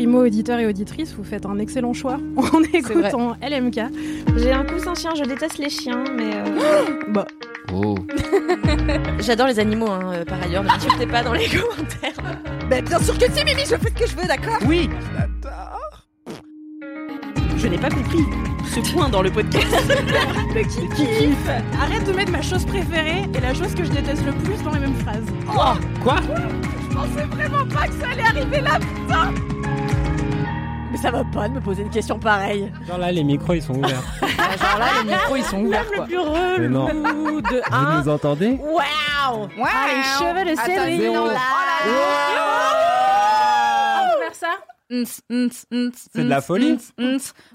Primo auditeur et auditrice, vous faites un excellent choix en écoutant LMK. J'ai un coussin chien, je déteste les chiens, mais. euh, Bah, Oh. J'adore les animaux, hein, euh, par ailleurs, ne m'insultez pas dans les commentaires. Ben, bien sûr que si, Mimi, je fais ce que je veux, d'accord? Oui je n'ai pas compris ce point dans le podcast. Le qui kiffe. Arrête de mettre ma chose préférée et la chose que je déteste le plus dans les mêmes phrases. Quoi? Je pensais vraiment pas que ça allait arriver là, putain Mais ça va pas de me poser une question pareille. Genre là, les micros ils sont ouverts. Genre là, les micros, ils sont ouverts, Le quoi. plus relou Mais non. de Vous nous entendez Waouh Ah, les cheveux de Céline. zéro. On peut faire ça C'est de la folie.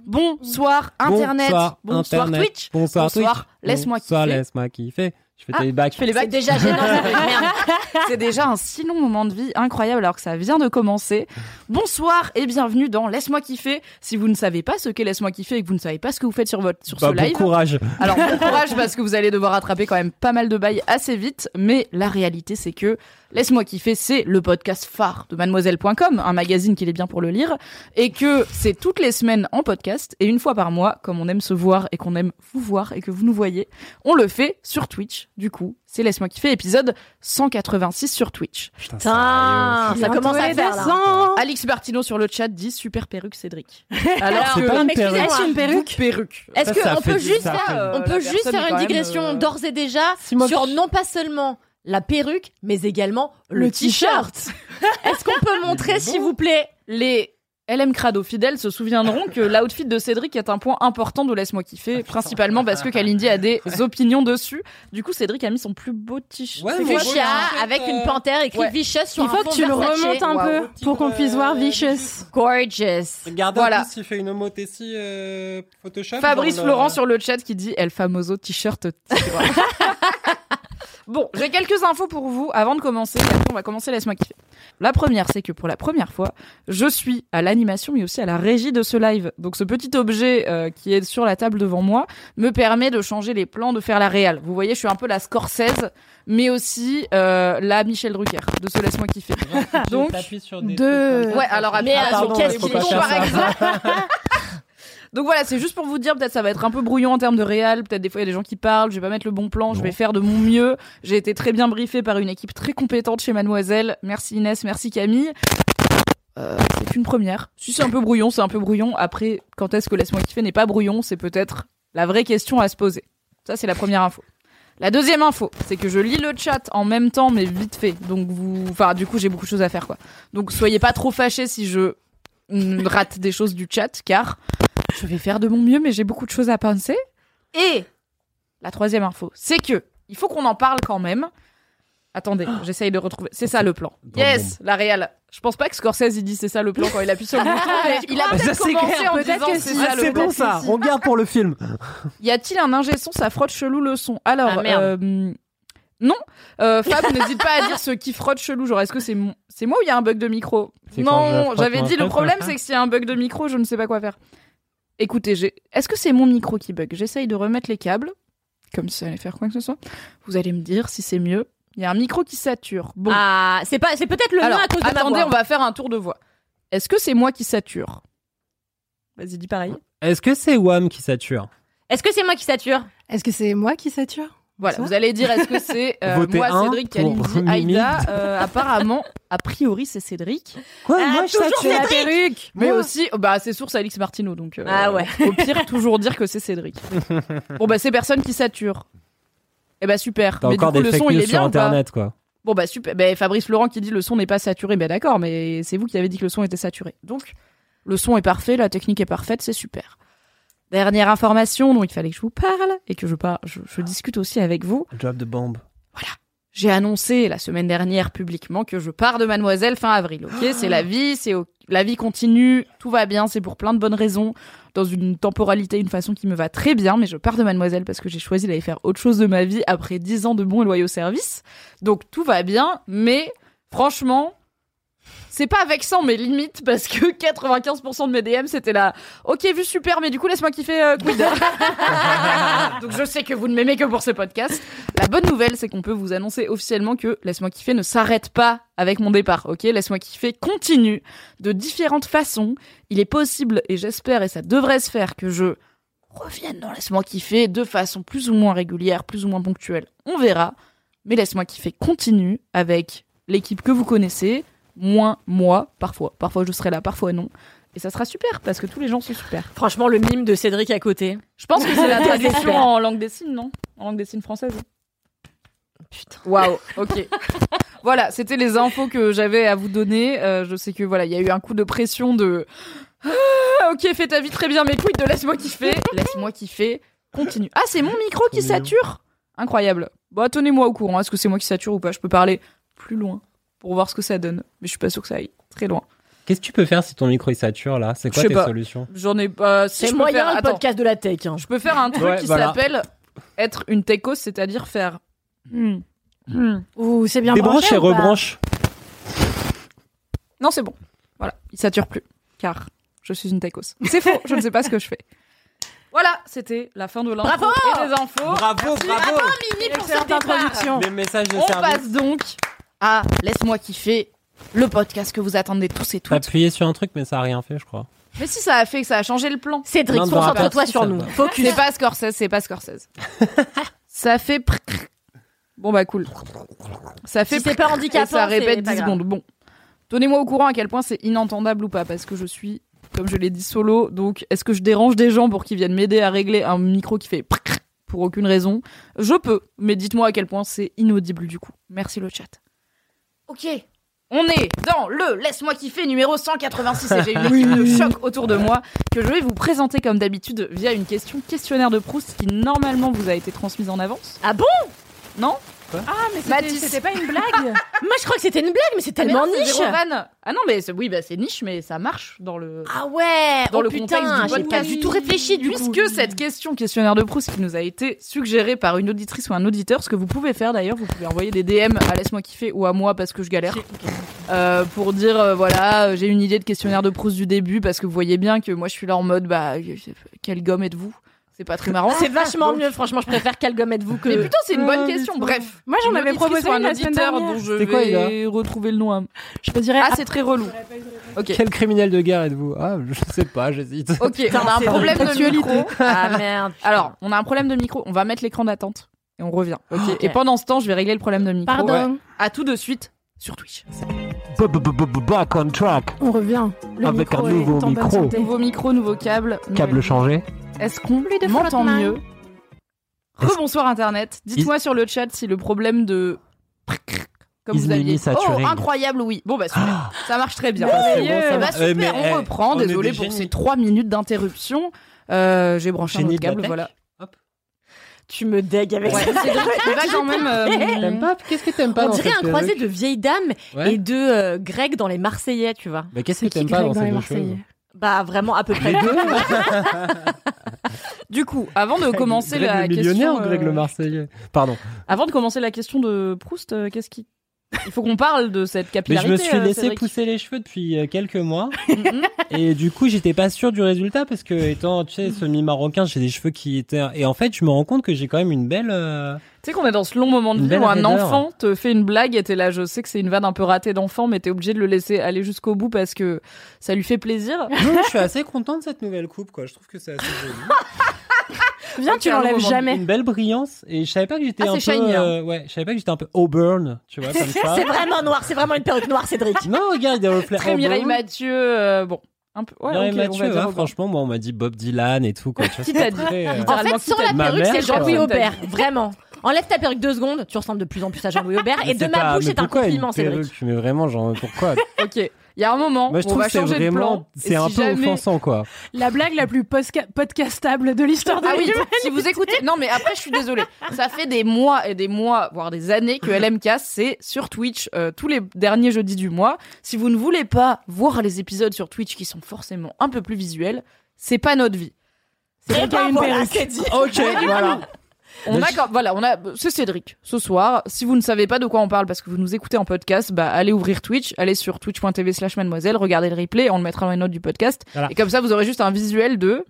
Bonsoir Internet. Bonsoir, Internet. Twitch. Bonsoir, Bonsoir, Twitch. laisse-moi Bonsoir, kiffer. laisse-moi kiffer. Je fais Ah, tes bacs. Je fais les bacs. C'est déjà gênant, ça fait merde. C'est déjà un si long moment de vie incroyable alors que ça vient de commencer. Bonsoir et bienvenue dans Laisse-moi kiffer. Si vous ne savez pas ce qu'est Laisse-moi kiffer et que vous ne savez pas ce que vous faites sur votre sur Bah, ce bon live, courage. alors bon courage parce que vous allez devoir rattraper quand même pas mal de bails assez vite. Mais la réalité c'est que Laisse-moi kiffer, c'est le podcast phare de mademoiselle.com, un magazine qu'il est bien pour le lire, et que c'est toutes les semaines en podcast, et une fois par mois, comme on aime se voir et qu'on aime vous voir et que vous nous voyez, on le fait sur Twitch. Du coup, c'est Laisse-moi kiffer, épisode 186 sur Twitch. Putain, ça commence à faire, là. 200. Alix Martino sur le chat dit super perruque Cédric. Alors C'est pas une perruque. C'est une perruque. perruque. Est-ce qu'on peut juste faire, on peut juste faire une digression euh, d'ores et déjà sur non pas seulement la perruque, mais également le, Le t-shirt. Est-ce qu'on peut montrer, s'il vous plaît, Les LM Crado fidèles se souviendront que l'outfit de Cédric est un point important de Laisse-moi kiffer, principalement parce que Kalindi a des opinions dessus. Du coup, Cédric a mis son plus beau t-shirt. Ouais, fuchsia euh, avec une panthère écrite ouais. Vicious sur Il faut un que tu le remontes un peu pour qu'on puisse voir Vicious. Gorgeous. Regardez Voilà. en plus, il fait une homothétie euh, Photoshop. Fabrice le- Florent sur le chat qui dit El famoso t-shirt. bon, j'ai quelques infos pour vous avant de commencer. Après, on va commencer. Laisse-moi kiffer. La première, c'est que pour la première fois, je suis à l'animation, mais aussi à la régie de ce live. Donc, ce petit objet euh, qui est sur la table devant moi me permet de changer les plans, de faire la réal. Vous voyez, je suis un peu la Scorsese, mais aussi euh, la Michel Drucker de ce Laisse-moi kiffer. Donc, sur des ça. Ouais, alors Mais sur qu'est-ce qu'il est par exemple. Donc voilà, c'est juste pour vous dire, peut-être ça va être un peu brouillon en termes de réal, peut-être des fois il y a des gens qui parlent, je vais pas mettre le bon plan, je vais faire de mon mieux. J'ai été très bien briefé par une équipe très compétente chez Mademoiselle. Merci Inès, merci Camille. Euh, c'est une première. Si c'est un peu brouillon, c'est un peu brouillon. Après, quand est-ce que Laisse-moi kiffer n'est pas brouillon, c'est peut-être la vraie question à se poser. Ça, c'est la première info. La deuxième info, c'est que je lis le chat en même temps, mais vite fait. Donc vous, enfin, du coup, j'ai beaucoup de choses à faire, quoi. Donc soyez pas trop fâchés si je mm, rate des choses du chat, car je vais faire de mon mieux, mais j'ai beaucoup de choses à penser. Et la troisième info, c'est que il faut qu'on en parle quand même. Attendez, j'essaye de retrouver. C'est ça le plan. Yes, la réelle. Je pense pas que Scorsese il dit c'est ça le plan quand il appuie sur le bouton, mais il a Ça, peut-être commencé clair, en peut-être disant que c'est ça Ah, le c'est bon ça, on garde pour le film. Y a-t-il un ingé son? Ça frotte chelou le son. Alors, Ah, merde. euh, non. Euh, Fab, n'hésite pas à dire ce qui frotte chelou. Genre, est-ce que c'est moi ou il y a un bug de micro? Non, j'avais dit le problème, machin. c'est que s'il y a un bug de micro, je ne sais pas quoi faire. Écoutez, j'ai... est-ce que c'est mon micro qui bug? J'essaye de remettre les câbles, comme si ça allait faire quoi que ce soit. Vous allez me dire si c'est mieux. Il y a un micro qui sature. Bon, Ah, c'est pas, c'est peut-être le alors nom à cause de ma attendez, voix. on va faire un tour de voix. Est-ce que c'est moi qui sature? Vas-y, dis pareil. Est-ce que c'est Wham qui sature? Est-ce que c'est moi qui sature? Est-ce que c'est moi qui sature? Voilà, vous allez dire est-ce que c'est euh, moi, Cédric, Kalindi. Aïda euh, Apparemment, a priori, c'est Cédric. Quoi Ah, Moi je toujours sature la perruque Mais Moi aussi, oh, bah c'est source Alix Martino, donc euh, Ah ouais. au pire, toujours dire que c'est Cédric. bon bah c'est personne qui sature. Eh bah super. T'as Mais encore du coup, des le son, il est bien sur ou internet quoi. Bon bah super. Bah, Fabrice Laurent qui dit le son n'est pas saturé, bah d'accord, mais c'est vous qui avez dit que le son était saturé. Donc le son est parfait, la technique est parfaite, c'est super. Dernière information dont il fallait que je vous parle et que je, par- je, je discute aussi avec vous. Drop the bomb. J'ai annoncé la semaine dernière publiquement que je pars de Mademoiselle fin avril. Ok, c'est la vie, c'est la vie continue, tout va bien, c'est pour plein de bonnes raisons, dans une temporalité, une façon qui me va très bien. Mais je pars de Mademoiselle parce que j'ai choisi d'aller faire autre chose de ma vie après 10 ans de bons et loyaux services. Donc tout va bien, mais franchement, c'est pas vexant, mais limite parce que 95% de mes DM c'était là. Ok, vu super, mais du coup laisse-moi kiffer. euh, quid? Donc je sais que vous ne m'aimez que pour ce podcast. La bonne nouvelle, c'est qu'on peut vous annoncer officiellement que Laisse-moi kiffer ne s'arrête pas avec mon départ, ok Laisse-moi kiffer continue de différentes façons. Il est possible, et j'espère, et ça devrait se faire, que je revienne dans Laisse-moi kiffer de façon plus ou moins régulière, plus ou moins ponctuelle. On verra. Mais Laisse-moi kiffer continue avec l'équipe que vous connaissez, moins moi, parfois. Parfois je serai là, parfois non. Et ça sera super, parce que tous les gens sont super. Franchement, le mime de Cédric à côté. Je pense que c'est la traduction en langue des signes, non? En langue des signes française. Putain. Waouh, ok. voilà, c'était les infos que j'avais à vous donner. Euh, je sais que voilà, il y a eu un coup de pression de. Ah, ok, fais ta vie très bien, mais quid de laisse-moi kiffer? Laisse-moi kiffer. Continue. Ah, c'est mon micro qui sature? Incroyable. Bon, tenez-moi au courant. Est-ce que c'est moi qui sature ou pas? Je peux parler plus loin pour voir ce que ça donne, mais je suis pas sûr que ça aille très loin. Qu'est-ce que tu peux faire si ton micro il sature là? C'est quoi tes pas. solutions? J'en ai pas. Si C'est je peux moyen faire- le attends. podcast de la tech. hein. Je peux faire un truc Ouais, qui voilà. s'appelle être une techos, c'est-à-dire faire. Hmm. Hmm. Ouh, c'est bien Débranche branché et rebranche. Non, c'est bon. Voilà, il sature plus, car je suis une techos. C'est faux, je ne sais pas ce que je fais. Voilà, c'était la fin de l'info Bravo et des infos. Bravo, bravo Mini pour Excellente cette introduction. Les messages de On service. passe donc à Laisse-moi kiffer, le podcast que vous attendez tous et T'as toutes. appuyé sur un truc, mais ça a rien fait, je crois. Mais si ça a fait que ça a changé le plan. Cédric, Non, la concentre-toi sur ça nous. va. Focus. C'est pas Scorsese, c'est pas Scorsese. ça fait. prrr. Bon bah cool. Ça fait. Si c'est prrr pas et handicapant, ça répète c'est pas 10 grave. secondes. Bon. Tenez-moi au courant à quel point c'est inentendable ou pas, parce que je suis, comme je l'ai dit, solo. Donc, est-ce que je dérange des gens pour qu'ils viennent m'aider à régler un micro qui fait prrr pour aucune raison? Je peux, mais dites-moi à quel point c'est inaudible du coup. Merci le chat. Ok. On est dans le Laisse-moi kiffer numéro 186 et j'ai une équipe de choc autour de moi que je vais vous présenter comme d'habitude via une question questionnaire de Proust qui normalement vous a été transmise en avance. Ah bon? Non? Ah, mais c'était- Mathis. c'était pas une blague Moi, je crois que c'était une blague, mais c'est tellement Mais non, c'est niche. zéro vanne. Ah non, mais c'est- oui, bah, c'est niche, mais ça marche dans le. Ah ouais. Dans oh le putain, contexte du j'ai pas du tout réfléchi du coup. Puisque cette question questionnaire de Proust qui nous a été suggérée par une auditrice ou un auditeur, ce que vous pouvez faire d'ailleurs, vous pouvez envoyer des DM à Laisse-moi kiffer ou à moi parce que je galère. Euh, pour dire euh, voilà, euh, j'ai une idée de questionnaire de Proust du début parce que vous voyez bien que moi je suis là en mode bah euh, quelle gomme êtes-vous? C'est pas très marrant. C'est vachement Donc- mieux, franchement, je préfère quelle gomme êtes-vous que. Mais putain, c'est une bonne Euh, question. Bref. Moi, j'en avais proposé un auditeur dont je C'était quoi, vais retrouver le nom. hein. Je te dirais. Ah, c'est très relou. Ok. Quel criminel de guerre êtes-vous? Ah, je sais pas, j'hésite. Ok, on a un problème de micro. Ah merde. Alors, on a un problème de micro. On va mettre l'écran d'attente et on revient. Ok. Ok. Et pendant ce temps, je vais régler le problème de micro. Pardon. À tout de suite sur Twitch. Back on track. On revient. Le Avec micro un nouveau est en bonne micro. Nouveau micro, nouveau câble. Câble changé. Est-ce qu'on de m'entend mieux Rebonsoir Internet. Dites-moi sur le chat si le problème de comme vous Is aviez. Saturé. Oh, incroyable, oui. Bon bah super. ça marche très bien. Ah, c'est bon, ça bah, va. super, mais, on reprend. on Désolé pour génies. ces trois minutes d'interruption. Euh, J'ai branché un autre câble, voilà. Tu me dégues avec Ouais, ça. Cédric, il va quand même. euh, T'aimes pas Qu'est-ce que t'aimes pas On dans dirait un croisé de vieilles dames Ouais. et de euh, Greg dans les Marseillais, tu vois. Mais qu'est-ce que t'aimes pas dans dans ces les deux Marseillais choses Bah vraiment à peu près deux. Du coup, avant de commencer Greg la le millionnaire question, Greg euh, le Marseillais Pardon. avant de commencer la question de Proust, euh, qu'est-ce qui Il faut qu'on parle de cette Mais capillarité. je me suis euh, laissé Cédric. pousser les cheveux depuis quelques mois Mhm. et du coup j'étais pas sûr du résultat parce que étant tu sais semi-marocain j'ai des cheveux qui étaient et en fait je me rends compte que j'ai quand même une belle euh, Tu sais qu'on est dans ce long moment de vie où un enfant te fait une blague et t'es là, je sais que c'est une vanne un peu ratée d'enfant, mais t'es obligé de le laisser aller jusqu'au bout parce que ça lui fait plaisir. non je suis assez content de cette nouvelle coupe quoi je trouve que c'est assez joli Viens, tu l'enlèves jamais. une belle brillance et je savais pas que j'étais Ah, un peu shiny, hein. euh, ouais je savais pas que j'étais un peu auburn tu vois comme ça C'est vraiment noir, c'est vraiment une perruque noire, Cédric. non regarde des reflets Très auburn. Mireille Mathieu, euh, bon, un peu. Ouais, Mireille ok, on va Mathieu, auburn. franchement, moi, on m'a dit Bob Dylan et tout, quoi. Tu vois, Qui c'est t'a dit très, euh, En fait, sans la perruque, c'est. Jean-Louis Aubert. Vraiment. Enlève ta perruque deux secondes, tu ressembles de plus en plus à Jean-Louis Aubert. Et de ma bouche, c'est un compliment, Cédric. Mais vraiment, genre, pourquoi? Ok. Il y a un moment Moi, je où on trouve va que c'est changer de plan. vraiment, et c'est un si peu jamais- offensant, quoi. La blague la plus posca- podcastable de l'histoire de Ah oui, l'humanité. si vous écoutez. Non, mais après, je suis désolée. Ça fait des mois et des mois, voire des années que LMK, c'est sur Twitch euh, tous les derniers jeudis du mois. Si vous ne voulez pas voir les épisodes sur Twitch qui sont forcément un peu plus visuels, c'est pas notre vie. C'est vrai qu'il y a une perruque. Ok, voilà. On a, quand- voilà, on a, c'est Cédric ce soir. Si vous ne savez pas de quoi on parle parce que vous nous écoutez en podcast, bah allez ouvrir Twitch, allez sur twitch.tv slash mademoiselle, regardez le replay, on le mettra dans les notes du podcast. Voilà. Et comme ça, vous aurez juste un visuel de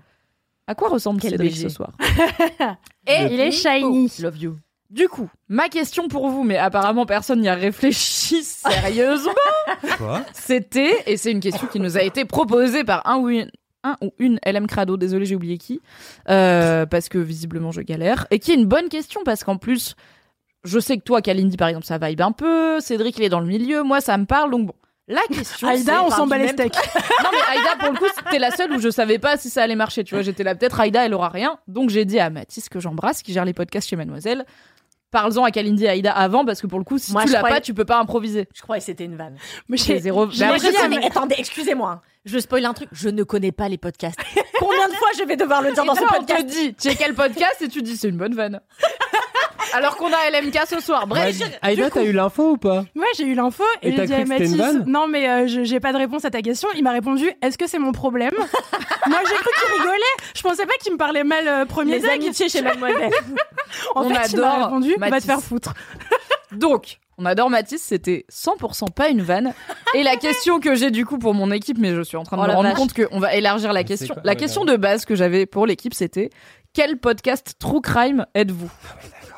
à quoi ressemble Quel Cédric BG. ce soir. Et Il est shiny. Love you. Du coup, ma question pour vous, mais apparemment personne n'y a réfléchi sérieusement, Quoi? C'était, et c'est une question qui nous a été proposée par un ou une, un ou une LM Crado, désolé j'ai oublié qui, euh, parce que visiblement je galère, et qui est une bonne question parce qu'en plus, je sais que toi, Kalindi par exemple, ça vibe un peu, Cédric il est dans le milieu, moi ça me parle, donc bon. La question. Aïda, on s'en bat les steaks. non mais Aïda pour le coup c'était la seule où je savais pas si ça allait marcher tu vois j'étais là peut-être Aïda elle aura rien donc j'ai dit à Mathis que j'embrasse qui gère les podcasts chez Mademoiselle parle-en à Kalindi et Aïda avant parce que pour le coup si Moi, tu l'as croyais- pas tu peux pas improviser Je croyais que c'était une vanne. Mais j'ai zéro Mais Mais attendez, excusez-moi. Je spoil un truc. Je ne connais pas les podcasts. Combien de fois je vais devoir le dire Et dans ce toi, on te podcast dit tu es quel podcast et tu dis c'est une bonne vanne alors qu'on a LMK ce soir bref Ouais, Aïda, t'as eu l'info ou pas Ouais, j'ai eu l'info Et et, j'ai dit à Mathis, vanne non mais euh, je- j'ai pas de réponse à ta question. Il m'a répondu, est-ce que c'est mon problème? Moi j'ai cru qu'il rigolait. Je pensais pas qu'il me parlait mal euh, premier Les deck. amitiés chez Mademoiselle. En On fait, il m'a adore répondu, va te Mathis. faire foutre. Donc, on adore Mathis, c'était 100% pas une vanne. Et la question que j'ai du coup pour mon équipe, mais je suis en train de Oh me rendre vache. compte qu'on va élargir la Mais question. quoi La Ouais, question bah de base que j'avais pour l'équipe, c'était quel podcast True Crime êtes-vous?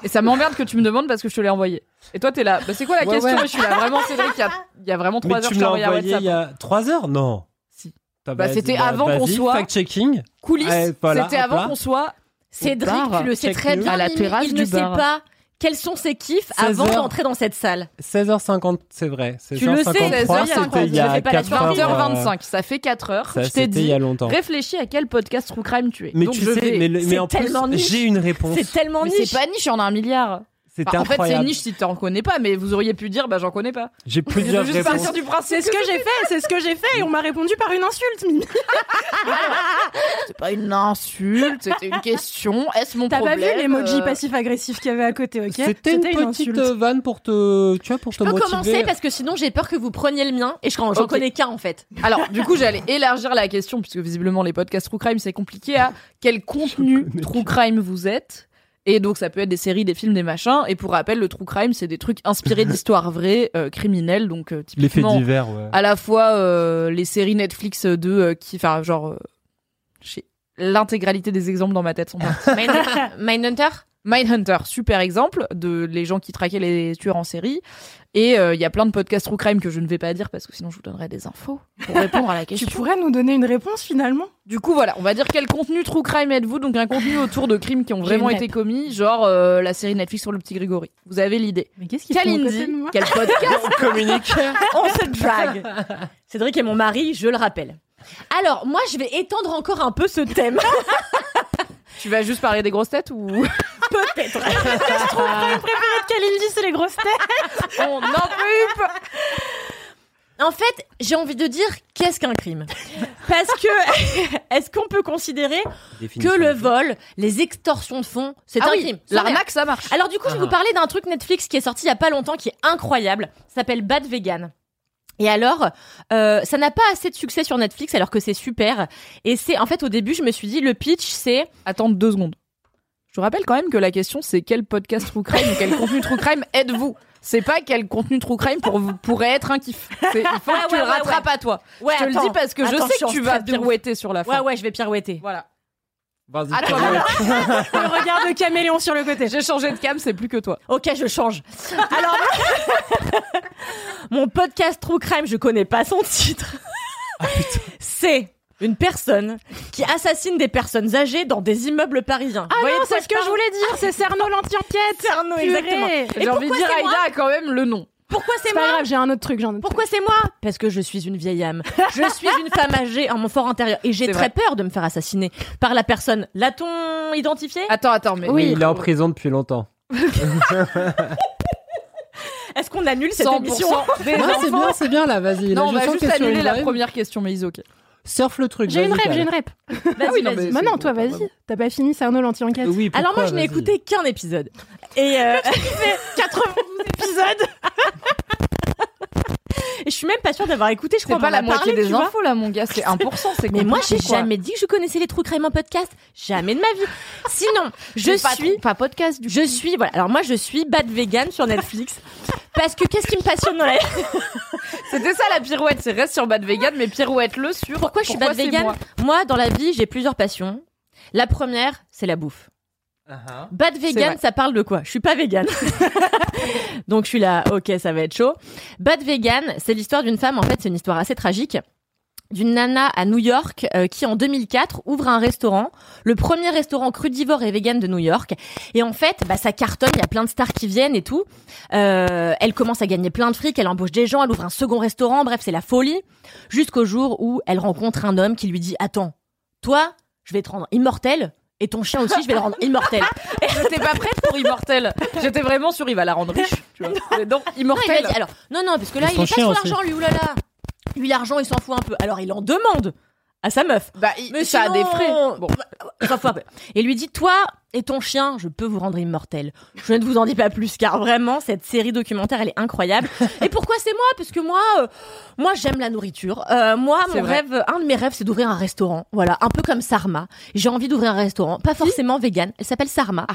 Et ça m'emmerde que tu me demandes parce que je te l'ai envoyé. Et toi, t'es là. Bah, c'est quoi la Ouais, question? ouais. Je suis là. Vraiment, Cédric, il y a, il y a vraiment trois Mais heures, tu je me l'as envoyé il y a 3 heures? Non. Si. Bah, c'était avant qu'on soit- Fact-checking. Coulisses. Voilà, c'était avant qu'on soit. Cédric, tu le sais très bien. À la terrasse il ne sait pas quels sont ses kiffs 16 avant heures. d'entrer dans cette salle. 16h50, c'est vrai. Tu le sais, 16h53, 16h50, c'était il y je a fais pas la 4 heures. 20h25, ça fait 4 heures. Ça, je t'ai c'était il dit, y a longtemps. réfléchis à quel podcast True Crime tu es. Mais Donc, tu je sais, vais- mais, le- mais en plus, j'ai une réponse. C'est tellement niche. c'est pas niche, en a un milliard. C'était Enfin, en fait, c'est incroyable. niche si t'en connais pas, mais vous auriez pu dire, bah j'en connais pas. J'ai plusieurs juste réponses. partir du principe. C'est ce que j'ai fait, c'est ce que j'ai fait et on m'a répondu par une insulte. Mimi. C'est pas une insulte, c'était une question. Est-ce mon T'as pas problème vu l'emoji euh, passif-agressif qu'il y avait à côté, ok C'était une petite insulte. euh, vanne pour te, tu vois, pour Je te peux motiver. commencer parce que sinon j'ai peur que vous preniez le mien et je j'en Ok. connais qu'un en fait. Alors, du coup, j'allais élargir la question, puisque visiblement les podcasts True Crime, c'est compliqué, à quel contenu True Crime vous êtes. Et donc, ça peut être des séries, des films, des machins. Et pour rappel, le True Crime, c'est des trucs inspirés d'histoires vraies, euh, criminelles. Donc, euh, Les faits typiquement, divers, ouais. à la fois euh, les séries Netflix de euh, qui enfin genre euh, j'ai l'intégralité des exemples dans ma tête sont partis. Mindhunter? Mindhunter super exemple de les gens qui traquaient les tueurs en série et euh, il y a plein de podcasts true crime que je ne vais pas dire parce que sinon je vous donnerai des infos pour répondre à la Tu question. pourrais nous donner une réponse finalement? Du coup voilà, on va dire quel contenu true crime êtes-vous donc un contenu autour de crimes qui ont vraiment été commis genre euh, la série Netflix sur le petit Grégory. Vous avez l'idée. Mais qu'est-ce Kalindi, moi? quel podcast? On communique. On se drague. Cédric est mon mari, je le rappelle. Alors, moi, je vais étendre encore un peu ce thème. Tu vas juste parler des grosses têtes ou? Peut-être. Kalindi, c'est les grosses têtes on en peut plus En fait, j'ai envie de dire qu'est-ce qu'un crime? Parce que est-ce qu'on peut considérer que le vol, les extorsions de fonds, c'est Ah un oui, crime? l'arnaque ça marche. Alors du coup, je vais Ah. vous parler d'un truc Netflix qui est sorti il y a pas longtemps, qui est incroyable. S'appelle Bad Vegan. Et alors, euh, ça n'a pas assez de succès sur Netflix alors que c'est super. Et c'est en fait au début, je me suis dit le pitch c'est attendre deux secondes. Je vous rappelle quand même que la question c'est quel podcast True Crime ou quel contenu True Crime êtes-vous? C'est pas quel contenu True Crime pour pourrait être un kiff. Il faut Ah que tu le ouais, rattrapes à toi. ouais, je te le attends. dis parce que je Attends, sais que tu vas pirouetter sur la fin. Ouais ouais, je vais pirouetter. Voilà. Vas-y. Manon. Le regard de caméléon sur le côté. J'ai changé de cam, c'est plus que toi. Ok, je change. Alors, mon podcast True Crime, je connais pas son titre. C'est une personne qui assassine des personnes âgées dans des immeubles parisiens. Ah Vous voyez non, c'est ce que je voulais dire, c'est Cerno l'anti-enquête. Cerno, exactement. Et J'ai envie de pourquoi dire Aïda a quand même le nom. Pourquoi c'est C'est pas moi grave, j'ai un autre truc, autre Pourquoi c'est moi Parce que je suis une vieille âme. Je suis une femme âgée en mon fort intérieur. Et j'ai très vrai. peur de me faire assassiner par la personne. L'a-t-on identifié Attends, attends, mais Oui, il est en prison depuis longtemps. Est-ce qu'on annule cette 100% émission des Non, c'est bien, c'est bien là, vas-y. Là, Non, on je va sens juste sur annuler une la première question, mais ok. Surf le truc. J'ai une vas-y, rêve, j'ai une rêve. Ah oui, non, mais Bah c'est non, bon, toi, vas-y. T'as pas fini, c'est Arnaud l'anti-enquête. Oui, Alors moi, je n'ai vas-y. écouté qu'un épisode. Et euh, 92 épisodes. et je suis même pas sûre d'avoir écouté. Je crois pas la moitié des infos là, mon gars, c'est 1%, c'est Mais moi, j'ai jamais dit que je connaissais les true crime en podcast. Jamais de ma vie. Sinon, je suis pas podcast du Je suis voilà. Alors moi je suis Bad Vegan sur Netflix parce que qu'est-ce qui me passionne dans la C'était ça la pirouette, c'est reste sur Bad Vegan, mais pirouette-le sur. Pourquoi je suis Bad Vegan? moi? Moi dans la vie, j'ai plusieurs passions. La première, c'est la bouffe. Uh-huh. Bad Vegan, ça parle de quoi? Je suis pas vegan. Donc je suis là, OK, ça va être chaud. Bad Vegan, c'est l'histoire d'une femme en fait, c'est une histoire assez tragique d'une nana à New York euh, qui en 2004 ouvre un restaurant, le premier restaurant crudivore et vegan de New York. Et en fait, bah ça cartonne, il y a plein de stars qui viennent et tout. Euh, elle commence à gagner plein de fric, elle embauche des gens, elle ouvre un second restaurant, bref, c'est la folie. Jusqu'au jour où elle rencontre un homme qui lui dit "Attends, toi, je vais te rendre immortel et ton chien aussi, je vais le rendre immortel." J'étais pas prête pour Immortel. J'étais vraiment sur il va la rendre riche, tu vois. Mais non, Non, il Immortel. a dit- alors, non, non, parce que là, il son est pas chien sur aussi. l'argent, lui, oulala. Lui, l'argent, il s'en fout un peu. Alors, il en demande à sa meuf. Bah, il- Mais ça a des frais. Bon. Fout un peu. Et lui dit, toi et ton chien, je peux vous rendre immortel. Je ne vous en dis pas plus, car vraiment, cette série documentaire, elle est incroyable. et pourquoi c'est moi? Parce que moi, euh, moi, j'aime la nourriture. Euh, moi, mon vrai. rêve, un de mes rêves, c'est d'ouvrir un restaurant. Voilà, un peu comme Sarma. J'ai envie d'ouvrir un restaurant, pas forcément vegan. Elle s'appelle Sarma.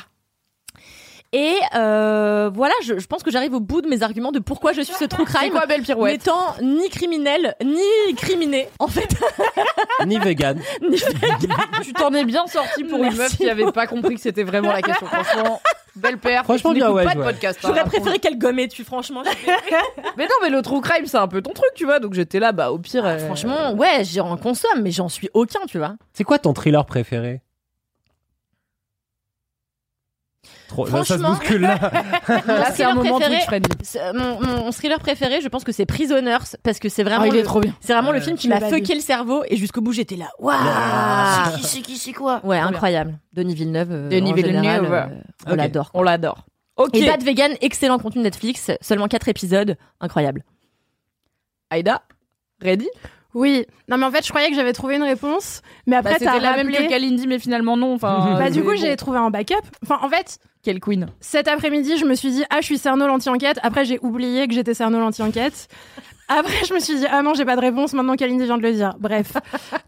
Et euh, voilà, je, je pense que j'arrive au bout de mes arguments de pourquoi je suis ce true C'est crime. quoi belle pirouette N'étant ni criminel, ni criminé, en fait. Ni vegan. Ni- Tu t'en es bien sorti pour une meuf qui avait pas compris que c'était vraiment la question. Franchement, belle paire. Franchement, Tu bien, ouais, pas de ouais. podcast. hein, J'aurais préféré qu'elle gommait tu franchement. Mais non, mais le true crime, c'est un peu ton truc, tu vois. Donc j'étais là, bah au pire. euh, Franchement, ouais, j'en consomme, mais j'en suis aucun, tu vois. C'est quoi ton thriller préféré? Trop, ça, ça se Franchement- bouscule là. Là, c'est un thriller moment préféré- Twitch friendly. C'est- Mon, mon thriller préféré, je pense que c'est Prisoners, parce que c'est vraiment, Ah, il le, est trop bien. c'est vraiment le film qui m'a fucké le cerveau, et jusqu'au bout j'étais là, waouh Ah. Qui c'est qui c'est quoi? Ouais, Trop bien. incroyable. Denis Villeneuve, euh, Denis général, Villeneuve. euh, on l'adore. On l'adore. Ok. Et Bad Vegan, excellent contenu Netflix, seulement 4 épisodes, incroyable. Aïda, ready? Oui. Non, mais en fait, je croyais que j'avais trouvé une réponse. Mais bah, après, t'as C'était la même que Kalindi, mais finalement non. Enfin, Bah, du c'est coup, bon. j'ai trouvé un backup. Enfin, en fait, Quelle queen cet après-midi, je me suis dit, ah, je suis Cerno l'anti-enquête. Après, j'ai oublié que j'étais Cerno l'anti-enquête. Après, je me suis dit, ah non, j'ai pas de réponse maintenant qu'Alindy vient de le dire. Bref.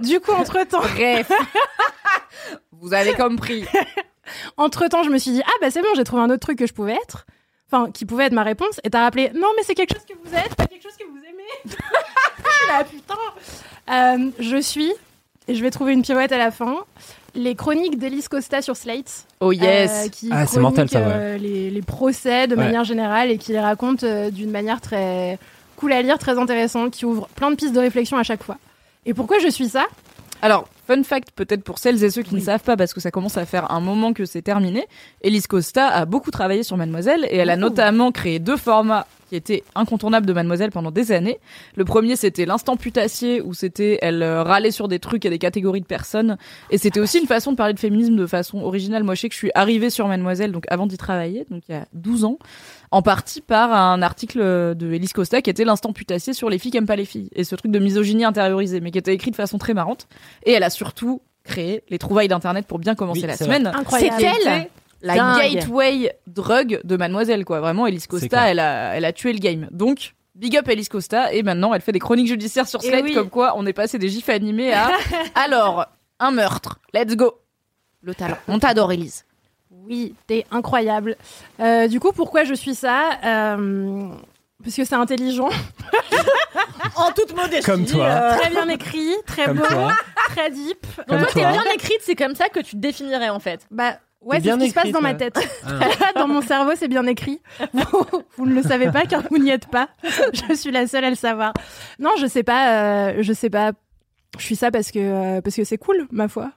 Du coup, entre-temps, Bref. Vous avez compris. entre-temps, je me suis dit, ah, bah, c'est bon, j'ai trouvé un autre truc que je pouvais être. Enfin, qui pouvait être ma réponse. Et t'as rappelé, non, mais c'est quelque chose que vous êtes, pas quelque chose que vous aimez. je suis là, putain. Euh, je suis, et je vais trouver une pirouette à la fin, les chroniques d'Elise Costa sur Slate. Oh yes. euh, qui Ah, c'est mortel, ça, ouais. euh, les, les procès de Ouais. manière générale et qui les raconte euh, d'une manière très cool à lire, très intéressante, qui ouvre plein de pistes de réflexion à chaque fois. Et pourquoi je suis ça? Alors, fun fact peut-être pour celles et ceux qui ne savent pas, parce que ça commence à faire un moment que c'est terminé, Elise Costa a beaucoup travaillé sur Mademoiselle et elle a notamment créé deux formats qui étaient incontournables de Mademoiselle pendant des années. Le premier, c'était l'instant putassier, où c'était elle euh, râlait sur des trucs et des catégories de personnes. Et c'était aussi une façon de parler de féminisme de façon originale. Moi, je sais que je suis arrivée sur Mademoiselle, donc avant d'y travailler, donc il y a 12 ans, en partie par un article de Elise Costa qui était l'instant putassier sur les filles qui aiment pas les filles. Et ce truc de misogynie intériorisée, mais qui était écrit de façon très marrante. Et elle a surtout créé les trouvailles d'internet pour bien commencer Oui, la c'est semaine. Incroyable. C'est elle la Dingue. gateway drug de Mademoiselle, quoi. Vraiment, Elise Costa, elle a, elle a tué le game. Donc, big up Elise Costa. Et maintenant, elle fait des chroniques judiciaires sur Et Slate, oui. comme quoi on est passé des gifs animés à alors un meurtre. Let's go. Le talent. On t'adore, Elise. Oui, t'es incroyable. Euh, du coup, pourquoi je suis ça Euh, Parce que c'est intelligent, En toute modestie. Comme toi. euh, très bien écrit, très Comme beau, toi. très deep. Comme toi, t'es bien écrite, c'est comme ça que tu te définirais en fait. Bah ouais, c'est ce qui se passe dans ma tête. Ah. dans mon cerveau, c'est bien écrit. Vous, vous ne le savez pas car vous n'y êtes pas. Je suis la seule à le savoir. Non, je sais pas. euh, je sais pas. Je suis ça parce que euh, parce que c'est cool, ma foi.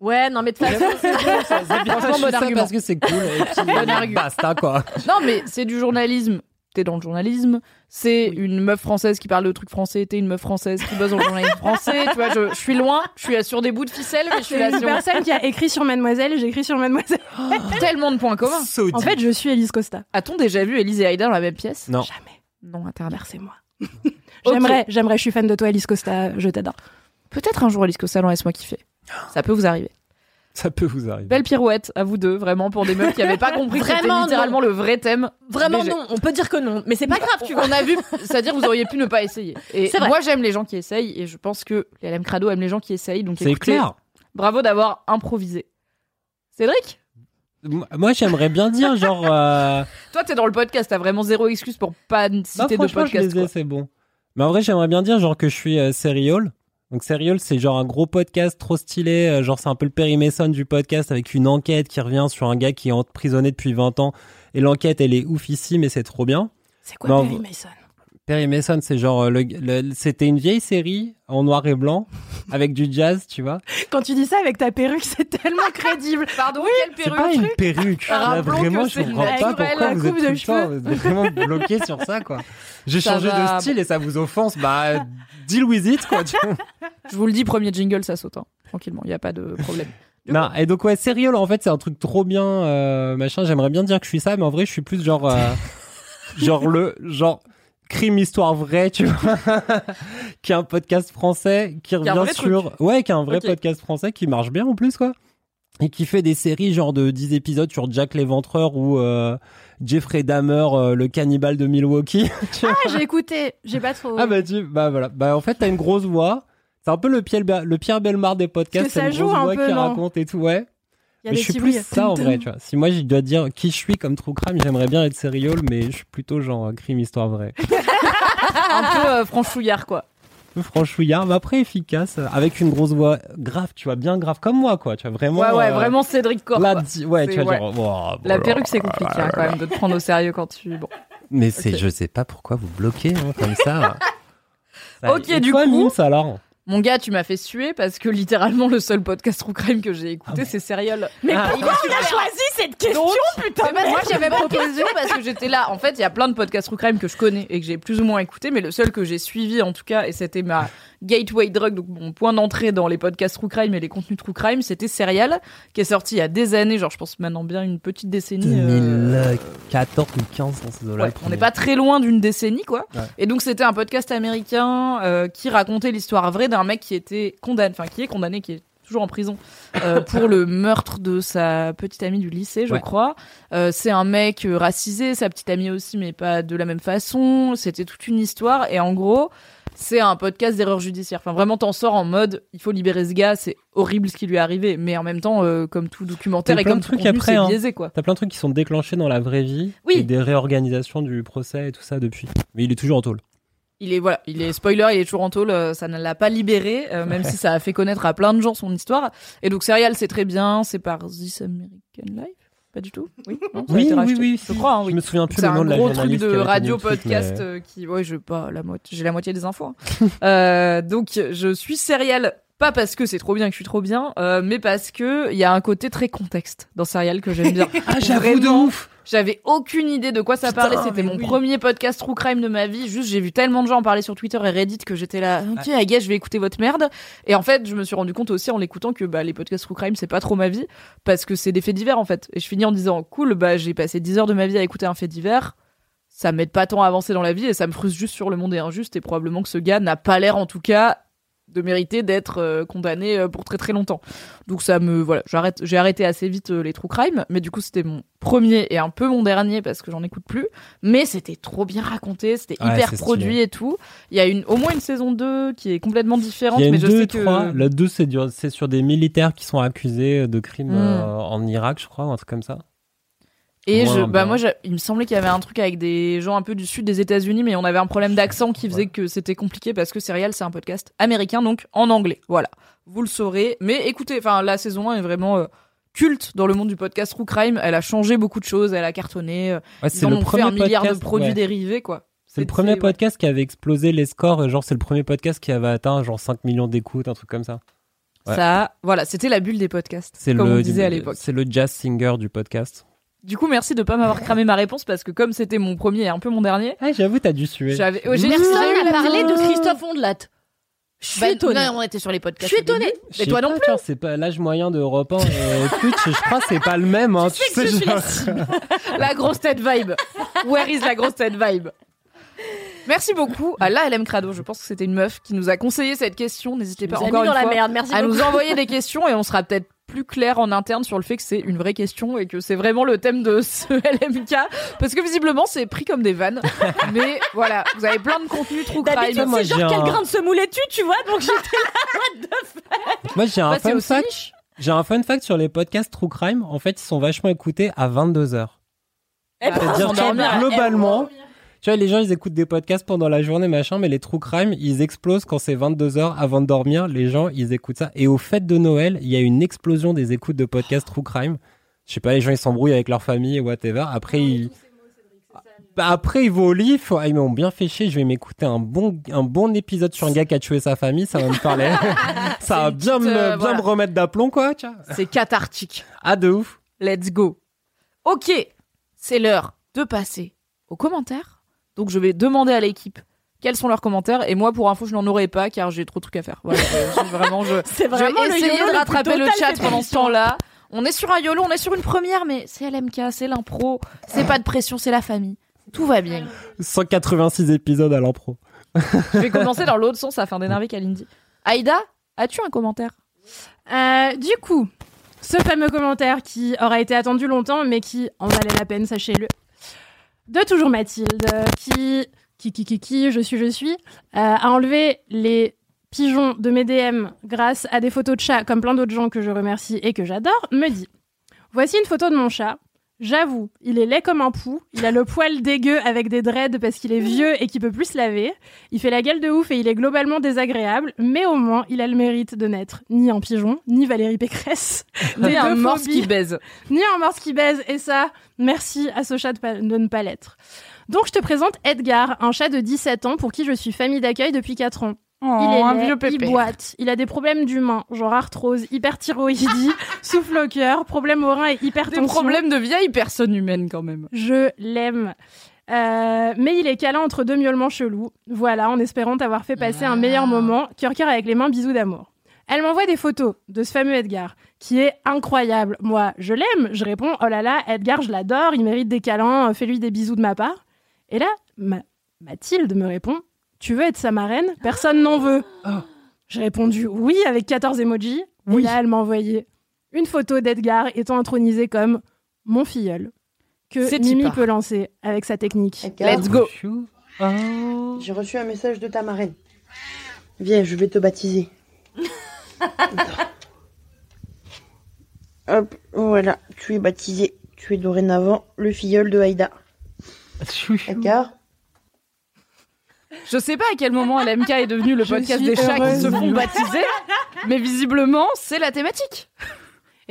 Ouais, non mais de toute façon, C'est bien, ça, c'est bien. Franchement, bon fais ça argument. parce que c'est cool. Et puis, Bon argument. basta quoi. Non, mais c'est du journalisme t'es dans le journalisme. C'est une meuf française qui parle de trucs français, t'es une meuf française qui bosse dans le journalisme français. Tu vois, je, je suis loin, je suis sur des bouts de ficelle, mais je suis C'est là une sur personne qui a écrit sur Mademoiselle et j'écris sur Mademoiselle. tellement de points communs. So En fait, je suis Elise Costa. A-t-on déjà vu Elise et Aïda dans la même pièce? Non. Jamais. Non, interdit. C'est moi. J'aimerais, j'aimerais, je suis fan de toi, Elise Costa, je t'adore. Peut-être un jour Elise Costa dans Laisse-moi kiffer. Ça peut vous arriver. ça peut vous arriver. Belle pirouette à vous deux, vraiment, pour des meufs qui avaient pas compris que c'était Vraiment, littéralement le vrai thème. Vraiment BG. non, on peut dire que non, mais c'est pas grave, tu vois. On a vu, c'est-à-dire vous auriez pu ne pas essayer. Et C'est vrai. moi j'aime les gens qui essayent et je pense que les LM Crado aiment les gens qui essayent. Donc C'est écoutez, clair. bravo d'avoir improvisé. Cédric, Moi, j'aimerais bien dire, genre. euh, toi t'es dans le podcast, t'as vraiment zéro excuse pour pas Non, citer de podcast. les ai, quoi. c'est bon. Mais en vrai, j'aimerais bien dire, genre, que je suis euh, Serial. Donc, Serial, c'est genre un gros podcast trop stylé. euh, genre, c'est un peu le Perry Mason du podcast avec une enquête qui revient sur un gars qui est emprisonné depuis 20 ans. Et l'enquête, elle est oufissime et c'est trop bien. C'est quoi Non, Perry vous- Mason? Perry Mason, c'est genre, euh, le, le- c'était une vieille série en noir et blanc avec du jazz, tu vois. Quand tu dis ça avec ta perruque, c'est tellement crédible. Pardon, quelle C'est perruque pas une perruque. Là, vraiment, je c'est comprends pas pourquoi vous êtes tout de le temps vous êtes vraiment bloqué sur ça, quoi. J'ai Ça changé va. de style et ça vous offense. Bah, deal with it, quoi. tu vois. Je vous le dis, premier jingle, ça saute. hein. Tranquillement, il y a pas de problème. Non, et donc ouais, Serial en fait c'est un truc trop bien euh, machin. J'aimerais bien dire que je suis ça, mais en vrai je suis plus genre euh, genre le genre crime histoire vraie, tu vois, qui est un podcast français qui revient sur ouais, qui est un vrai podcast français qui marche bien en plus quoi. Et qui fait des séries genre de 10 épisodes sur Jack l'Éventreur ou euh, Jeffrey Dahmer, euh, le cannibale de Milwaukee. Ah, j'ai écouté, j'ai pas trop. ah bah tu bah voilà. Bah en fait t'as une grosse voix. C'est un peu le Pierre, le Pierre Belmar des podcasts que t'as une ça joue grosse un voix peu, qui non raconte et tout ouais y a mais des je suis plus ça en vrai tu vois si moi je dois dire qui je suis comme true crime j'aimerais bien être serial mais je suis plutôt genre euh, crime histoire vraie Un peu euh, franchouillard, quoi. peu franchouillard mais après efficace euh, avec une grosse voix grave tu vois bien grave comme moi quoi tu vois vraiment Ouais, ouais, euh, vraiment Cédric Corp. di- ouais tu vois ouais. genre oh, La voilà. perruque, c'est compliqué hein, quand même de te prendre au sérieux quand tu. Bon. mais c'est je sais pas pourquoi vous bloquez hein, comme ça Ça- Ok, et du toi, coup- Mims, alors? Mon gars, tu m'as fait suer parce que littéralement le seul podcast True Crime que j'ai écouté, c'est Serial. Mais Ah. pourquoi tu as choisi cette question, putain Mais parce que moi j'avais proposé parce que j'étais là. En fait, il y a plein de podcasts True Crime que je connais et que j'ai plus ou moins écouté, mais le seul que j'ai suivi en tout cas, et c'était ma gateway drug, donc mon point d'entrée dans les podcasts True Crime et les contenus True Crime, c'était Serial, qui est sorti il y a des années, genre je pense maintenant bien une petite décennie. euh, 2014 ou 15 dans ces. Ouais, on n'est pas très loin d'une décennie, quoi. Ouais. Et donc c'était un podcast américain euh, qui racontait l'histoire vraie d'un mec qui était condamné, enfin qui est condamné, qui est toujours en prison euh, pour le meurtre de sa petite amie du lycée, je Ouais. crois. Euh, c'est un mec euh, racisé, sa petite amie aussi, mais pas de la même façon. C'était toute une histoire. Et en gros, c'est un podcast d'erreur judiciaire. Enfin, vraiment, t'en sors en mode, il faut libérer ce gars, c'est horrible ce qui lui est arrivé. Mais en même temps, euh, comme tout documentaire et comme de tout trucs contenu, après, c'est hein. biaisé, quoi. T'as plein de trucs qui sont déclenchés dans la vraie vie. Oui. Et des réorganisations du procès et tout ça depuis. Mais il est toujours en taulle. Il est voilà, il est spoiler, il est toujours en tôle, euh, ça ne l'a pas libéré, euh, même si ça a fait connaître à plein de gens son histoire. Et donc Serial, c'est très bien, c'est par This American Life, pas du tout? Oui, non, ça a Oui, été oui, racheté. oui. Je crois, hein, Je oui. me souviens plus C'est le un nom de la gros truc de radio podcast mais- euh, qui, ouais, je pas la moitié, j'ai la moitié des infos. hein. euh, donc je suis Serial. Pas parce que c'est trop bien que je suis trop bien, euh, mais parce que il y a un côté très contexte dans Serial que j'aime bien. Ah, j'avoue de ouf J'avais aucune idée de quoi ça Putain, parlait. C'était mon oui. premier podcast True Crime de ma vie. Juste, j'ai vu tellement de gens en parler sur Twitter et Reddit que j'étais là, ok, I guess, je vais écouter votre merde. Et en fait, je me suis rendu compte aussi en l'écoutant que bah, les podcasts True Crime, c'est pas trop ma vie parce que c'est des faits divers en fait. Et je finis en disant, cool, bah, j'ai passé 10 heures de ma vie à écouter un fait divers. Ça m'aide pas tant à avancer dans la vie et ça me frustre juste sur le monde est injuste et probablement que ce gars n'a pas l'air en tout cas de mériter d'être euh, condamné euh, pour très très longtemps. Donc ça me voilà, j'arrête, j'ai arrêté assez vite euh, les true crime, mais du coup c'était mon premier et un peu mon dernier parce que j'en écoute plus. Mais c'était trop bien raconté, c'était Ouais, hyper produit stylé. et tout. Il y a une au moins une saison 2 qui est complètement différente, Il y a une mais je 2 sais que 3. La 2, c'est sur des militaires qui sont accusés de crimes Mm. euh, en Irak, je crois, ou un truc comme ça. Et Moins je, bah moi, il me semblait qu'il y avait un truc avec des gens un peu du sud des États-Unis, mais on avait un problème d'accent qui faisait Ouais. que c'était compliqué parce que Serial, c'est un podcast américain, donc en anglais. Voilà. Vous le saurez. Mais écoutez, enfin, la saison 1 est vraiment euh, culte dans le monde du podcast True Crime. Elle a changé beaucoup de choses, elle a cartonné. euh, Ouais, Ils c'est en le ont fait premier un milliard de podcast, produits ouais. dérivés, quoi. C'est le premier podcast qui avait explosé les scores. Genre, c'est le premier podcast qui avait atteint genre 5 millions d'écoutes, un truc comme ça. Ça, voilà, c'était la bulle des podcasts, C'est comme le, on disait à l'époque. C'est le jazz singer du podcast. Du coup, merci de pas m'avoir cramé ma réponse parce que comme c'était mon premier et un peu mon dernier, Ah, j'avoue, t'as dû suer. j'avais. ouais, j'ai- Personne n'a parlé de Christophe Ondelat. Je suis Bah, étonnée. non, on était sur les Je podcasts. suis au début. étonnée. Je Mais toi non pas, plus. C'est pas l'âge moyen de Europe 1 et Twitch, je crois que c'est pas le même. Hein, tu sais, genre- La grosse tête vibe. Where is la grosse tête vibe? Merci beaucoup à la LM Crado. Je pense que c'était une meuf qui nous a conseillé cette question. N'hésitez pas encore mis une la fois merde. Merci à beaucoup. nous envoyer des questions et on sera peut-être plus clair en interne sur le fait que c'est une vraie question et que c'est vraiment le thème de ce LMK parce que visiblement c'est pris comme des vannes mais voilà vous avez plein de contenu true crime D'habitude, moi, c'est genre quel grain de semoule es-tu, tu vois? Donc j'étais là. Moi, j'ai un Bah, fun aussi fact. J'ai un fun fact sur les podcasts True Crime. En fait, ils sont vachement écoutés à 22h. Eh ben, C'est-à-dire, globalement, tu vois, les gens, ils écoutent des podcasts pendant la journée, machin, mais les True Crime, ils explosent quand c'est 22h avant de dormir. Les gens, ils écoutent ça. Et au fête de Noël, il y a une explosion des écoutes de podcasts True Crime. Je sais pas, les gens, ils s'embrouillent avec leur famille et whatever. Après, ils... Bah, après, ils vont au lit, ah, ils m'ont bien fait chier, je vais m'écouter un bon, un bon épisode sur un gars qui a tué sa famille, ça va me parler. ça va bien, petite, me, euh, bien voilà. me remettre d'aplomb, quoi, c'est cathartique Ah, de ouf. let's go ok c'est l'heure de passer aux commentaires donc je vais demander à l'équipe quels sont leurs commentaires et moi pour info je n'en aurai pas car j'ai trop de trucs à faire voilà, je- je- vraiment je C'est Je vraiment vais le essayer YOLO de rattraper le chat pendant ce émission. temps-là. On est sur un YOLO, on est sur une première, mais c'est LMK, c'est l'impro, c'est pas de pression, c'est la famille. Tout va bien. 186 épisodes à l'impro. Je vais commencer dans l'autre sens afin d'énerver Kalindi. Aïda, as-tu un commentaire? Euh, du coup, ce fameux commentaire qui aura été attendu longtemps, mais qui en valait la peine, sachez-le. De toujours Mathilde, qui, qui, qui, qui, qui, je suis, je suis, euh, a enlevé les pigeons de mes DM grâce à des photos de chats, comme plein d'autres gens que je remercie et que j'adore, me dit Voici une photo de mon chat. J'avoue, il est laid comme un pou, il a le poil dégueu avec des dreads parce qu'il est vieux et qu'il peut plus se laver, il fait la gueule de ouf et il est globalement désagréable, mais au moins il a le mérite de n'être ni un pigeon, ni Valérie Pécresse, Les un morse qui baise. ni un morse qui baise, et ça, merci à ce chat de, de ne pas l'être. Donc je te présente Edgar, un chat de 17 ans pour qui je suis famille d'accueil depuis 4 ans. Oh, Il est un boite, il a des problèmes d'humain, genre arthrose, hyperthyroïdie, souffle au cœur, problème au rein et Des hypertension. problèmes de vieille personne humaine quand même. Je l'aime. Euh, mais il est câlin entre deux miaulements chelous. Voilà, en espérant t'avoir fait passer un meilleur moment, cœur cœur avec les mains, bisous d'amour. Elle m'envoie des photos de ce fameux Edgar, qui est incroyable. Moi, je l'aime. Je réponds, oh là là, Edgar, je l'adore, il mérite des câlins, euh, fais-lui des bisous de ma part. Et là, Ma- Mathilde me répond, tu veux être sa marraine? Personne n'en veut. J'ai répondu oui avec 14 emojis. Oui. Et là, elle m'a envoyé une photo d'Edgar étant intronisé comme mon filleul que Mimi peut lancer avec sa technique. Edgar, Let's go. Oh. J'ai reçu un message de ta marraine. Viens, je vais te baptiser. Hop, voilà, tu es baptisé. Tu es dorénavant le filleul de Haïda. Edgar Je sais pas à quel moment LMK est devenu le podcast des chats qui se font baptiser, mais visiblement c'est la thématique.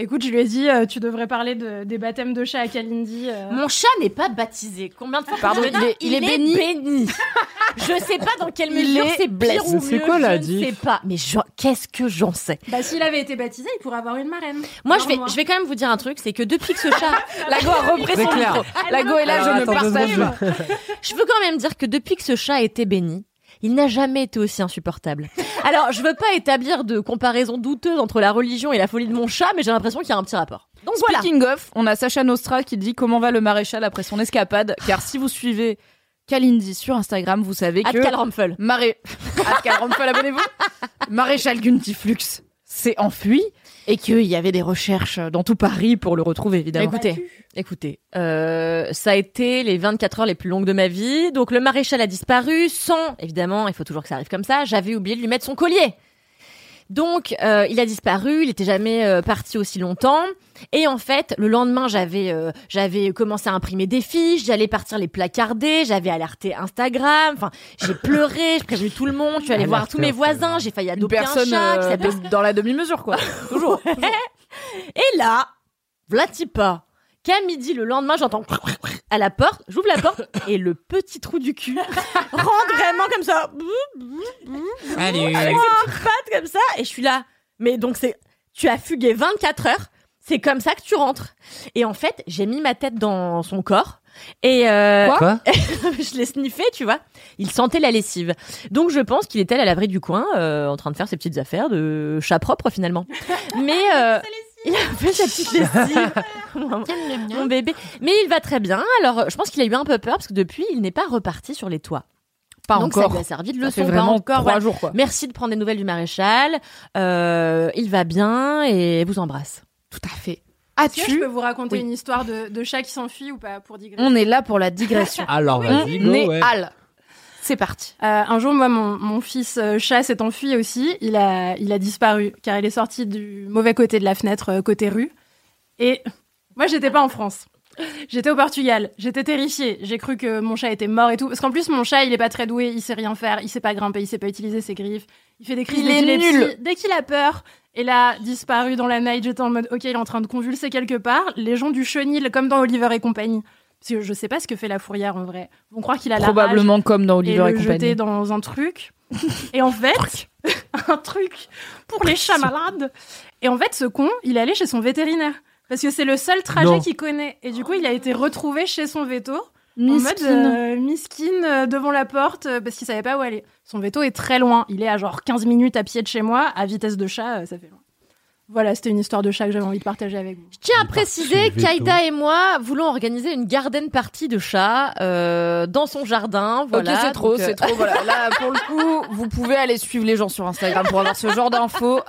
Écoute, je lui ai dit, euh, tu devrais parler de- des baptêmes de chat à Kalindi. euh. Mon chat n'est pas baptisé. Combien de fois Pardon, il est- il est béni. je sais pas dans quelle Il mesure est c'est pire ou C'est mieux. quoi la je ne diff sais pas. Mais j'en- qu'est-ce que j'en sais? Bah, s'il avait été baptisé, il pourrait avoir une marraine. Moi, je vais, je vais quand même vous dire un truc, c'est que depuis que ce chat, Lago a repris son clair. micro. Lago est là, Alors, je ne attends deux partage secondes, pas. je veux quand même dire que depuis que ce chat a été béni, il n'a jamais été aussi insupportable. Alors, je veux pas établir de comparaison douteuse entre la religion et la folie de mon chat, mais j'ai l'impression qu'il y a un petit rapport. Donc voilà. Speaking of, on a Sacha Nostra qui dit comment va le maréchal après son escapade, car si vous suivez Kalindi sur Instagram, vous savez que Calramfel. Maré... Abonnez-vous. Maréchal Guntiflux s'est enfui et qu'il y avait des recherches dans tout Paris pour le retrouver, évidemment. Écoutez, écoutez, euh, ça a été les 24 heures les plus longues de ma vie. Donc le maréchal a disparu sans, évidemment, il faut toujours que ça arrive comme ça. J'avais oublié de lui mettre son collier. Donc euh, il a disparu, il était jamais euh, parti aussi longtemps. Et en fait, le lendemain, j'avais euh, j'avais commencé à imprimer des fiches, j'allais partir les placarder, j'avais alerté Instagram. Enfin, j'ai pleuré, j'ai prévenu tout le monde, je suis allée voir tous mes voisins, j'ai failli adopter personne un chat qui euh, s'appelle dans la demi-mesure, quoi. Toujours. et là, Vlatipa, qu'à midi le lendemain, j'entends à la porte, j'ouvre la porte et le petit trou du cul rentre vraiment comme ça, Salut. avec ses petites pattes comme ça, et je suis là. Mais donc c'est, tu as fugué 24 heures. c'est comme ça que tu rentres. Et en fait, j'ai mis ma tête dans son corps. Et euh, Quoi? je l'ai sniffé, tu vois. Il sentait la lessive. Donc je pense qu'il était à l'abri du coin, euh, en train de faire ses petites affaires de chat propre finalement. Mais euh, il a fait sa petite lessive. mon, mon bébé. Mais il va très bien. Alors je pense qu'il a eu un peu peur parce que depuis, il n'est pas reparti sur les toits. Pas Donc ça encore. lui a servi de Ça leçon. Pas encore. trois voilà. jours, quoi. Merci de prendre des nouvelles du maréchal. Euh, il va bien et vous embrasse. Tout à fait. Est-ce que je As-tu peux vous raconter Oui. une histoire de, de chat qui s'enfuit ou pas pour digresser On est là pour la digression. Alors, vas-y, On go, est ouais. Al. C'est parti. Euh, un jour, moi, mon, mon fils euh, chat s'est enfui aussi. Il a, il a disparu car il est sorti du mauvais côté de la fenêtre, euh, côté rue. Et moi, j'étais pas en France. J'étais au Portugal. J'étais terrifiée. J'ai cru que mon chat était mort et tout. Parce qu'en plus, mon chat, il est pas très doué. Il sait rien faire. Il sait pas grimper. Il sait pas utiliser ses griffes. Il fait des crises Il est nul. dès qu'il a peur. Et là, disparu dans la night, j'étais en mode, ok, il est en train de convulser quelque part. Les gens du chenil, comme dans Oliver et compagnie. Parce que je sais pas ce que fait la fourrière en vrai. Vont croire qu'il a la rage Probablement comme dans et Oliver et, le compagnie. jeter dans un truc. Et en fait, un truc pour les chats malades. Et en fait, ce con, il est allé chez son vétérinaire. Parce que c'est le seul trajet qu'il connaît. Et du coup, il a été retrouvé chez son veto. En Miskin. mode euh, euh, devant la porte euh, parce qu'il savait pas où aller. Son veto est très loin. Il est à genre 15 minutes à pied de chez moi. À vitesse de chat, ça fait loin. Voilà, c'était une histoire de chat que j'avais envie de partager avec vous. Je tiens à préciser qu'Aïda et moi voulons organiser une garden party de chats euh, dans son jardin. Voilà. ok, c'est trop, euh, c'est trop. Voilà, là, pour le coup, vous pouvez aller suivre les gens sur Instagram pour avoir ce genre d'infos.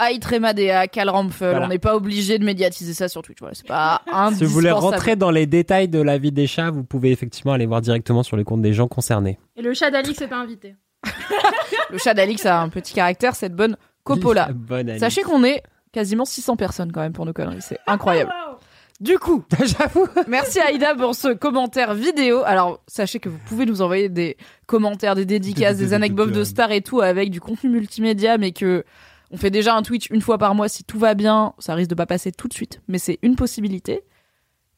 Calramfel. Voilà. On n'est pas obligé de médiatiser ça sur Twitch. Voilà, c'est pas un. Si vous voulez rentrer dans les détails de la vie des chats, vous pouvez effectivement aller voir directement sur le compte des gens concernés. Et le chat d'Alix n'est pas invité. Le chat d'Alix a un petit caractère, cette bonne Coppola. Bonne. Sachez qu'on est quasiment 600 personnes quand même pour nos conneries. C'est incroyable. Du coup, J'avoue. merci Aïda pour ce commentaire vidéo. Alors, sachez que vous pouvez nous envoyer des commentaires, des dédicaces, des anecdotes de stars et tout avec du contenu multimédia, mais que on fait déjà un Twitch une fois par mois si tout va bien. Ça risque de pas passer tout de suite, mais c'est une possibilité.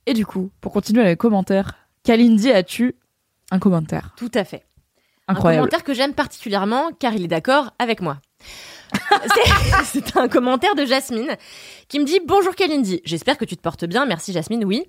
Et du coup, pour continuer les commentaires, Kalindi, as-tu un commentaire? Tout à fait. Un incroyable commentaire que j'aime particulièrement car il est d'accord avec moi. C'est- un commentaire de Jasmine qui me dit Bonjour Kalindi, j'espère que tu te portes bien, merci Jasmine, oui.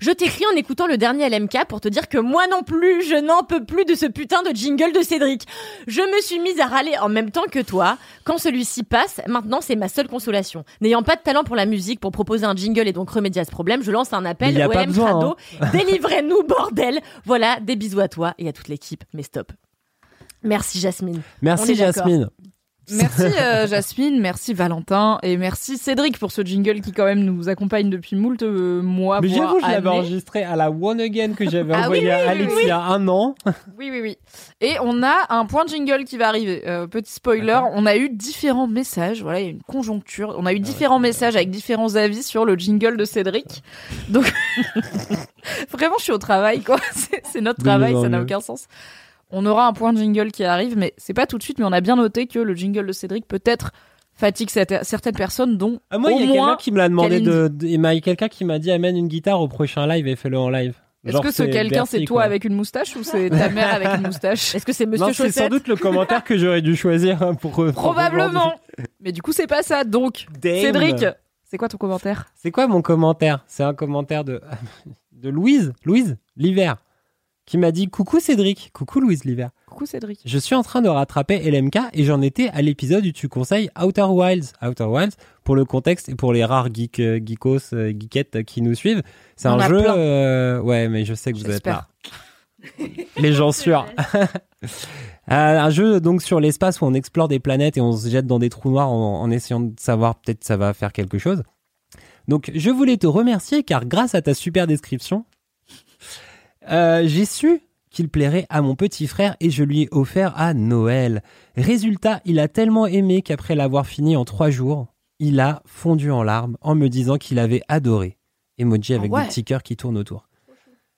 Je t'écris en écoutant le dernier LMK pour te dire que moi non plus, je n'en peux plus de ce putain de jingle de Cédric. Je me suis mise à râler en même temps que toi. Quand celui-ci passe, maintenant c'est ma seule consolation. N'ayant pas de talent pour la musique, pour proposer un jingle et donc remédier à ce problème, je lance un appel au LM Crado. Délivrez-nous, bordel Voilà, des bisous à toi et à toute l'équipe, mais stop. Merci Jasmine. Merci. Jasmine. Merci euh, Jasmine, merci Valentin et merci Cédric pour ce jingle qui quand même nous accompagne depuis moult euh, mois. Mais j'avoue, je l'avais enregistré à la One Again que j'avais Ah envoyé oui, oui, à Alex oui, il y a un an. Oui, oui, oui. Et on a un point de jingle qui va arriver. Euh, petit spoiler, on a eu différents messages. Voilà, il y a une conjoncture. On a eu différents messages avec différents avis sur le jingle de Cédric. Donc, vraiment, je suis au travail, quoi. C'est notre travail, ça n'a aucun sens. On aura un point de jingle qui arrive, mais c'est pas tout de suite. Mais on a bien noté que le jingle de Cédric peut-être fatigue cette- certaines personnes, dont Ah, moi, il y a quelqu'un qui me l'a demandé de, de- il m'a- quelqu'un qui m'a dit amène une guitare au prochain live et fais-le en live. Est-ce que ce quelqu'un c'est toi quoi. avec une moustache ou c'est ta mère avec une moustache Est-ce que c'est Monsieur Non, c'est sans doute le commentaire que j'aurais dû choisir hein, pour pour Probablement. Mais du coup, c'est pas ça. Donc, Damn. Cédric, c'est quoi ton commentaire? C'est quoi mon commentaire? C'est un commentaire de de Louise, Louise l'hiver, qui m'a dit coucou Cédric, coucou Louise l'hiver. Coucou Cédric. Je suis en train de rattraper LMK et j'en étais à l'épisode où tu conseilles Outer Wilds. Outer Wilds, pour le contexte et pour les rares geeks, euh, geekos, euh, geekettes qui nous suivent, c'est un a jeu. euh, ouais, mais je sais que vous êtes là. Les gens sûrs. Un jeu donc sur l'espace où on explore des planètes et on se jette dans des trous noirs en, en essayant de savoir peut-être ça va faire quelque chose. Donc je voulais te remercier car grâce à ta super description, euh, j'ai su qu'il plairait à mon petit frère et je lui ai offert à Noël. Résultat, il a tellement aimé qu'après l'avoir fini en trois jours, il a fondu en larmes en me disant qu'il avait adoré. Emoji avec ouais. des petits cœurs qui tournent autour.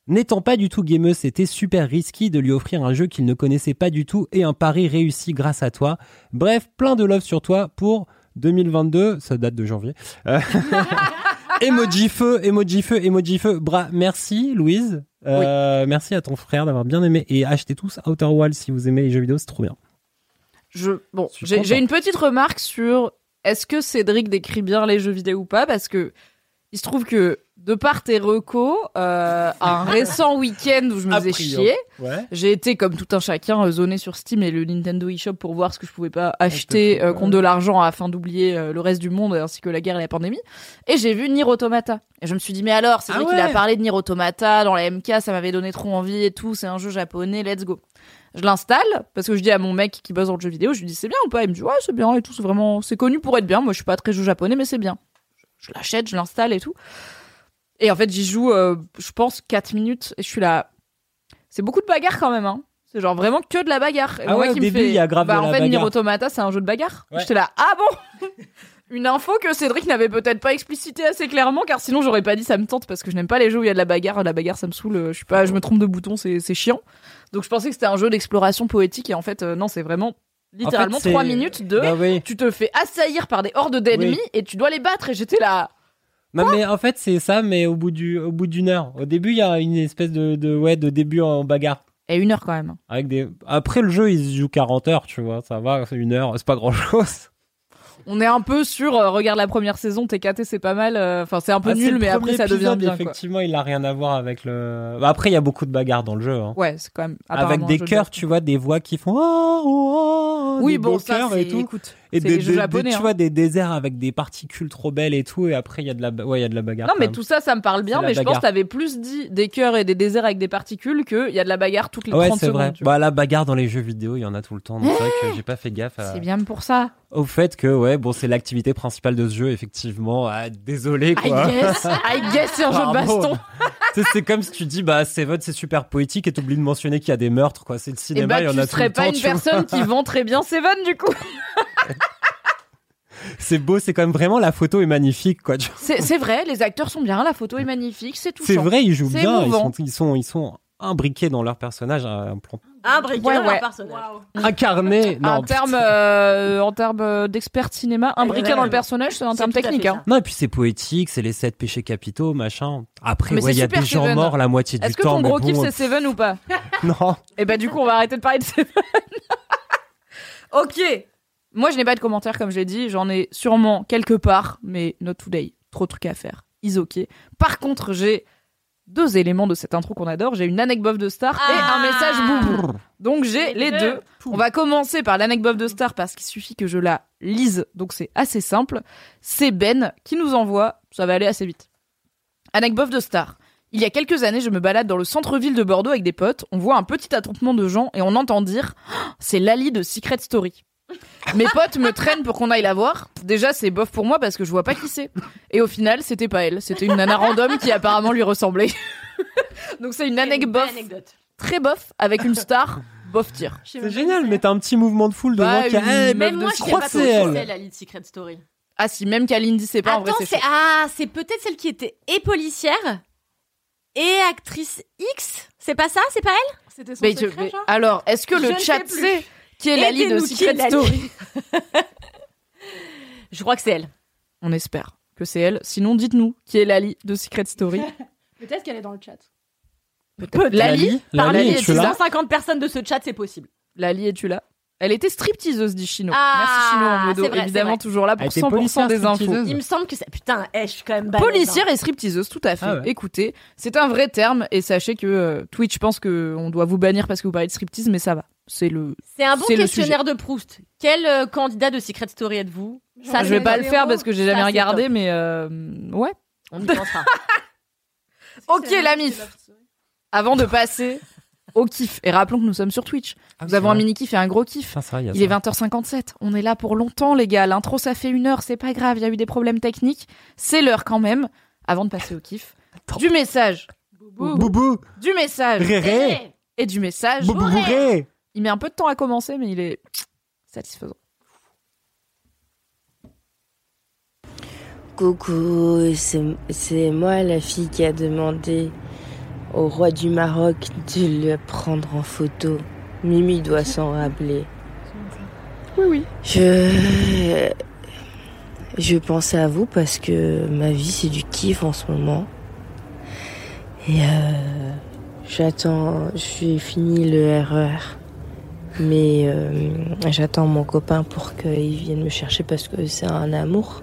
N'étant pas du tout gameux, c'était super risky de lui offrir un jeu qu'il ne connaissait pas du tout et un pari réussi grâce à toi. Bref, plein de love sur toi pour 2022, ça date de janvier. Emoji feu, emoji feu, emoji feu. Bra, merci Louise. Euh, Merci à ton frère d'avoir bien aimé et achetez tous Outer Wilds si vous aimez les jeux vidéo, c'est trop bien. Je bon, j'ai une petite remarque sur est-ce que Cédric décrit bien les jeux vidéo ou pas parce que Il se trouve que de par tes recos, euh, un récent week-end où je me faisais chier, Ouais. j'ai été comme tout un chacun euh, zoné sur Steam et le Nintendo eShop pour voir ce que je pouvais pas acheter peut- euh, contre de l'argent afin d'oublier euh, le reste du monde ainsi que la guerre et la pandémie. Et j'ai vu Nier Automata. Et je me suis dit mais alors, c'est Ah vrai qu'il a parlé de Nier Automata dans la MK, ça m'avait donné trop envie et tout, c'est un jeu japonais, let's go. Je l'installe parce que je dis à mon mec qui bosse dans le jeu vidéo, je lui dis c'est bien ou pas? Il me dit ouais c'est bien et tout, c'est vraiment c'est connu pour être bien. Moi je suis pas très jeu japonais mais c'est bien. Je, l'achète, je l'installe et tout. Et en fait j'y joue, euh, je pense 4 minutes et je suis là. C'est beaucoup de bagarre quand même hein. C'est genre vraiment que de la bagarre. Et Ah moi ouais, qui au me début, fait, il y a grave bah, de en la fait Nier bagarre. Automata c'est un jeu de bagarre. Ouais. J'étais là ah bon? Une info que Cédric n'avait peut-être pas explicité assez clairement, car sinon j'aurais pas dit ça me tente parce que je n'aime pas les jeux où il y a de la bagarre. La bagarre ça me saoule. Je suis pas, je me trompe de bouton, c'est c'est chiant. Donc je pensais que c'était un jeu d'exploration poétique et en fait euh, non, c'est vraiment littéralement En fait, trois minutes de. Bah oui. Tu te fais assaillir par des hordes d'ennemis Oui. et tu dois les battre. Et j'étais là. Non mais en fait c'est ça mais au bout du au bout d'une heure. Au début il y a une espèce de, de ouais de début en bagarre Et une heure quand même. avec des après le jeu il se joue 40 heures tu vois ça va une heure c'est pas grand chose. On est un peu sur. euh, regarde la première saison, TKT c'est pas mal. euh, Enfin c'est un peu nul, mais après ça devient bien. quoi. Effectivement il a rien à voir avec le. Bah, après il y a beaucoup de bagarres dans le jeu. hein. Ouais, c'est quand même. Avec des cœurs, tu vois, des voix qui font oh, oh, oh, Oui, des bon, beaux ça cœurs c'est. et tout. Écoute, Et des, jeux japonais. des- hein. tu vois, des déserts avec des particules trop belles et tout, et après il y a de la, ouais, il y a de la bagarre. Non, mais tout ça, ça me parle bien, mais je pense que t'avais plus dit des cœurs et des déserts avec des particules qu'il y a de la bagarre toutes les Ouais, 30 c'est secondes. vrai. tu. Bah, la bagarre dans les jeux vidéo, il y en a tout le temps. Donc c'est vrai que j'ai pas fait gaffe à- C'est bien pour ça. au fait que, ouais, bon, c'est l'activité principale de ce jeu, effectivement. Ah, désolé, I quoi. guess, I guess c'est un jeu de baston. C'est comme si tu dis, bah, Seven, c'est super poétique et t'oublies de mentionner qu'il y a des meurtres, quoi. C'est le Et cinéma, bah, il y en a tout serais le pas temps. une tu vois. personne qui vend très bien Seven, du coup. C'est beau, c'est quand même vraiment, la photo est magnifique, quoi. C'est vrai, les acteurs sont bien, la photo est magnifique, c'est tout. C'est vrai, ils jouent bien. Ils sont, ils sont, ils sont imbriqués dans leur personnage, un plan Un briquet Ouais, dans leur ouais. personnage. incarné. Non, En termes, euh, en termes euh, d'expert cinéma, imbriqué ouais. dans le personnage, c'est un terme technique. Hein. Non, et puis c'est poétique, c'est les sept péchés capitaux, machin. Après, ouais, il y a des gens morts la moitié du Est-ce que temps. ton gros bon, kiff c'est euh, Seven ou pas Non. Et bah du coup, on va arrêter de parler de Seven. ok. Moi, je n'ai pas de commentaires, comme je l'ai dit. J'en ai sûrement quelque part, mais not today. Trop de trucs à faire. Is ok. Par contre, j'ai deux éléments de cette intro qu'on adore. J'ai une anecdote de star et Ah. un message boubou. Donc j'ai les deux. On va commencer par l'anecdote de star parce qu'il suffit que je la lise. Donc c'est assez simple. C'est Ben qui nous envoie. Ça va aller assez vite. Anecdote de star. Il y a quelques années, je me balade dans le centre-ville de Bordeaux avec des potes. On voit un petit attroupement de gens et on entend dire Ah, c'est Lali de Secret Story. Mes potes me traînent pour qu'on aille la voir. Déjà, c'est bof pour moi parce que je vois pas qui c'est. Et au final, c'était pas elle. C'était une nana random qui apparemment lui ressemblait. Donc c'est une anecdote bof, anecdote. très bof avec une star bof tir. C'est génial, mais t'as un petit mouvement de foule Bah, devant qui a. une Eh, Même de moi, je crois que c'est qui elle. la lead Secret Story. Ah si, même qu'Aline dit c'est pas en vrai Attends, c'est c'est chaud. ah, c'est peut-être celle qui était et policière et actrice X. C'est pas ça C'est pas elle? C'était son Mais secret, genre alors, est-ce que Je le chat sait qui est Lali de Secret Lali Story Je crois que c'est elle. On espère que c'est elle. Sinon, dites-nous qui est Lali de Secret Story? Peut-être qu'elle est dans le chat. Peut-être. Lali, est-tu là? 150 personnes de ce chat, c'est possible. Lali, es-tu là? Elle était stripteaseuse, dit Chino. Ah, Merci Chino en modo. c'est vrai, Évidemment, toujours là pour était 100% policière, des infos. Il me semble que c'est putain, eh, je suis quand même balèze, Policière hein. et stripteaseuse, tout à fait. Ah ouais. Écoutez, c'est un vrai terme et sachez que euh, Twitch pense que on doit vous bannir parce que vous parlez de striptease, mais ça va. C'est le. C'est un bon questionnaire de Proust. Quel euh, candidat de Secret Story êtes-vous? Ça, je vais pas le faire parce que j'ai jamais regardé, mais euh, ouais. On y pensera. Ok, la mif. Avant de passer au kiff, et rappelons que nous sommes sur Twitch. Ah, Nous avons un mini kiff et un gros kiff. Vrai, il est ça. 20h57. On est là pour longtemps, les gars. L'intro, ça fait une heure. C'est pas grave. Il y a eu des problèmes techniques. C'est l'heure quand même. Avant de passer au kiff. Du message. Boubou, Du message. Réré, Et du message. Boubou bourré. Il met un peu de temps à commencer, mais il est satisfaisant. Coucou, c'est moi la fille qui a demandé au roi du Maroc de le prendre en photo. Mimi doit s'en rappeler. Oui, oui. Je. Je pensais à vous parce que ma vie c'est du kiff en ce moment. Et euh, j'attends. J'ai fini le RER. Mais euh, j'attends mon copain pour qu'il vienne me chercher parce que c'est un amour.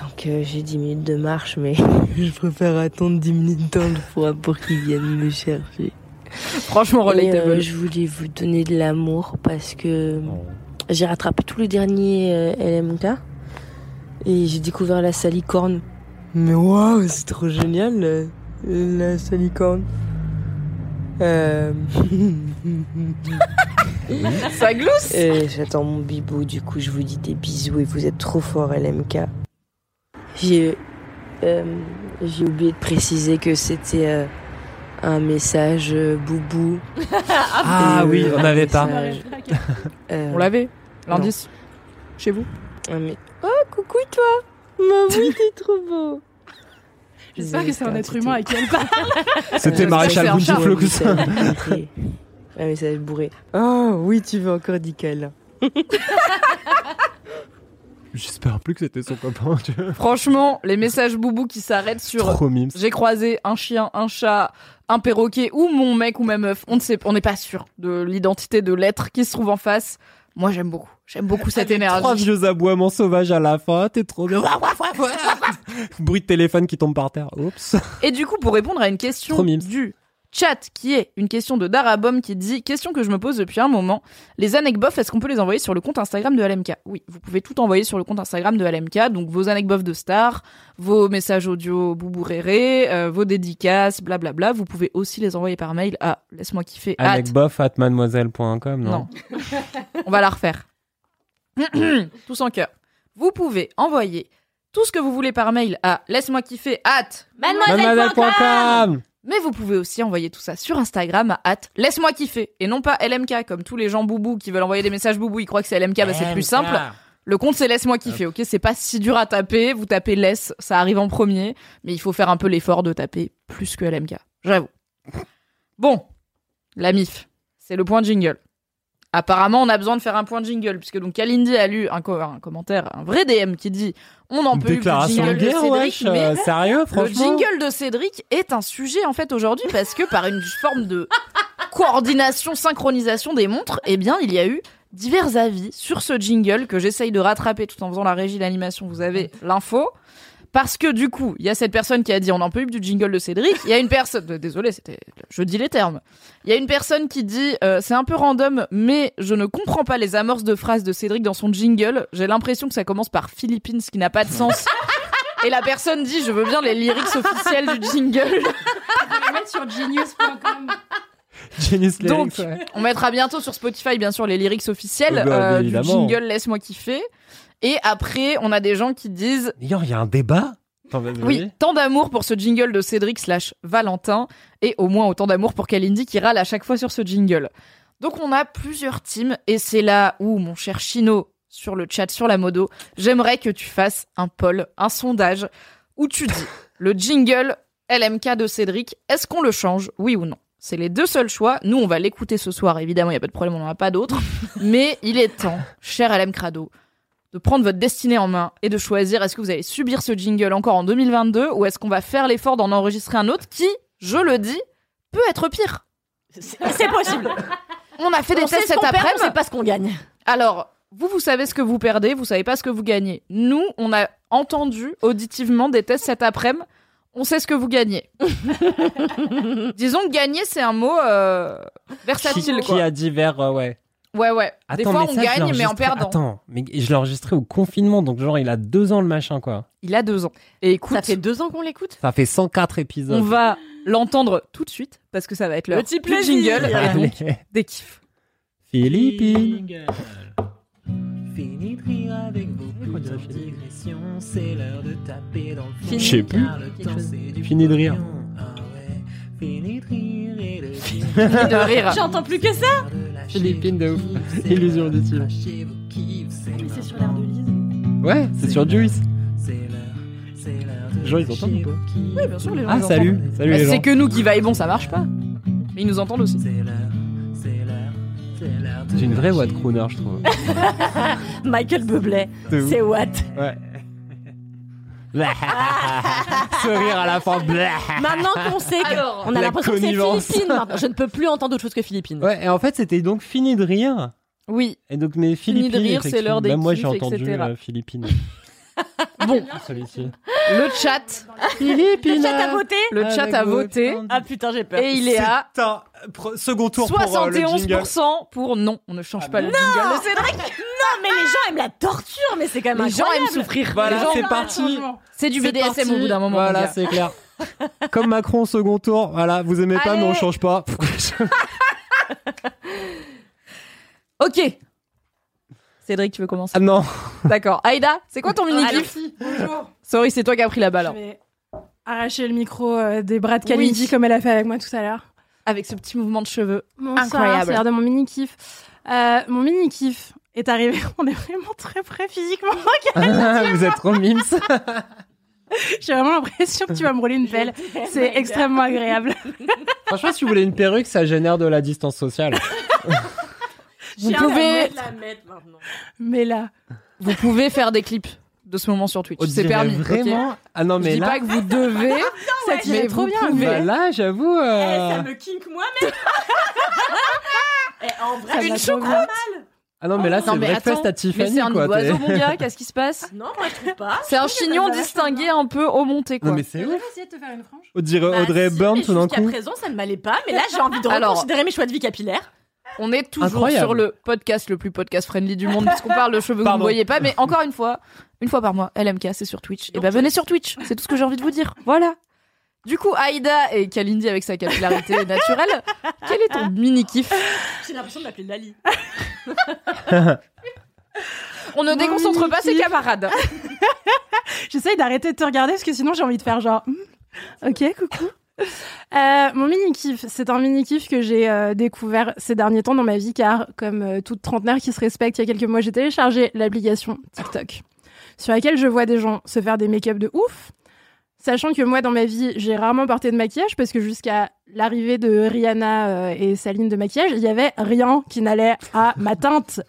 Donc euh, j'ai 10 minutes de marche, mais je préfère attendre 10 minutes dans le froid pour qu'ils viennent me chercher. Franchement, Et, relatable. euh, je voulais vous donner de l'amour parce que j'ai rattrapé tous les derniers euh, LMK et j'ai découvert la salicorne. Mais waouh, c'est trop génial euh, la salicorne. Euh... Ça glousse Euh, J'attends mon bibou, du coup je vous dis des bisous et vous êtes trop fort LMK. J'ai euh, j'ai oublié de préciser que c'était euh, un message euh, boubou. Ah Et, oui, on n'avait pas. euh, On l'avait L'indice Chez vous un mais- Oh coucou toi Bah oui t'es trop beau J'espère que c'est un être humain à qui elle parle. C'était Maréchal. Bountiflux. Message- Un message bourré. Oh oui tu veux encore dit câlin. J'espère plus que c'était son copain. tu vois. Franchement, les messages boubou qui s'arrêtent sur Trop mimes. j'ai croisé un chien, un chat, un perroquet ou mon mec ou ma meuf. On ne sait, on n'est pas sûr de l'identité de l'être qui se trouve en face. Moi, j'aime beaucoup. J'aime beaucoup cette énergie. Trois vieux aboiements sauvages à la fin, t'es trop bien. Bruit de téléphone qui tombe par terre. Oups. Et du coup, pour répondre à une question du chat, qui est une question de Darabom qui dit question que je me pose depuis un moment. Les anecdotes, est-ce qu'on peut les envoyer sur le compte Instagram de LMK Oui, vous pouvez tout envoyer sur le compte Instagram de LMK. Donc vos anecdotes de stars, vos messages audio boubourérés, euh, vos dédicaces, blablabla. Vous pouvez aussi les envoyer par mail à laisse-moi kiffer. at- Anecbof at mademoiselle.com, non, Non. On va la refaire. Tous en cœur. Vous pouvez envoyer tout ce que vous voulez par mail à laisse-moi kiffer at Mademoiselle.com mais vous pouvez aussi envoyer tout ça sur Instagram à laisse-moi kiffer et non pas LMK comme tous les gens boubou qui veulent envoyer des messages boubou ils croient que c'est LMK bah c'est plus simple. Le compte c'est laisse-moi kiffer ok c'est pas si dur à taper vous tapez laisse ça arrive en premier mais il faut faire un peu l'effort de taper plus que LMK j'avoue. Bon la mif c'est le point jingle Apparemment, on a besoin de faire un point de jingle, puisque donc Kalindi a lu un, co- un commentaire, un vrai DM qui dit On en peut plus Déclaration de jingle de guerre, Cédric, wesh. mais euh, sérieux, le franchement. jingle de Cédric est un sujet en fait aujourd'hui parce que par une forme de coordination, synchronisation des montres, eh bien il y a eu divers avis sur ce jingle que j'essaye de rattraper tout en faisant la régie d'animation. Vous avez l'info. Parce que du coup, il y a cette personne qui a dit on en peut plus du jingle de Cédric. Il y a une personne, désolé, c'était, je dis les termes. Il y a une personne qui dit euh, c'est un peu random, mais je ne comprends pas les amorces de phrases de Cédric dans son jingle. J'ai l'impression que ça commence par Philippines, ce qui n'a pas de sens. Et la personne dit je veux bien les lyrics officiels du jingle. les mettre sur genius.com. Genius Donc, Lyrics, ouais. on mettra bientôt sur Spotify, bien sûr, les lyrics officiels Oh bah, euh, du jingle Laisse-moi kiffer. Et après, on a des gens qui disent D'ailleurs, il y a un débat. Oui, tant d'amour pour ce jingle de Cédric slash Valentin et au moins autant d'amour pour Kalindi qui râle à chaque fois sur ce jingle. Donc on a plusieurs teams et c'est là où mon cher Chino sur le chat sur la modo, j'aimerais que tu fasses un poll, un sondage où tu dis le jingle LMK de Cédric, est-ce qu'on le change oui ou non? C'est les deux seuls choix. Nous, on va l'écouter ce soir, évidemment, il n'y a pas de problème, on n'en a pas d'autres. Mais il est temps, cher LM Crado, de prendre votre destinée en main et de choisir est-ce que vous allez subir ce jingle encore en 2022 ou est-ce qu'on va faire l'effort d'en enregistrer un autre qui, je le dis, peut être pire? C'est possible. On a fait des On sait tests ce cet perd, on après-midi. sait pas ce qu'on gagne. Alors, vous, vous savez ce que vous perdez, vous savez pas ce que vous gagnez. Nous, on a entendu auditivement des tests cet après-midi. On sait ce que vous gagnez. Disons que gagner, c'est un mot euh, versatile. Qui, quoi. qui a divers, euh, ouais. Ouais, ouais. Des Attends, fois, mais on ça, gagne, mais en perdant. Attends, mais je l'ai enregistré au confinement, donc genre il a deux ans le machin quoi. Il a deux ans. Et écoute, Ça fait deux ans qu'on l'écoute? Ça fait 104 épisodes. on va l'entendre tout de suite parce que ça va être le Petit jingle et donc des kiffs. Philippines. Fini de rire avec vos petites digressions, c'est l'heure de taper dans le fond. Je sais plus. Fini de rire. Ah ouais. Fini de rire et de Fini de rire. J'entends plus que ça. Philippines de ouf. Illusion auditive. Mais c'est sur l'air de Lise. Ouais, c'est sur Juice. C'est l'heure, c'est l'heure de Les gens, ils entendent ou pas Oui, bien sûr, les gens. Ah ils salut, entendent. salut Bah, les gens. c'est que nous qui vaillons, ça marche pas. Mais ils nous entendent aussi. C'est l'heure, c'est l'heure, c'est l'heure de J'ai une vraie voix de lâcher crooner, je trouve. Michael Bublé. De ouf. C'est what Ouais. Sourire à la fin. Maintenant qu'on sait que Alors, on a la l'impression que c'est connivence. Maintenant. Je ne peux plus entendre autre chose que Philippines. Ouais, et en fait, c'était donc fini de rire. Oui. Et donc, de Philippines. rire, c'est l'heure des Même moi, j'ai kiffs, entendu etc. euh, Philippines. Bon, Celui-ci. le chat, Le chat a voté le chat a voté Ah putain, j'ai peur. et il est à C'est un pre- second tour pour euh, le jingle. 71% pour non. On ne change pas le jingle. Non, Cédric Non, mais les gens aiment la torture, mais c'est quand même Les gens incroyable. aiment souffrir. Voilà, Les gens- c'est parti. C'est du C'est BDSM parti. au bout d'un moment. mon Voilà, gars. c'est clair. Comme Macron second tour, voilà, vous aimez pas, mais on Allez. change pas. Ok. Cédric, tu veux commencer ah non. D'accord. Aïda, c'est quoi ton mini kiff Bonjour. Sorry, c'est toi qui as pris la balle. Je hein. vais arracher le micro euh, des bras de Kalindi Oui. comme elle a fait avec moi tout à l'heure. Avec ce petit mouvement de cheveux. Bonsoir, Incroyable. C'est l'heure de mon mini kiff. Euh, mon mini kiff est arrivé. On est vraiment très près physiquement. vous êtes trop mimes. J'ai vraiment l'impression que tu vas me rouler une pelle. C'est extrêmement agréable. Franchement, si vous voulez une perruque, ça génère de la distance sociale. Vous pouvez, la mettre maintenant. Mais là, vous pouvez faire des clips de ce moment sur Twitch. On C'est dirait permis. ok Vraiment. Ah non, Je mais dis là. pas que vous devez. ça tirait mais trop vous bien. pouvez. Bah là, j'avoue. Eh, euh, ça me kink moi-même. Eh, en vrai, Ça une va trop choucroute. Ah non, mais là, c'est mais breakfast attends, à Tiffany, mais c'est un quoi. oiseau, mon gars. Qu'est-ce qui se passe? Non, moi je trouve pas. C'est un chignon distingué un peu au monté, quoi. Non, mais c'est ouf. essayé de te faire une frange? On dirait Bah, Audrey si, Byrne mais tout d'un Jusqu'à coup. présent, ça ne m'allait pas, mais là j'ai envie de Alors- reconsidérer mes choix de vie capillaire. On est toujours Incroyable. sur le podcast le plus podcast friendly du monde puisqu'on parle de cheveux que vous ne voyez pas. Mais encore une fois, une fois par mois, LMK, c'est sur Twitch. Et bah venez sur Twitch, c'est tout ce que j'ai envie de vous dire. Voilà. Du coup, Aïda et Kalindi avec sa capillarité naturelle, quel est ton mini kiff J'ai l'impression de m'appeler Lali. On ne Mon déconcentre pas ses mini-kiff. camarades. J'essaye d'arrêter de te regarder parce que sinon j'ai envie de faire genre. Hmm, ok, coucou. Euh, mon mini kiff, c'est un mini kiff que j'ai euh, découvert ces derniers temps dans ma vie car, comme euh, toute trentenaire qui se respecte, il y a quelques mois, j'ai téléchargé l'application TikTok sur laquelle je vois des gens se faire des make-up de ouf. Sachant que moi, dans ma vie, j'ai rarement porté de maquillage parce que jusqu'à l'arrivée de Rihanna euh, et sa ligne de maquillage, il y avait rien qui n'allait à ma teinte.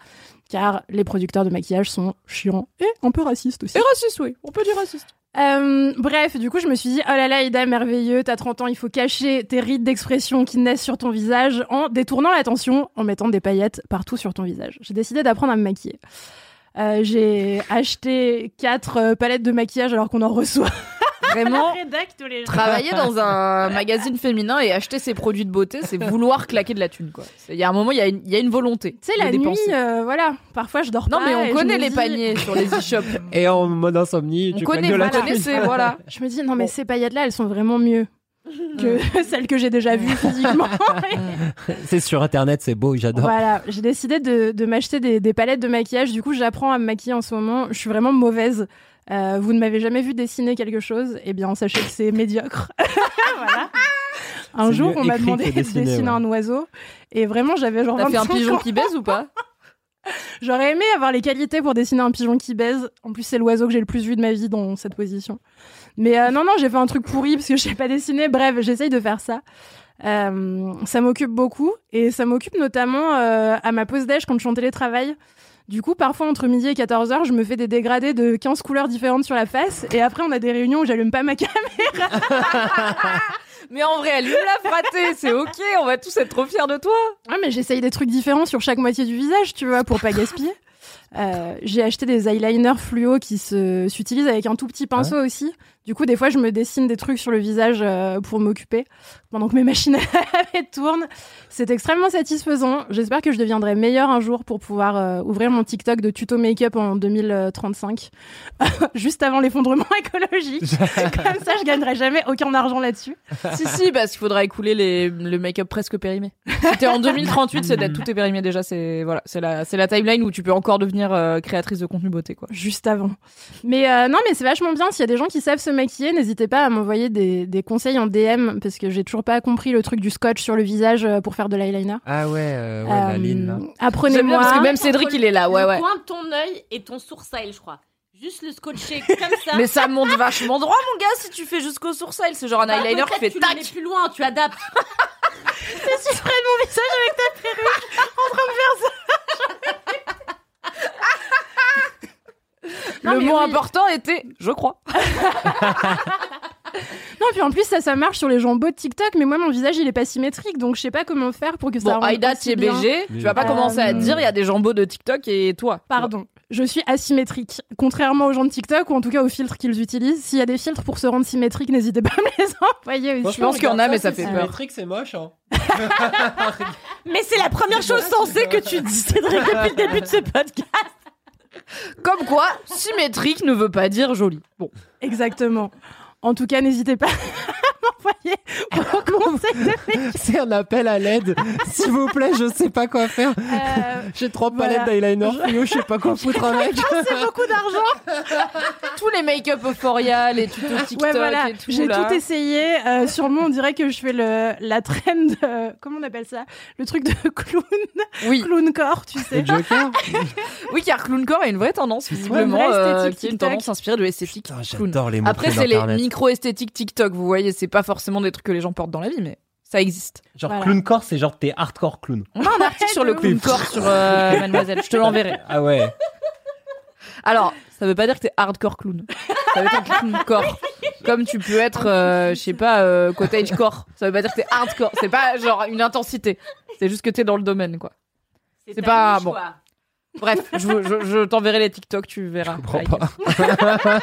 Car les producteurs de maquillage sont chiants et un peu racistes aussi. Et raciste, oui. On peut dire raciste. Euh, bref, du coup, je me suis dit, oh là là, Ida, merveilleux, t'as 30 ans, il faut cacher tes rides d'expression qui naissent sur ton visage en détournant l'attention, en mettant des paillettes partout sur ton visage. J'ai décidé d'apprendre à me maquiller. Euh, j'ai acheté quatre palettes de maquillage alors qu'on en reçoit. Vraiment, travailler dans un magazine féminin et acheter ses produits de beauté, c'est vouloir claquer de la thune, quoi. Il y a un moment, il y a une, il y a une volonté. Tu sais, la dépenser. nuit, euh, voilà, parfois je dors Non, pas. mais et on connaît les dis- paniers sur les e-shops. Et en mode insomnie, On tu connaît, claques de la connaissez, voilà. Je me dis, non, mais ces paillettes-là, elles sont vraiment mieux que celles que j'ai déjà vues physiquement. C'est sur internet, c'est beau, j'adore. Voilà, j'ai décidé de, de m'acheter des, des palettes de maquillage. Du coup, j'apprends à me maquiller en ce moment. Je suis vraiment mauvaise. Euh, vous ne m'avez jamais vu dessiner quelque chose. Eh bien, sachez que c'est médiocre. voilà. Un jour, on m'a demandé de dessiner, dessiner ouais. un oiseau. Et vraiment, j'avais genre T'as fait un 25 pigeon ans. qui baise ou pas? J'aurais aimé avoir les qualités pour dessiner un pigeon qui baise. En plus, c'est l'oiseau que j'ai le plus vu de ma vie dans cette position. Mais euh, non, non, j'ai fait un truc pourri parce que je sais pas dessiner. Bref, j'essaye de faire ça. Euh, ça m'occupe beaucoup et ça m'occupe notamment euh, à ma pause déj quand je suis en télétravail. Du coup, parfois entre midi et 14h, je me fais des dégradés de 15 couleurs différentes sur la face et après on a des réunions où j'allume pas ma caméra. Mais en vrai, allume la fraté, c'est ok, on va tous être trop fiers de toi. Ouais, mais j'essaye des trucs différents sur chaque moitié du visage, tu vois, pour pas gaspiller. Euh, j'ai acheté des eyeliners fluo qui se s'utilisent avec un tout petit pinceau aussi. Du coup, des fois, je me dessine des trucs sur le visage euh, pour m'occuper pendant que mes machines tournent. C'est extrêmement satisfaisant. J'espère que je deviendrai meilleure un jour pour pouvoir euh, ouvrir mon TikTok de tuto make-up en 2035, juste avant l'effondrement écologique. Comme ça, je gagnerai jamais aucun argent là-dessus. si, si, parce qu'il faudra écouler les, le make-up presque périmé. Si t'es en 2038, c'est d'être tout est périmé déjà, c'est voilà, c'est la, c'est la timeline où tu peux encore devenir euh, créatrice de contenu beauté, quoi. juste avant. Mais euh, non, mais c'est vachement bien. S'il y a des gens qui savent se maquiller, n'hésitez pas à m'envoyer des, des conseils en DM parce que j'ai toujours pas compris le truc du scotch sur le visage euh, pour faire de l'eyeliner. Ah ouais, euh, ouais la Euh, ligne. Apprenez-moi. parce que même Cédric, il est là, ouais, le ouais. coin de ton œil et ton sourcil, je crois. Juste le scotcher comme ça. Mais ça monte vachement droit, mon gars, si tu fais jusqu'au sourcil. C'est genre un Bah, eyeliner qui fait tu tac. plus loin, tu adaptes. C'est si près de mon visage avec ta perruque en train de faire ça. Non, Le mot oui. important était, je crois. Non, puis en plus, ça, ça marche sur les gens beaux de TikTok, mais moi, mon visage, il est pas symétrique, donc je sais pas comment faire pour que ça Bon, Aïda, tu es. BG. Tu vas pas Euh, commencer à dire, il y a des jambos de TikTok et toi. Pardon. je suis asymétrique. Contrairement aux gens de TikTok, ou en tout cas aux filtres qu'ils utilisent. S'il y a des filtres pour se rendre symétrique, n'hésitez pas à me les envoyer aussi. Je pense qu'il y en a, mais ça fait peur. symétrique, c'est moche. Hein. Mais c'est la première chose sensée que tu dis, Cédric, depuis le début de ce podcast. Comme quoi, symétrique ne veut pas dire joli. Bon. Exactement. En tout cas, n'hésitez pas à m'envoyer vos conseils de make-up. C'est un appel à l'aide. S'il vous plaît, je sais pas quoi faire. Euh, J'ai trois Voilà. palettes d'eyeliner fluo, je sais pas quoi foutre avec. c'est beaucoup d'argent. Tous les make-up euphoria, les tutos TikTok Ouais, voilà. et tout. J'ai tout essayé. Euh, sûrement, on dirait que je fais le, la trend, euh, comment on appelle ça? Le truc de clown, Oui. clown corps, tu sais. Le Joker Oui, car clowncore est une vraie tendance, visiblement, vraie euh, esthétique qui est une tendance inspirée de l'esthétique Putain, clown. J'adore les mots Après, c'est les micro-esthétiques TikTok, vous voyez, c'est pas forcément des trucs que les gens portent dans la vie, mais ça existe. Genre Voilà. clown core, c'est genre t'es hardcore clown. On a un article sur le de clown corps sur euh, Mademoiselle, je te l'enverrai. Ah ouais. Alors, ça veut pas dire que t'es hardcore clown. Ça veut dire clown corps. Comme tu peux être, euh, je sais pas, euh, cottage core. Ça veut pas dire que t'es hardcore. C'est pas genre une intensité. C'est juste que t'es dans le domaine, quoi. C'est pas bon. Bref, je, je, je t'enverrai les TikTok, tu verras. Je comprends pas.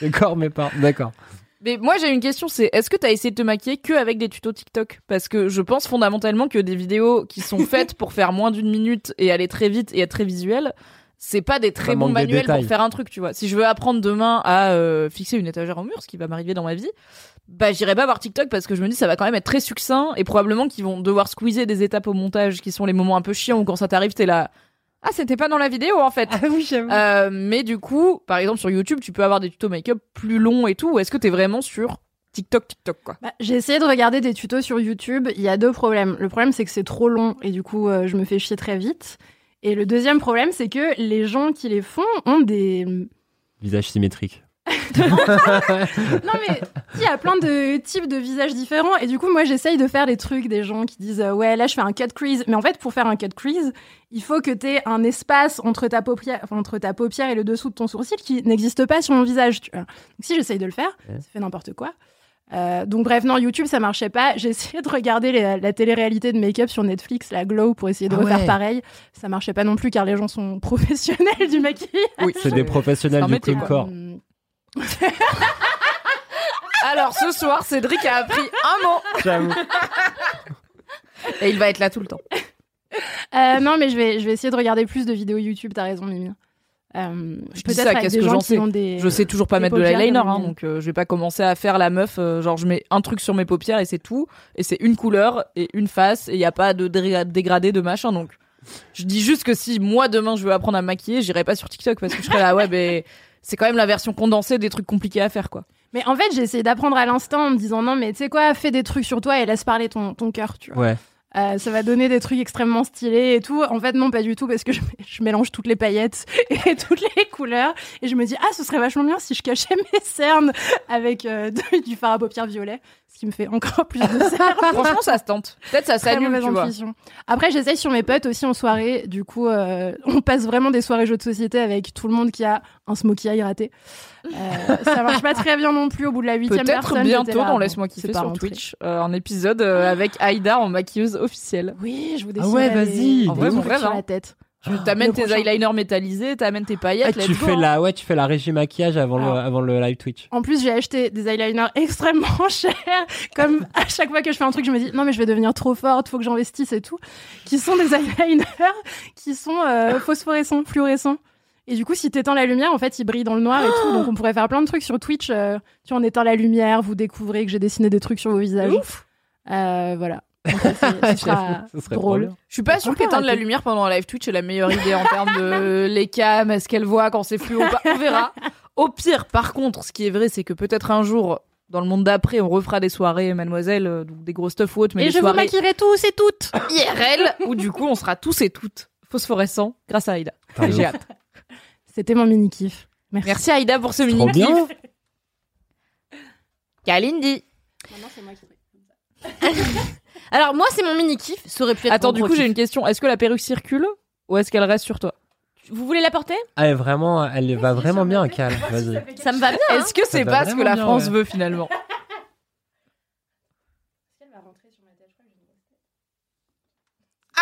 c'est corps, mais pas. D'accord. Mais moi j'ai une question, c'est est-ce que t'as essayé de te maquiller que avec des tutos TikTok? Parce que je pense fondamentalement que des vidéos qui sont faites pour faire moins d'une minute et aller très vite et être très visuel, c'est pas des très Ça bons manuels pour faire un truc, tu vois. Si je veux apprendre demain à euh, fixer une étagère au mur, ce qui va m'arriver dans ma vie, bah j'irai pas voir TikTok parce que je me dis ça va quand même être très succinct et probablement qu'ils vont devoir squeezer des étapes au montage qui sont les moments un peu chiants où quand ça t'arrive t'es là ah c'était pas dans la vidéo en fait. oui, j'avoue. Euh, mais du coup, par exemple sur YouTube, tu peux avoir des tutos make-up plus longs et tout. ou Est-ce que t'es vraiment sur TikTok, TikTok quoi? Bah, j'ai essayé de regarder des tutos sur YouTube. Il y a deux problèmes. Le problème, c'est que c'est trop long et du coup, euh, je me fais chier très vite. Et le deuxième problème, c'est que les gens qui les font ont des. Visage symétrique. Non, mais il y a plein de types de visages différents. Et du coup, moi, j'essaye de faire les trucs des gens qui disent euh, Ouais, là, je fais un cut crease. Mais en fait, pour faire un cut crease, il faut que tu aies un espace entre ta, paupière, enfin, entre ta paupière et le dessous de ton sourcil qui n'existe pas sur mon visage. Tu vois. Donc, si j'essaye de le faire, Ouais. ça fait n'importe quoi. Euh, donc bref, non, YouTube, ça marchait pas. J'ai essayé de regarder les- la télé-réalité de make-up sur Netflix, la Glow, pour essayer de Ah refaire ouais. pareil. Ça marchait pas non plus car les gens sont professionnels du maquillage. Oui, C'est des professionnels du métier, corps. Hum, Alors ce soir, Cédric a appris un mot J'avoue. et il va être là tout le temps. Euh, non, mais je vais, je vais essayer de regarder plus de vidéos YouTube, t'as raison, Mimi. Euh, Je dis ça, qu'est-ce que j'en sais des. Je sais toujours pas mettre de l'eyeliner, hein, donc euh, je vais pas commencer à faire la meuf. euh, genre je mets un truc sur mes paupières et c'est tout, et c'est une couleur et une face et il y a pas de dé- dégradé de machin. Donc je dis juste que si moi demain je veux apprendre à me maquiller, j'irai pas sur TikTok parce que je serais là ouais, mais c'est quand même la version condensée des trucs compliqués à faire quoi. Mais en fait, j'ai essayé d'apprendre à l'instant en me disant non, mais tu sais quoi, fais des trucs sur toi et laisse parler ton, ton cœur, tu vois. Ouais. Euh, ça va donner des trucs extrêmement stylés et tout. En fait, non, pas du tout, parce que je, je mélange toutes les paillettes et toutes les couleurs. Et je me dis, ah, ce serait vachement bien si je cachais mes cernes avec euh, de- du fard à paupières violet, ce qui me fait encore plus de cernes. Franchement, ça se tente. Peut-être ça mauvaise tu vois. Après, j'essaye sur mes potes aussi en soirée. Du coup, euh, on passe vraiment des soirées jeux de société avec tout le monde qui a un smokey eye raté. Euh, ça marche pas très bien non plus au bout de la huitième Peut-être personne. bientôt j'étais là, dans Laisse-moi kiffer sur rentré. Twitch, euh, un épisode euh, avec Aïda en maquilleuse officielle. Oui, je vous Ah ouais, vas-y. En vrai, mon trucs rêve, sur hein. la tête. Tu t'amènes le tes prochain. eyeliners métallisés, t'amènes tes Ah, paillettes, tu let's go, fais hein. la, ouais, tu fais la régie maquillage avant le, avant le live Twitch. En plus, j'ai acheté des eyeliners extrêmement chers. Comme à chaque fois que je fais un truc, je me dis non mais je vais devenir trop forte, faut que j'investisse et tout. Qui sont des eyeliners qui sont euh, phosphorescents, fluorescents. Et du coup, si t'éteins la lumière, en fait, ils brillent dans le noir et tout. Donc, on pourrait faire plein de trucs sur Twitch. euh, tu en éteins la lumière, vous découvrez que j'ai dessiné des trucs sur vos visages. Euh, voilà. C'est- ce sera drôle. Je suis pas sûre qu'éteindre la lumière pendant un live Twitch est la meilleure idée en termes de les cams, est-ce qu'elle voit quand c'est fluo ou pas, on verra. Au pire, par contre, ce qui est vrai, c'est que peut-être un jour, dans le monde d'après, on refera des soirées, mademoiselle, euh, donc des grosses stuff ou autres, mais Et je vous soirées maquillerai tous et toutes. IRL, où du coup, on sera tous et toutes phosphorescents grâce à Aïda. J'ai hâte. C'était mon mini kiff. Merci. Merci Aïda pour ce mini Trop bien. Kalindi. Alors moi, c'est mon mini kiff. Ça aurait pu être Attends, mon du gros coup, j'ai kiff. une question. Est-ce que la perruque circule ou est-ce qu'elle reste sur toi? Vous voulez la porter? Ah, elle, vraiment, elle va vraiment bien, Cal. Vas-y. Ça me va bien. hein. Est-ce que c'est va pas ce que vraiment la bien, France ouais. veut finalement?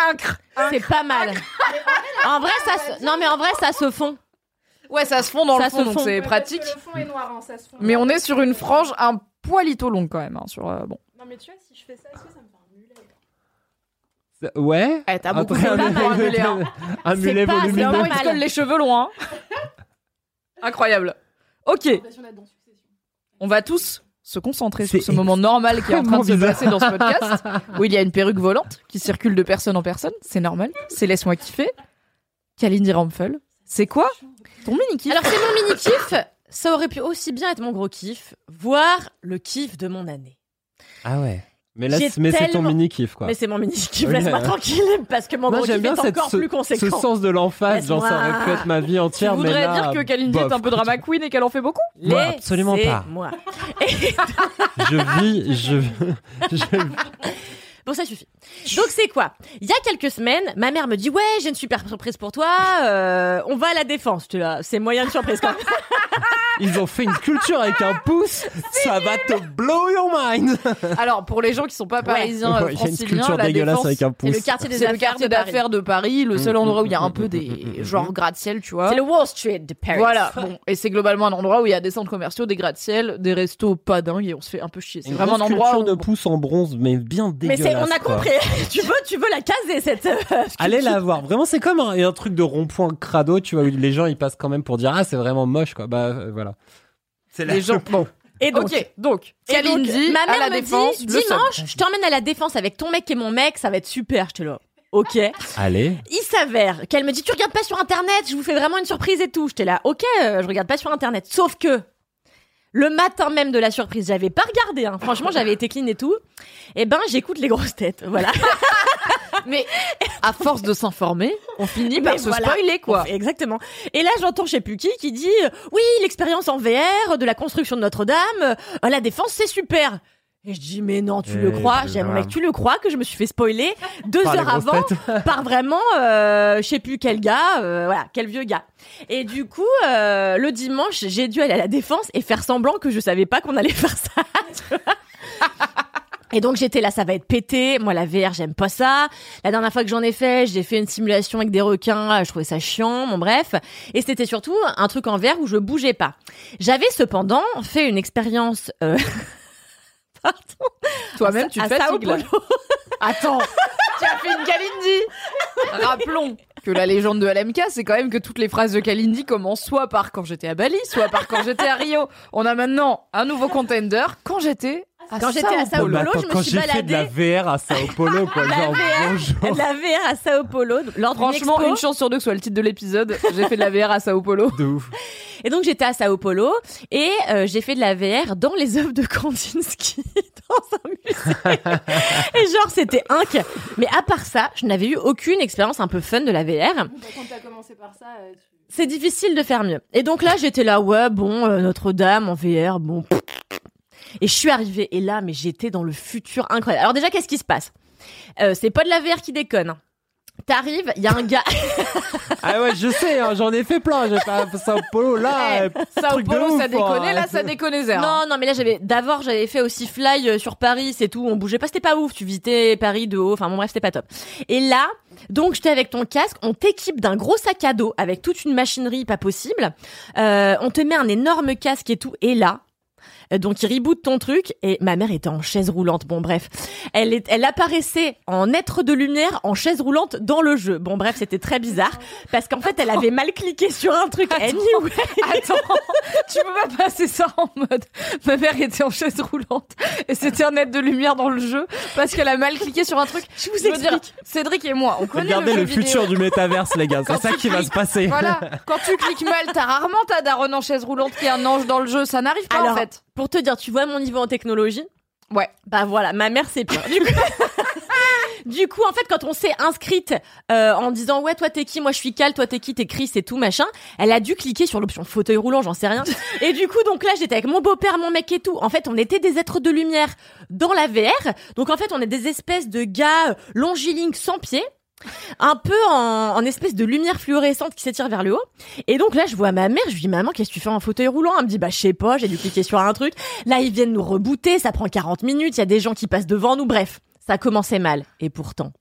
Incre. C'est pas mal. En vrai, ça se... Non, mais en vrai, ça se fond. Ouais, ça se fond dans Ça le fond, donc fond. c'est pratique. Le fond est noir, hein, ça se fond. Mais on est sur une frange un poilito longue quand même. hein, sur, euh, bon. Non, mais tu vois, si je fais ça, est-ce que ça me Ouais. Eh, t'as beaucoup Après, de un pour un mulet, hein. un C'est mulet pas- c'est volumineux. pas Vraiment, il se colle les cheveux loin. Incroyable. Ok, on va tous se concentrer sur C'est ce moment normal qui est en train de se extrêmement passer dans ce podcast, où il y a une perruque volante qui circule de personne en personne. C'est normal. C'est laisse-moi kiffer. Kalindi Rampfel. C'est quoi ton mini kiff Alors, c'est mon mini kiff. Ça aurait pu aussi bien être mon gros kiff, voire le kiff de mon année. Ah ouais. Mais là, mais c'est ton mini kiff quoi. Mais c'est mon mini kiff, laisse-moi tranquille, parce que mon Moi gros j'aime kiff bien est cette, encore ce, plus ce conséquent. sens de l'emphase, genre ça aurait pu être ma vie Tu entière, mais voudrais là, dire que Kalindi est bof. un peu drama queen et qu'elle en fait beaucoup Moi, absolument pas. moi. Je vis, je, je Bon, ça suffit. Donc, c'est quoi? Il y a quelques semaines, ma mère me dit Ouais, j'ai une super surprise pour toi, euh, on va à la défense. Tu là, c'est moyen de surprise quand même. Ils ont fait une culture avec un pouce, ça va te blow your mind. Alors, pour les gens qui sont pas parisiens, Ouais, euh, il y a une la dégueulasse Défense, avec un C'est pouce. le quartier des c'est le affaires quartier de Paris. d'affaires de Paris, le seul Mm, endroit où mm, il y a un mm, peu mm, des mm, mm, genre gratte-ciel, tu vois. C'est le Wall Street de Paris. Voilà, bon, et c'est globalement un endroit où il y a des centres commerciaux, des gratte-ciel, des restos pas dingues et on se fait un peu chier. C'est vraiment un endroit culture où de pouce en bronze, mais bien Mais dégueulasse. c'est, on a quoi. compris. tu veux, tu veux la caser cette. euh, Allez la voir. Vraiment, c'est comme un, un truc de rond-point crado, tu vois, où les gens ils passent quand même pour dire ah c'est vraiment moche quoi. Bah euh, voilà. C'est la- les gens. Bon, Et donc, ok, donc, et donc, Kalindi ma mère à la me défense, dit dimanche, je t'emmène à la défense avec ton mec et mon mec, ça va être super. Je te là. Ok. Allez. Il s'avère qu'elle me dit tu regardes pas sur internet, je vous fais vraiment une surprise et tout. J'étais là, ok, euh, je regarde pas sur internet. Sauf que le matin même de la surprise, j'avais pas regardé. Hein. Franchement, j'avais été clean et tout. Et ben, j'écoute les grosses têtes. Voilà. Mais à force de s'informer, on finit par Mais se voilà. spoiler quoi. Exactement. Et là, j'entends je sais plus qui qui dit euh, oui, l'expérience en VR de la construction de Notre-Dame, euh, la défense, c'est super. Et je dis mais non, tu le Eh, crois? J'ai mon mec, tu le crois que je me suis fait spoiler deux Par heures avant par vraiment euh, je sais plus quel gars, euh, voilà, quel vieux gars. Et du coup, euh, le dimanche, j'ai dû aller à la défense et faire semblant que je savais pas qu'on allait faire ça. tu vois. Et donc j'étais là, ça va être pété. Moi la VR, j'aime pas ça. La dernière fois que j'en ai fait, j'ai fait une simulation avec des requins. Je trouvais ça chiant. Bon bref. Et c'était surtout un truc en VR où je bougeais pas. J'avais cependant fait une expérience. Euh... Pardon. Toi-même, tu te fatigues. Attends, tu as fait une Kalindi. Rappelons que la légende de LMK, c'est quand même que toutes les phrases de Kalindi commencent soit par quand j'étais à Bali, soit par quand j'étais à Rio. On a maintenant un nouveau contender. Quand j'étais à Quand j'étais à Sao Paulo, attends, je me quand suis j'ai fait de la baladée. VR à Sao Paulo quoi, La genre VR, bonjour. La VR à Sao Paulo, lors Franchement, expo. une chance sur deux que ce soit le titre de l'épisode. J'ai fait de la VR à Sao Paulo. De ouf. Et donc j'étais à Sao Paulo et euh, j'ai fait de la VR dans les œuvres de Kandinsky dans un musée. et genre c'était inc. Mais à part ça, je n'avais eu aucune expérience un peu fun de la VR. Quand t'as commencé par ça, euh, tu- C'est difficile de faire mieux. Et donc là j'étais là ouais bon euh, Notre-Dame en VR bon. Et je suis arrivée et là mais j'étais dans le futur incroyable. Alors déjà qu'est-ce qui se passe? Euh, C'est pas de la VR qui déconne. T'arrives, il y a un gars. Ah ouais, je sais, hein, j'en ai fait plein. J'ai fait à Sao Paulo là. euh, Sao truc de Paulo, ça ouf, déconnait, hein. là, ça déconnait zéro. Non, non, mais là j'avais d'abord j'avais fait aussi Fly euh, sur Paris, c'est tout, on bougeait pas, c'était pas ouf, tu visitais Paris de haut, enfin bon bref, c'était pas top. Et là, donc j'étais avec ton casque, on t'équipe d'un gros sac à dos avec toute une machinerie pas possible, euh, on te met un énorme casque et tout, et là. Donc il reboot ton truc et ma mère était en chaise roulante. Bon bref, elle est, elle apparaissait en être de lumière en chaise roulante dans le jeu. Bon bref, c'était très bizarre parce qu'en fait elle avait mal cliqué sur un truc. Anyway, Attends, tu peux pas passer ça en mode ma mère était en chaise roulante et c'était un aide de lumière dans le jeu parce qu'elle a mal cliqué sur un truc. je vous Je veux dire, explique. Cédric et moi, on connaît Regardez le, futur du métaverse, les gars. C'est ça qui va se passer. Voilà, quand tu cliques mal, t'as rarement ta daronne en chaise roulante qui est un ange dans le jeu, ça n'arrive pas Alors, en fait. Pour te dire, tu vois mon niveau en technologie Ouais. Bah voilà, ma mère c'est pire. Du coup, du coup, en fait, quand on s'est inscrite euh, en disant ouais, toi t'es qui, moi je suis Cal, toi t'es qui, t'es Chris et tout machin, elle a dû cliquer sur l'option fauteuil roulant, j'en sais rien. Et du coup, donc là, j'étais avec mon beau-père, mon mec et tout. En fait, on était des êtres de lumière dans la VR. Donc en fait, on est des espèces de gars longilignes sans pieds. Un peu en, en espèce de lumière fluorescente qui s'étire vers le haut. Et donc là, je vois ma mère, je lui dis, maman, qu'est-ce que tu fais en fauteuil roulant? Elle me dit, bah, je sais pas, j'ai dû cliquer sur un truc. Là, ils viennent nous rebooter, ça prend 40 minutes, il y a des gens qui passent devant nous, bref. Ça commençait mal. Et pourtant.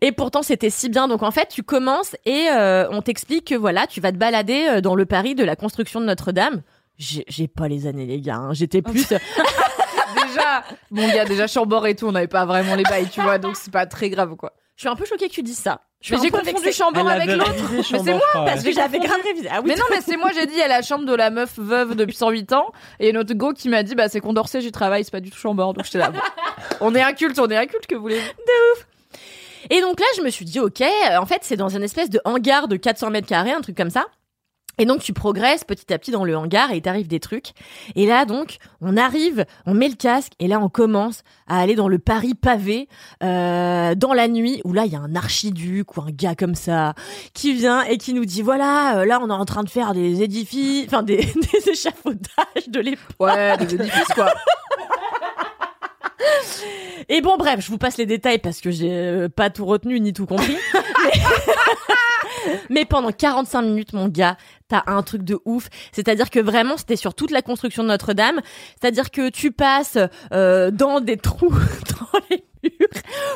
Et pourtant, c'était si bien. Donc en fait, tu commences et euh, on t'explique que voilà, tu vas te balader euh, dans le Paris de la construction de Notre-Dame. J'ai j'ai pas les années, les gars. hein. J'étais plus. déjà, bon, il y a déjà Chambord et tout, on n'avait pas vraiment les bails, tu vois, donc c'est pas très grave, quoi. Je suis un peu choquée que tu dises ça. Je Mais j'ai confondu. Chambord Elle avec l'autre. Mais c'est moi, Parce que j'avais grave révisé. Ah oui. Mais non, mais c'est moi, j'ai dit, y a la chambre de la meuf veuve depuis 108 ans. Et notre go qui m'a dit, bah, c'est Condorcet, j'y travaille, c'est pas du tout Chambord. Donc j'étais là. bon. on est un culte, on est un culte, que voulez-vous? Et donc là, je me suis dit, ok, en fait, c'est dans une espèce de hangar de 400 mètres carrés, un truc comme ça. Et donc tu progresses petit à petit dans le hangar et il t'arrive des trucs. Et là donc on arrive, on met le casque et là on commence à aller dans le Paris pavé euh, dans la nuit où là il y a un archiduc ou un gars comme ça qui vient et qui nous dit voilà euh, là on est en train de faire des édifices, enfin des, des échafaudages de l'époque. Ouais, des édifices, quoi. Et bon, bref, je vous passe les détails parce que j'ai euh, pas tout retenu ni tout compris. Mais... Mais pendant 45 minutes, mon gars, t'as un truc de ouf. C'est-à-dire que vraiment, c'était sur toute la construction de Notre-Dame. C'est-à-dire que tu passes euh, dans des trous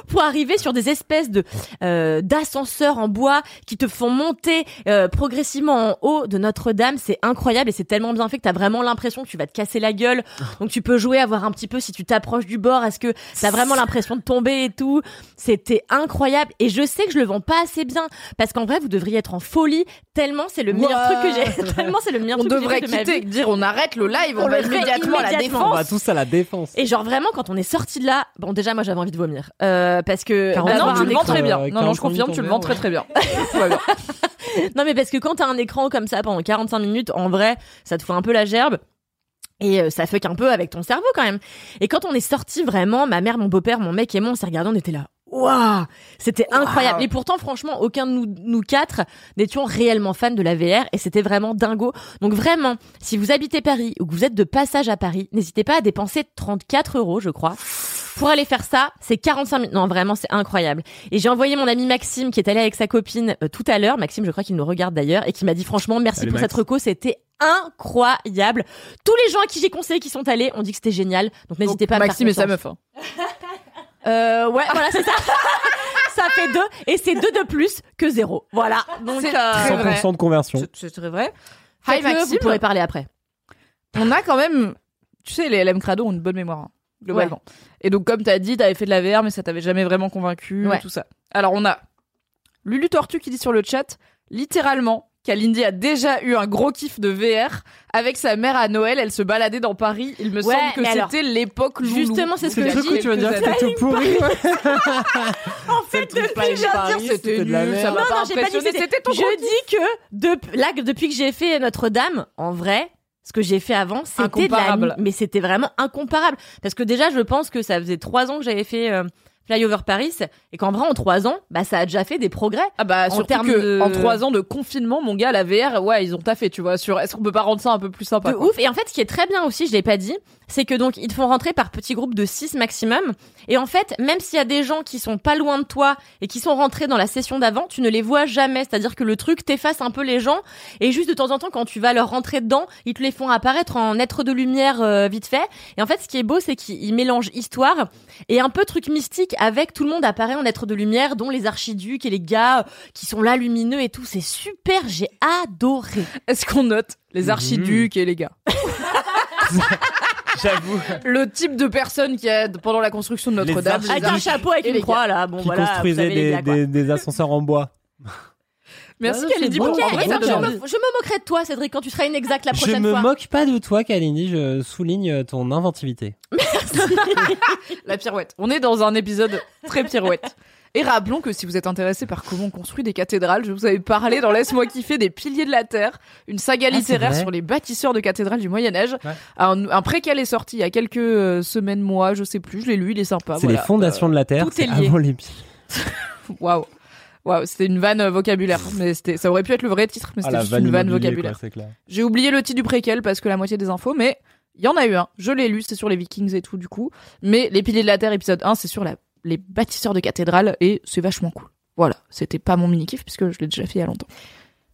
pour arriver sur des espèces de euh, d'ascenseurs en bois qui te font monter euh, progressivement en haut de Notre-Dame. C'est incroyable et c'est tellement bien fait que t'as vraiment l'impression que tu vas te casser la gueule. Donc tu peux jouer à voir un petit peu si tu t'approches du bord. Est-ce que t'as vraiment l'impression de tomber et tout? C'était incroyable et je sais que je le vends pas assez bien parce qu'en vrai vous devriez être en folie tellement c'est le meilleur truc que j'ai. tellement c'est le meilleur On truc que j'ai devrait fait de ma quitter, vie. dire on arrête le live, on, On va fait immédiatement à la immédiatement. On va défense. tous à la défense. Et genre vraiment quand on est sorti de là, bon déjà moi j'avais envie de vomir euh, parce que Bah non, tu le vends très bien. euh, Non, non, je 45 confirme, tu le vends en très très bien. Non mais parce que quand t'as un écran comme ça pendant 45 minutes, en vrai, ça te fout un peu la gerbe. Et euh, ça fuck un peu avec ton cerveau quand même. Et quand on est sorti vraiment, ma mère, mon beau-père, mon mec et moi, on s'est regardé, on était là. Waouh C'était incroyable. Et pourtant, franchement, aucun de nous, nous quatre n'étions réellement fans de la VR et c'était vraiment dingo. Donc vraiment, si vous habitez Paris ou que vous êtes de passage à Paris, n'hésitez pas à dépenser 34 euros, je crois. Pour aller faire ça, c'est 45 minutes. Non, vraiment, c'est incroyable. Et j'ai envoyé mon ami Maxime qui est allé avec sa copine euh, tout à l'heure. Maxime, je crois qu'il nous regarde d'ailleurs et qui m'a dit franchement merci pour Max. cette reco, c'était incroyable. Tous les gens à qui j'ai conseillé qui sont allés ont dit que c'était génial. Donc n'hésitez pas à me Maxime et faire sa confiance. meuf. hein. Euh, ouais, voilà, c'est ça. ça fait deux et c'est deux de plus que zéro. Voilà. Donc C'est euh, très vrai. 100% de conversion. C'est- C'est très vrai. Hi faites-le, vous Maxime, pourrez parler après. on a quand même, tu sais, les LM Crado ont une bonne mémoire, hein, globalement. Et donc, comme t'as dit, t'avais fait de la VR, mais ça t'avait jamais vraiment convaincu, Ouais. tout ça. Alors, on a Lulu Tortue qui dit sur le chat, littéralement, Kalindi a déjà eu un gros kiff de VR avec sa mère à Noël. Elle se baladait dans Paris. Il me Ouais, semble que c'était l'époque loulou. justement, c'est ce que je dis. tu vas dire que c'était tout pourri. En fait, depuis que dire c'était nul, ça m'a Non, pas non, j'ai pas dit que impressionné. c'était- ton Je dis que là, depuis que j'ai fait Notre-Dame, en vrai, ce que j'ai fait avant, c'était de la mais c'était vraiment incomparable. Parce que déjà, je pense que ça faisait trois ans que j'avais fait euh, Flyover Paris, et qu'en vrai, en trois ans, bah, ça a déjà fait des progrès. Ah bah En termes que de- en trois ans de confinement, mon gars, la VR, ouais, ils ont taffé, tu vois. Sur est-ce qu'on peut pas rendre ça un peu plus sympa de ouf. Et en fait, ce qui est très bien aussi, je l'ai pas dit, c'est que donc ils te font rentrer par petits groupes de 6 maximum. Et en fait, même s'il y a des gens qui sont pas loin de toi et qui sont rentrés dans la session d'avant, tu ne les vois jamais. C'est-à-dire que le truc t'efface un peu les gens et juste de temps en temps, quand tu vas leur rentrer dedans, ils te les font apparaître en être de lumière euh, vite fait. Et en fait, ce qui est beau, c'est qu'ils mélangent histoire et un peu truc mystique avec tout le monde apparaît en être de lumière, dont les archiducs et les gars euh, qui sont là lumineux et tout. C'est super, j'ai adoré. Est-ce qu'on note les archiducs et les gars J'avoue. Le type de personne qui a pendant la construction de Notre-Dame, Avec un chapeau avec et une croix là, bon Qui voilà. vous construisaient savez les des, gars, quoi. des, des ascenseurs en bois. Merci Kalindi je me, je me moquerai de toi, Cédric, quand tu seras inexact la Je prochaine me fois. moque pas de toi, Kalindi. Je souligne ton inventivité. La pirouette. On est dans un épisode très pirouette. Et rappelons que si vous êtes intéressé par comment on construit des cathédrales, je vous avais parlé dans Laisse-moi kiffer des piliers de la Terre, une saga Ah, littéraire sur les bâtisseurs de cathédrales du Moyen Âge. Ouais. Un, un préquel est sorti il y a quelques euh, semaines, mois, je sais plus, je l'ai lu, il est sympa. c'est voilà. les fondations de la Terre. tout c'est est lié. avant les. Euh, Waouh. Waouh, c'était une vanne euh, vocabulaire, mais c'était, ça aurait pu être le vrai titre, mais Ah, c'était juste vanne une vanne vocabulaire. quoi, c'est clair. J'ai oublié le titre du préquel parce que la moitié des infos, mais il y en a eu un. Je l'ai lu, c'est sur les Vikings et tout, du coup. Mais Les Piliers de la Terre, épisode 1, c'est sur la, les bâtisseurs de cathédrales et c'est vachement cool. Voilà. C'était pas mon mini-kiff puisque je l'ai déjà fait il y a longtemps.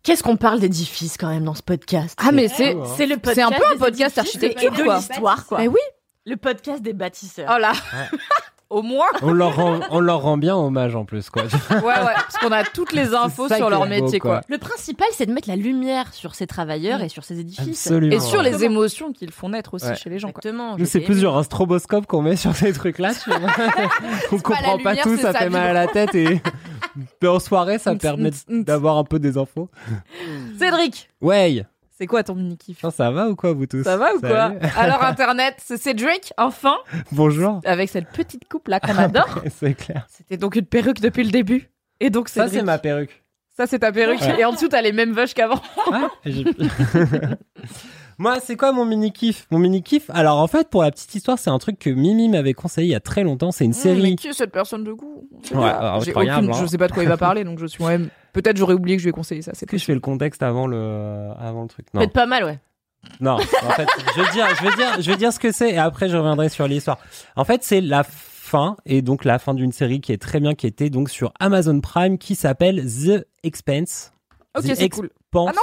Qu'est-ce qu'on parle d'édifices quand même dans ce podcast? Ah, mais c'est. c'est le podcast C'est un peu un podcast édifices architecture, et de l'histoire quoi. Mais oui. Le podcast des bâtisseurs. Oh là. au moins. On leur rend, on leur rend bien hommage en plus, quoi. Ouais, ouais, parce qu'on a toutes les infos sur leur beau, métier, quoi. quoi. Le principal, c'est de mettre la lumière sur ces travailleurs et sur ces édifices. Absolument. Et sur les émotions qu'ils font naître aussi Ouais. chez les gens, quoi. Exactement. Nous, je c'est plus genre un stroboscope qu'on met sur ces trucs-là, tu vois. On comprend pas lumière, tout, ça ça, fait mal à la tête et mais en soirée, ça permet d'avoir un peu des infos. Cédric, Ouais. C'est quoi ton mini kiff ça va ou quoi, vous tous Ça va ou quoi. Alors Internet, c'est Cédric, enfin, Bonjour. avec cette petite coupe là qu'on adore. c'est clair. C'était donc une perruque depuis le début. Et donc Ça, c'est ma perruque. ça c'est ta perruque. Ouais. Et en dessous t'as les mêmes vaches qu'avant. J'ai- Moi, c'est quoi mon mini kiff? Mon mini kiff. Alors en fait, pour la petite histoire, c'est un truc que Mimi m'avait conseillé il y a très longtemps. C'est une Mais série. qui est cette personne de goût? Ouais, alors, aucune- hein. Je sais pas de quoi il va parler, donc je suis moi-même. Peut-être j'aurais oublié que je lui ai conseillé ça. C'est que je fais le contexte avant le avant le truc? Non. Faites pas mal, ouais. Non, en fait, je vais dire, je vais dire, je vais dire ce que c'est et après je reviendrai sur l'histoire. En fait, c'est la fin et donc la fin d'une série qui est très bien, qui était donc sur Amazon Prime, qui s'appelle The Expense. Ok, The c'est cool. Ah non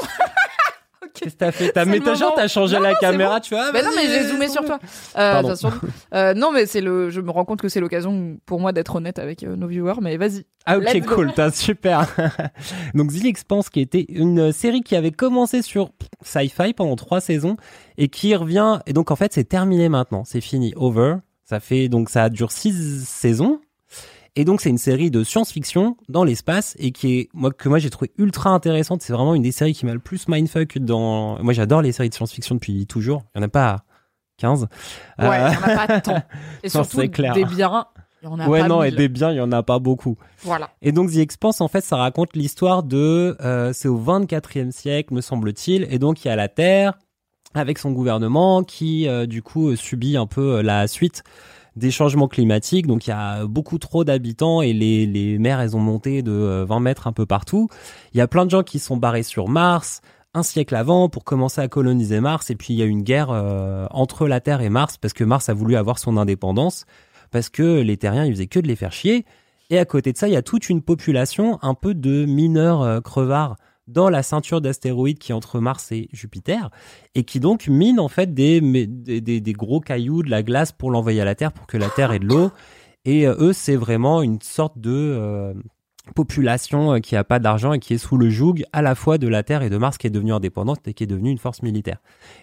Qu'est-ce que t'as fait T'as t'as changé Non, la non, caméra, tu vois Mais non, mais j'ai zoomé sur toi. Euh. Euh, non, mais c'est le. Je me rends compte que c'est l'occasion pour moi d'être honnête avec euh, nos viewers. Mais vas-y. Ah ok cool, t'as super. Donc The Expanse qui était une série qui avait commencé sur Sci-Fi pendant trois saisons et qui revient et donc en fait c'est terminé maintenant, c'est fini, over. Ça fait donc ça dure six saisons et donc c'est une série de science-fiction dans l'espace et qui est moi que moi j'ai trouvé ultra intéressante. C'est vraiment une des séries qui m'a le plus mindfuck dans. Moi j'adore les séries de science-fiction depuis toujours. Il y en a pas 15. Ouais, Euh, il y en a pas tant. Et Non, surtout clair. des biens. Il y en a ouais pas non et des biens il y en a pas beaucoup. Voilà. Et donc The Expanse, en fait, ça raconte l'histoire de, euh, c'est au 24e siècle, me semble-t-il, et donc il y a la Terre avec son gouvernement qui, euh, du coup, euh, subit un peu euh, la suite des changements climatiques. Donc il y a beaucoup trop d'habitants et les, les mers, elles ont monté de euh, 20 mètres un peu partout. Il y a plein de gens qui sont barrés sur Mars un siècle avant pour commencer à coloniser Mars et puis il y a une guerre euh, entre la Terre et Mars parce que Mars a voulu avoir son indépendance parce que les terriens ils faisaient que de les faire chier et à côté de ça il y a toute une population un peu de mineurs euh, crevards dans la ceinture d'astéroïdes qui est entre Mars et Jupiter et qui donc minent en fait des- des gros cailloux, de la glace pour l'envoyer à la Terre pour que la Terre ait de l'eau. Et euh, eux, c'est vraiment une sorte de euh, population euh, qui a pas d'argent et qui est sous le joug à la fois de la Terre et de Mars qui est devenue indépendante et qui est devenue une force militaire.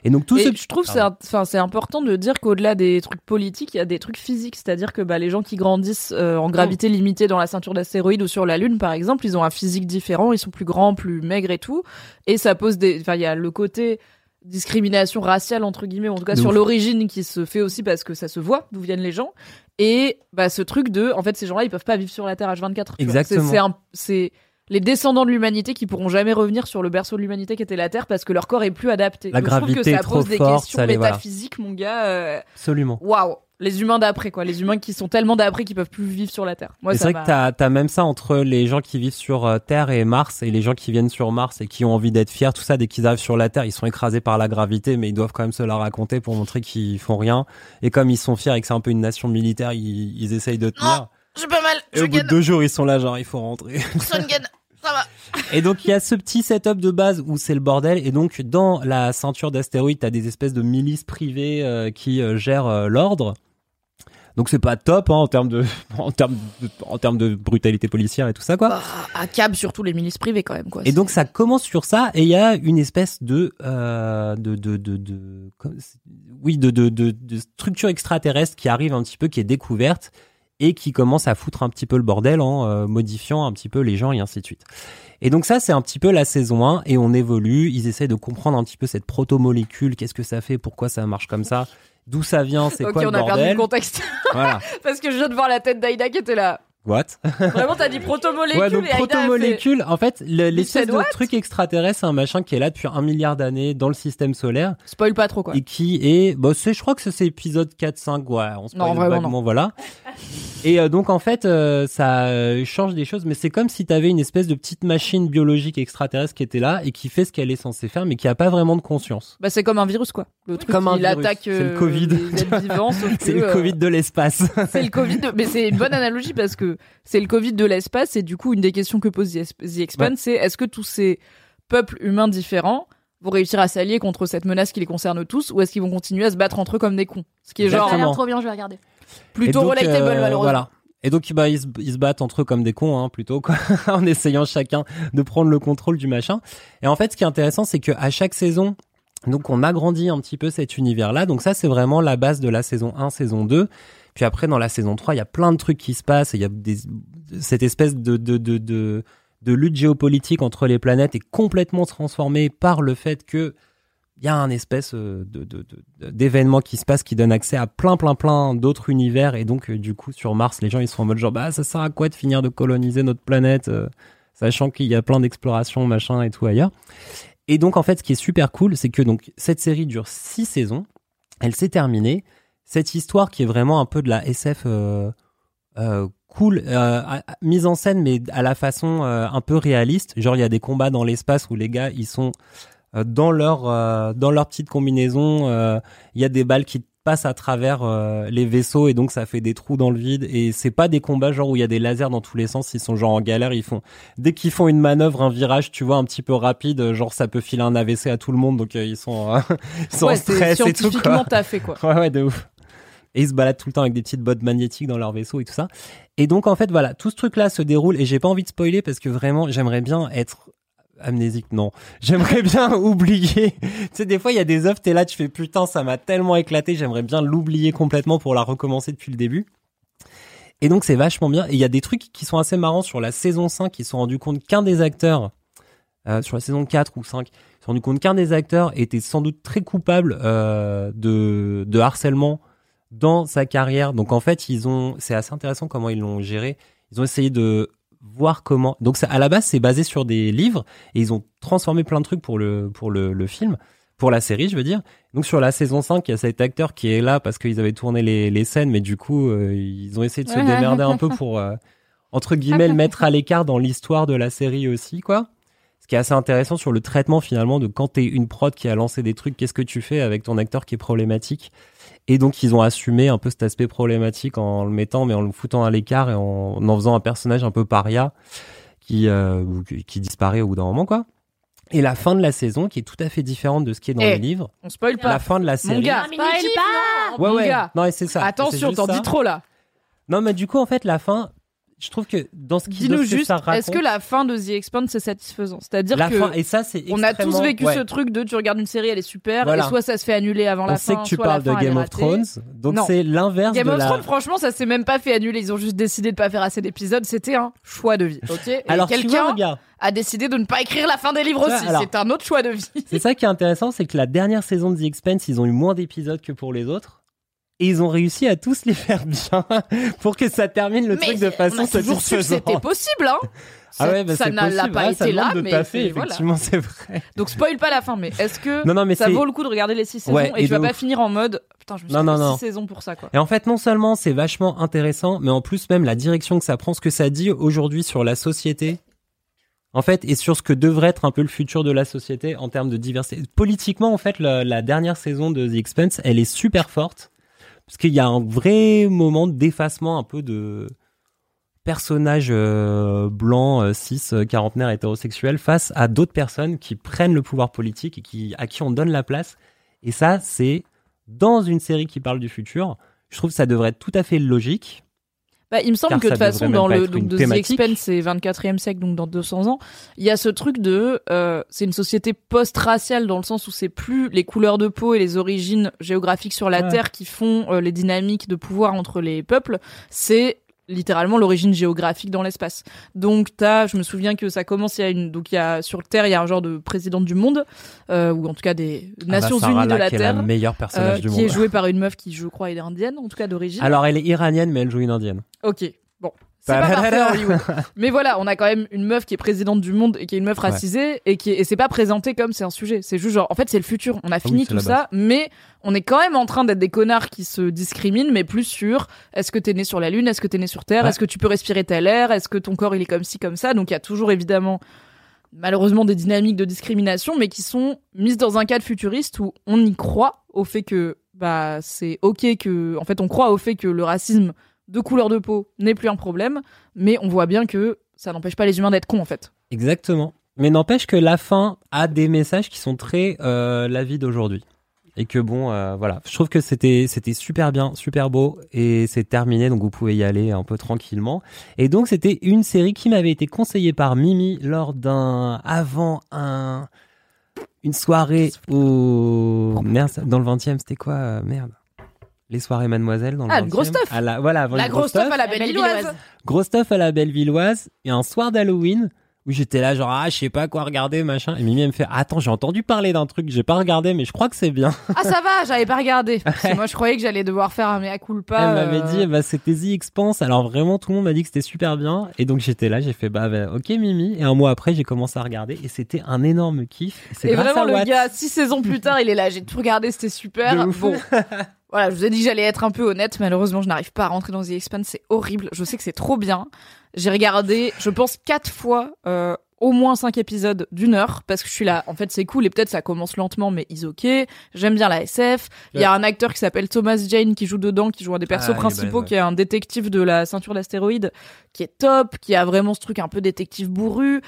Et donc tout Et ce... je trouve que c'est un- enfin c'est important de dire qu'au-delà des trucs politiques, il y a des trucs physiques, c'est-à-dire que bah, les gens qui grandissent euh, en gravité limitée dans la ceinture d'astéroïdes ou sur la Lune par exemple, ils ont un physique différent, ils sont plus grands, plus maigres et tout, et ça pose des, enfin il y a le côté discrimination raciale entre guillemets, ou en tout cas De sur l'origine qui se fait aussi parce que ça se voit d'où viennent les gens, et bah ce truc de, en fait ces gens-là ils peuvent pas vivre sur la Terre H24. tu vois. C'est- Exactement. C'est les descendants de l'humanité qui pourront jamais revenir sur le berceau de l'humanité qui était la Terre parce que leur corps est plus adapté. La Donc, je trouve que est ça trop pose des forte, questions voilà. métaphysiques, mon gars. euh, Absolument. Waouh, les humains d'après quoi, les humains qui sont tellement d'après qu'ils peuvent plus vivre sur la Terre. Moi, c'est vrai que t'as as même ça entre les gens qui vivent sur euh, Terre et Mars et les gens qui viennent sur Mars et qui ont envie d'être fiers, tout ça, dès qu'ils arrivent sur la Terre, ils sont écrasés par la gravité, mais ils doivent quand même se la raconter pour montrer qu'ils font rien. Et comme ils sont fiers et que c'est un peu une nation militaire, ils, ils essayent de tenir. J'ai pas mal, Et au bout de deux jours, ils sont là, genre, il faut rentrer. ça va. Et donc il y a ce petit setup de base où c'est le bordel et donc dans la ceinture d'astéroïdes t'as des espèces de milices privées euh, qui euh, gèrent euh, l'ordre. Donc c'est pas top hein, en termes de en termes de, en termes de brutalité policière et tout ça quoi. Bah, à cab surtout les milices privées quand même quoi. Et donc ça commence sur ça et il y a une espèce de euh, de de de, de- oui de de de structure extraterrestre qui arrive un petit peu qui est découverte et qui commence à foutre un petit peu le bordel en euh, modifiant un petit peu les gens et ainsi de suite. Et donc ça c'est un petit peu la saison 1 et on évolue, ils essaient de comprendre un petit peu cette protomolécule, qu'est-ce que ça fait, pourquoi ça marche comme ça, d'où ça vient, c'est Ok, quoi on le a perdu bordel. le contexte Voilà. parce que je viens de voir la tête d'Aïda qui était là. What? Vraiment, t'as dit protomolécule Ouais, donc a fait- protomolécule, en fait, le- l'espèce de truc extraterrestre, c'est un machin qui est là depuis un milliard d'années dans le système solaire Spoil pas trop quoi. et qui est, bah, c'est, je crois que c'est épisode 4-5, ouais, on se Non, vraiment, non. voilà. Et euh, donc en fait, euh, ça euh, change des choses, mais c'est comme si t'avais une espèce de petite machine biologique extraterrestre qui était là et qui fait ce qu'elle est censée faire, mais qui a pas vraiment de conscience. Bah c'est comme un virus quoi. Le truc Comme un il virus. attaque C'est le euh, Covid. C'est le euh, Covid de l'espace. C'est le Covid, de- mais c'est une bonne analogie parce que c'est le Covid de l'espace et du coup une des questions que pose The Ex- The Expanse, Ouais. c'est est-ce que tous ces peuples humains différents vont réussir à s'allier contre cette menace qui les concerne tous ou est-ce qu'ils vont continuer à se battre entre eux comme des cons? Ce qui est Ça a genre Exactement. l'air trop bien, je vais regarder. Plutôt donc, relatable, euh, malheureusement. Voilà. Et donc, bah, ils, se, ils se battent entre eux comme des cons, hein, plutôt, quoi, en essayant chacun de prendre le contrôle du machin. Et en fait, ce qui est intéressant, c'est que à chaque saison, donc, on agrandit un petit peu cet univers-là. Donc, ça, c'est vraiment la base de la saison 1, saison 2. Puis après, dans la saison 3, il y a plein de trucs qui se passent. Il y a cette espèce de, lutte géopolitique entre les planètes est complètement transformée par le fait que il y a un espèce euh, d'événement qui se passe qui donne accès à plein plein plein d'autres univers et donc euh, du coup sur Mars les gens ils sont en mode genre bah ça sert à quoi de finir de coloniser notre planète euh, sachant qu'il y a plein d'explorations machin et tout ailleurs et donc en fait ce qui est super cool c'est que donc cette série dure six saisons elle s'est terminée cette histoire qui est vraiment un peu de la SF euh, euh, cool euh, mise en scène mais à la façon euh, un peu réaliste genre il y a des combats dans l'espace où les gars ils sont euh, dans leur euh, dans leur petite combinaison euh, il y a des balles qui passent à travers euh, les vaisseaux et donc ça fait des trous dans le vide et c'est pas des combats genre où il y a des lasers dans tous les sens ils sont genre en galère ils font dès qu'ils font une manœuvre un virage tu vois un petit peu rapide genre ça peut filer un AVC à tout le monde donc euh, ils sont euh, ils sont Ouais, en c'est stress et tout scientifiquement taffé, quoi. Ouais, ouais, de ouf. Et ils se baladent tout le temps avec des petites bottes magnétiques dans leur vaisseau et tout ça. Et donc, en fait, voilà, tout ce truc-là se déroule et j'ai pas envie de spoiler parce que vraiment, j'aimerais bien être amnésique, non. J'aimerais bien oublier. tu sais, des fois, il y a des œuvres, t'es là, tu fais putain, ça m'a tellement éclaté, j'aimerais bien l'oublier complètement pour la recommencer depuis le début. Et donc, c'est vachement bien. Et il y a des trucs qui sont assez marrants sur la saison 5 qui se sont rendus compte qu'un des acteurs, euh, sur la saison 4 ou 5, ils se sont rendus compte qu'un des acteurs était sans doute très coupable euh, de harcèlement dans sa carrière. Donc en fait, ils ont, c'est assez intéressant comment ils l'ont géré. Ils ont essayé de voir comment. Donc ça, à la base, c'est basé sur des livres et ils ont transformé plein de trucs pour le pour le, le film, pour la série, je veux dire. Donc sur la saison 5, il y a cet acteur qui est là parce qu'ils avaient tourné les, les scènes, mais du coup, euh, ils ont essayé de se démerder un peu pour euh, entre guillemets le mettre à l'écart dans l'histoire de la série aussi, quoi. Ce qui est assez intéressant sur le traitement finalement de quand t'es une prod qui a lancé des trucs, qu'est-ce que tu fais avec ton acteur qui est problématique Et donc ils ont assumé un peu cet aspect problématique en le mettant, mais en le foutant à l'écart et en, en faisant un personnage un peu paria qui, euh, qui disparaît au bout d'un moment, quoi. Et la fin de la saison qui est tout à fait différente de ce qui est dans Eh, les livres. On spoil pas. La fin de la Mon série. gars, mais spoil pas. Ouais, Mon ouais. gars. Non, et c'est ça. Attention, t'en dis trop là. Non, mais du coup, en fait, la fin, je trouve que dans ce qui que juste, raconte, est-ce que la fin de The Expanse c'est satisfaisant? C'est-à-dire que fin, et ça, c'est on a tous extrêmement- vécu ouais. ce truc de tu regardes une série, elle est super, Voilà. et soit ça se fait annuler avant On la sait fin, que tu soit la parles de fin, Game of. Thrones, donc c'est l'inverse Game de of la. Thrones, franchement, ça s'est même pas fait annuler. Ils ont juste décidé de pas faire assez d'épisodes. C'était un choix de vie, ok? Et Alors, tu quelqu'un a décidé de ne pas écrire la fin des livres Tu aussi. C'est un autre choix de vie. c'est ça qui est intéressant, c'est que la dernière saison de The Expanse, ils ont eu moins d'épisodes que pour les autres. Et ils ont réussi à tous les faire bien pour que ça termine le truc de façon satisfaisante. c'était possible, hein. Ah ouais, bah ça n'a pas Ah, été là, mais taffer, c'est- voilà. effectivement, c'est vrai. Donc spoil pas la fin, mais est-ce que Non, non, mais ça vaut le coup de regarder les six saisons Ouais, et, et tu vas pas finir en mode putain, je me suis Non, non, six saisons pour ça quoi. Et en fait, non seulement c'est vachement intéressant, mais en plus même la direction que ça prend, ce que ça dit aujourd'hui sur la société, en fait, et sur ce que devrait être un peu le futur de la société en termes de diversité. Politiquement, en fait, la, la dernière saison de The Expanse, elle est super forte, parce qu'il y a un vrai moment d'effacement un peu de personnages euh, blancs, euh, cis, euh, quarantenaires, hétérosexuels face à d'autres personnes qui prennent le pouvoir politique et à qui on donne la place. Et ça, c'est dans une série qui parle du futur. Je trouve que ça devrait être tout à fait logique. Bah, il me semble Car que de toute façon, dans le donc, de The c'est 24e siècle, donc dans 200 ans, il y a ce truc de, euh, c'est une société post-raciale dans le sens où c'est plus les couleurs de peau et les origines géographiques sur la Ouais. Terre qui font euh, les dynamiques de pouvoir entre les peuples, c'est littéralement l'origine géographique dans l'espace. Donc t'as, je me souviens que ça commence il y a une, donc il y a sur Terre il y a un genre de président du monde euh, ou en tout cas des Nations Ah bah, Sarah Unies de la est Terre, la meilleure personnage euh, du qui monde. est jouée par une meuf qui je crois est indienne, en tout cas d'origine. Alors, elle est iranienne, mais elle joue une indienne. Ok, bon. C'est pas parfait en Hollywood. Mais voilà, on a quand même une meuf qui est présidente du monde et qui est une meuf racisée et qui est- et c'est pas présenté comme c'est un sujet. C'est juste genre, en fait, c'est le futur. On a fini Ah c'est tout ça, mais on est quand même en train d'être des connards qui se discriminent, mais plus sur est-ce que t'es né sur la lune, est-ce que t'es né sur Terre, Ouais. est-ce que tu peux respirer tel air, est-ce que ton corps il est comme ci comme ça? Donc il y a toujours évidemment malheureusement des dynamiques de discrimination, mais qui sont mises dans un cadre futuriste où on y croit au fait que bah c'est ok que en fait on croit au fait que le racisme de couleur de peau n'est plus un problème, mais on voit bien que ça n'empêche pas les humains d'être cons en fait. Exactement. Mais n'empêche que la fin a des messages qui sont très euh, la vie d'aujourd'hui. et que bon, euh, voilà, je trouve que c'était c'était super bien, super beau et c'est terminé, donc vous pouvez y aller un peu tranquillement. Et donc c'était une série qui m'avait été conseillée par Mimi lors d'un avant un une soirée au merde dans le 20e, c'était quoi euh, merde? Les soirées Mademoiselle dans le Ah, le 20e. gros stuff. À la, voilà, avant La grosse stuff à la belle Lilloise. Gros stuff à la Bellevilloise et un soir d'Halloween où j'étais là genre ah je sais pas quoi regarder machin et Mimi elle me fait attends j'ai entendu parler d'un truc j'ai pas regardé mais je crois que c'est bien Ah ça va, j'avais pas regardé. Parce que moi je croyais que j'allais devoir faire un mea culpa. elle m'avait euh, dit bah c'était The Expanse alors vraiment tout le monde m'a dit que c'était super bien et donc j'étais là j'ai fait bah, bah, ok Mimi et un mois après j'ai commencé à regarder et c'était un énorme kiff c'est Et grâce vraiment à le Watt. gars, six saisons plus tard, il est là, j'ai tout regardé, c'était super. De ouf. Bon. Voilà, je vous ai dit que j'allais être un peu honnête, malheureusement je n'arrive pas à rentrer dans The Expanse, c'est horrible. Je sais que c'est trop bien. J'ai regardé, je pense, quatre fois euh, au moins cinq épisodes d'une heure, parce que je suis là, en fait c'est cool, et peut-être ça commence lentement, mais is ok. J'aime bien la SF. Il y a un acteur qui s'appelle Thomas Jane qui joue dedans, qui joue un des persos Ah, principaux, qui est un détective de la ceinture d'astéroïdes, qui est top, qui a vraiment ce truc un peu détective bourru.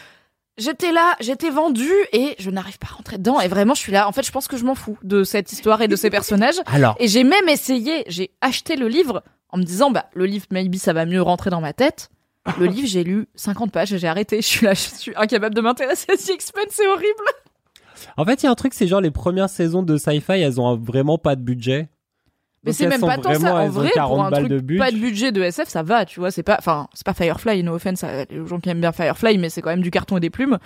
J'étais là, j'étais vendue et je n'arrive pas à rentrer dedans. Et vraiment, je suis là. En fait, je pense que je m'en fous de cette histoire et de ces personnages. alors Et j'ai même essayé, j'ai acheté le livre en me disant, bah, le livre, maybe ça va mieux rentrer dans ma tête. Le livre, j'ai lu 50 pages et j'ai arrêté. Je suis là, je suis incapable de m'intéresser à The Expanse, c'est horrible. en fait il y a un truc c'est genre les premières saisons de sci-fi elles ont vraiment pas de budget Mais c'est même pas tant ça. En vrai, 40 pour un truc de pas de budget de SF, ça va, tu vois. C'est pas, enfin, c'est pas Firefly, no offense les gens qui aiment bien Firefly, mais c'est quand même du carton et des plumes.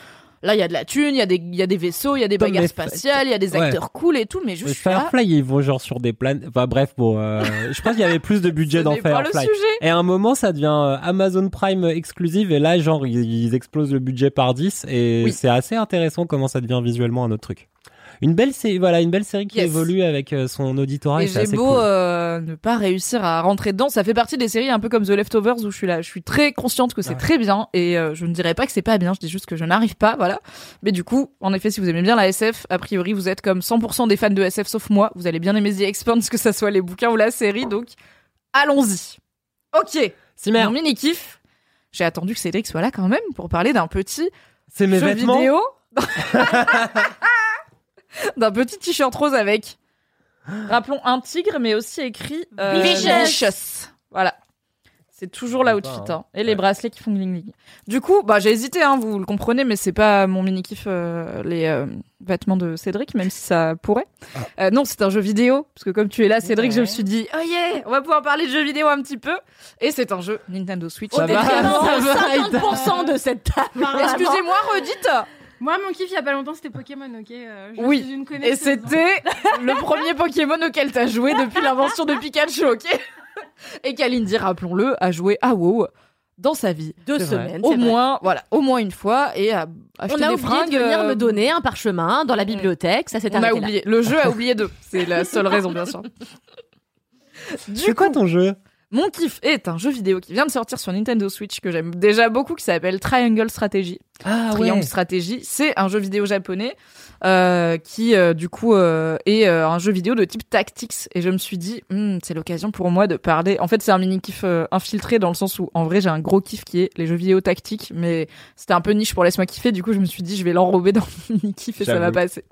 Là, il y a de la thune, il y a des, y a des vaisseaux, il y a des Non, bagarres spatiales, il y a des Ouais. acteurs cool et tout, mais juste Mais là, Firefly ils vont genre sur des planètes enfin bref bon euh, je pense qu'il y avait plus de budget dans Firefly sujet. Et à un moment, ça devient euh, Amazon Prime exclusive et là, genre, ils, ils explosent le budget par 10 et Oui. c'est assez intéressant comment ça devient visuellement un autre truc. Une belle série, voilà, une belle série qui Yes. évolue avec euh, son auditorat et, j'ai beau cool. euh, ne pas réussir à rentrer dedans, ça fait partie des séries un peu comme The Leftovers où je suis là, je suis très consciente que c'est Ouais. très bien et euh, je ne dirais pas que c'est pas bien, je dis juste que je n'arrive pas, voilà. Mais du coup, en effet, si vous aimez bien la SF, a priori vous êtes comme 100% des fans de SF sauf moi, vous allez bien aimer The Expanse, que ça soit les bouquins ou la série, donc allons-y. Ok, Simer, mon mini kiff. J'ai attendu que Cédric soit là quand même pour parler d'un petit c'est mes jeu vêtements. vidéo. d'un petit t-shirt rose avec, rappelons, un tigre, mais aussi écrit euh, Vicious. Vicious. Voilà. C'est toujours la Je sais outfit. pas, Hein. hein. Et les bracelets qui font gling gling. Du coup, bah, j'ai hésité, hein, vous le comprenez, mais c'est pas mon mini kiff, euh, les euh, vêtements de Cédric, même si ça pourrait. Ah. Euh, non, c'est un jeu vidéo, parce que comme tu es là, Cédric, je me suis dit, oh yeah, on va pouvoir parler de jeux vidéo un petit peu. Et c'est un jeu Nintendo Switch. Ça Au va, détriment ça de va, 50% de cette table. Excusez-moi, redites. Moi, mon kiff il y a pas longtemps, c'était Pokémon, ok euh, je Oui. suis une Et connaisseuse. c'était le premier Pokémon auquel t'as joué depuis l'invention de Pikachu, ok Et Kalindi, rappelons-le, a joué à WoW dans sa vie. Deux semaines. Au vrai. moins, voilà, au moins une fois, et a acheté On a des oublié fringues. de venir euh, me donner un parchemin dans la bibliothèque. Ça s'est On a arrêté là. oublié. Le jeu a oublié d'eux. C'est la seule raison, bien sûr. C'est quoi ton jeu? mon kiff est un jeu vidéo qui vient de sortir sur Nintendo Switch que j'aime déjà beaucoup, qui s'appelle Triangle Strategy. Ah Triangle Stratégie, c'est un jeu vidéo japonais euh, qui euh, du coup euh, est euh, un jeu vidéo de type tactics et je me suis dit Hmm, c'est l'occasion pour moi de parler. En fait, c'est un mini kiff euh, infiltré dans le sens où en vrai j'ai un gros kiff qui est les jeux vidéo tactiques, mais c'était un peu niche pour laisse-moi kiffer. Du coup, je me suis dit je vais l'enrober dans mon mini kiff et ça va passer.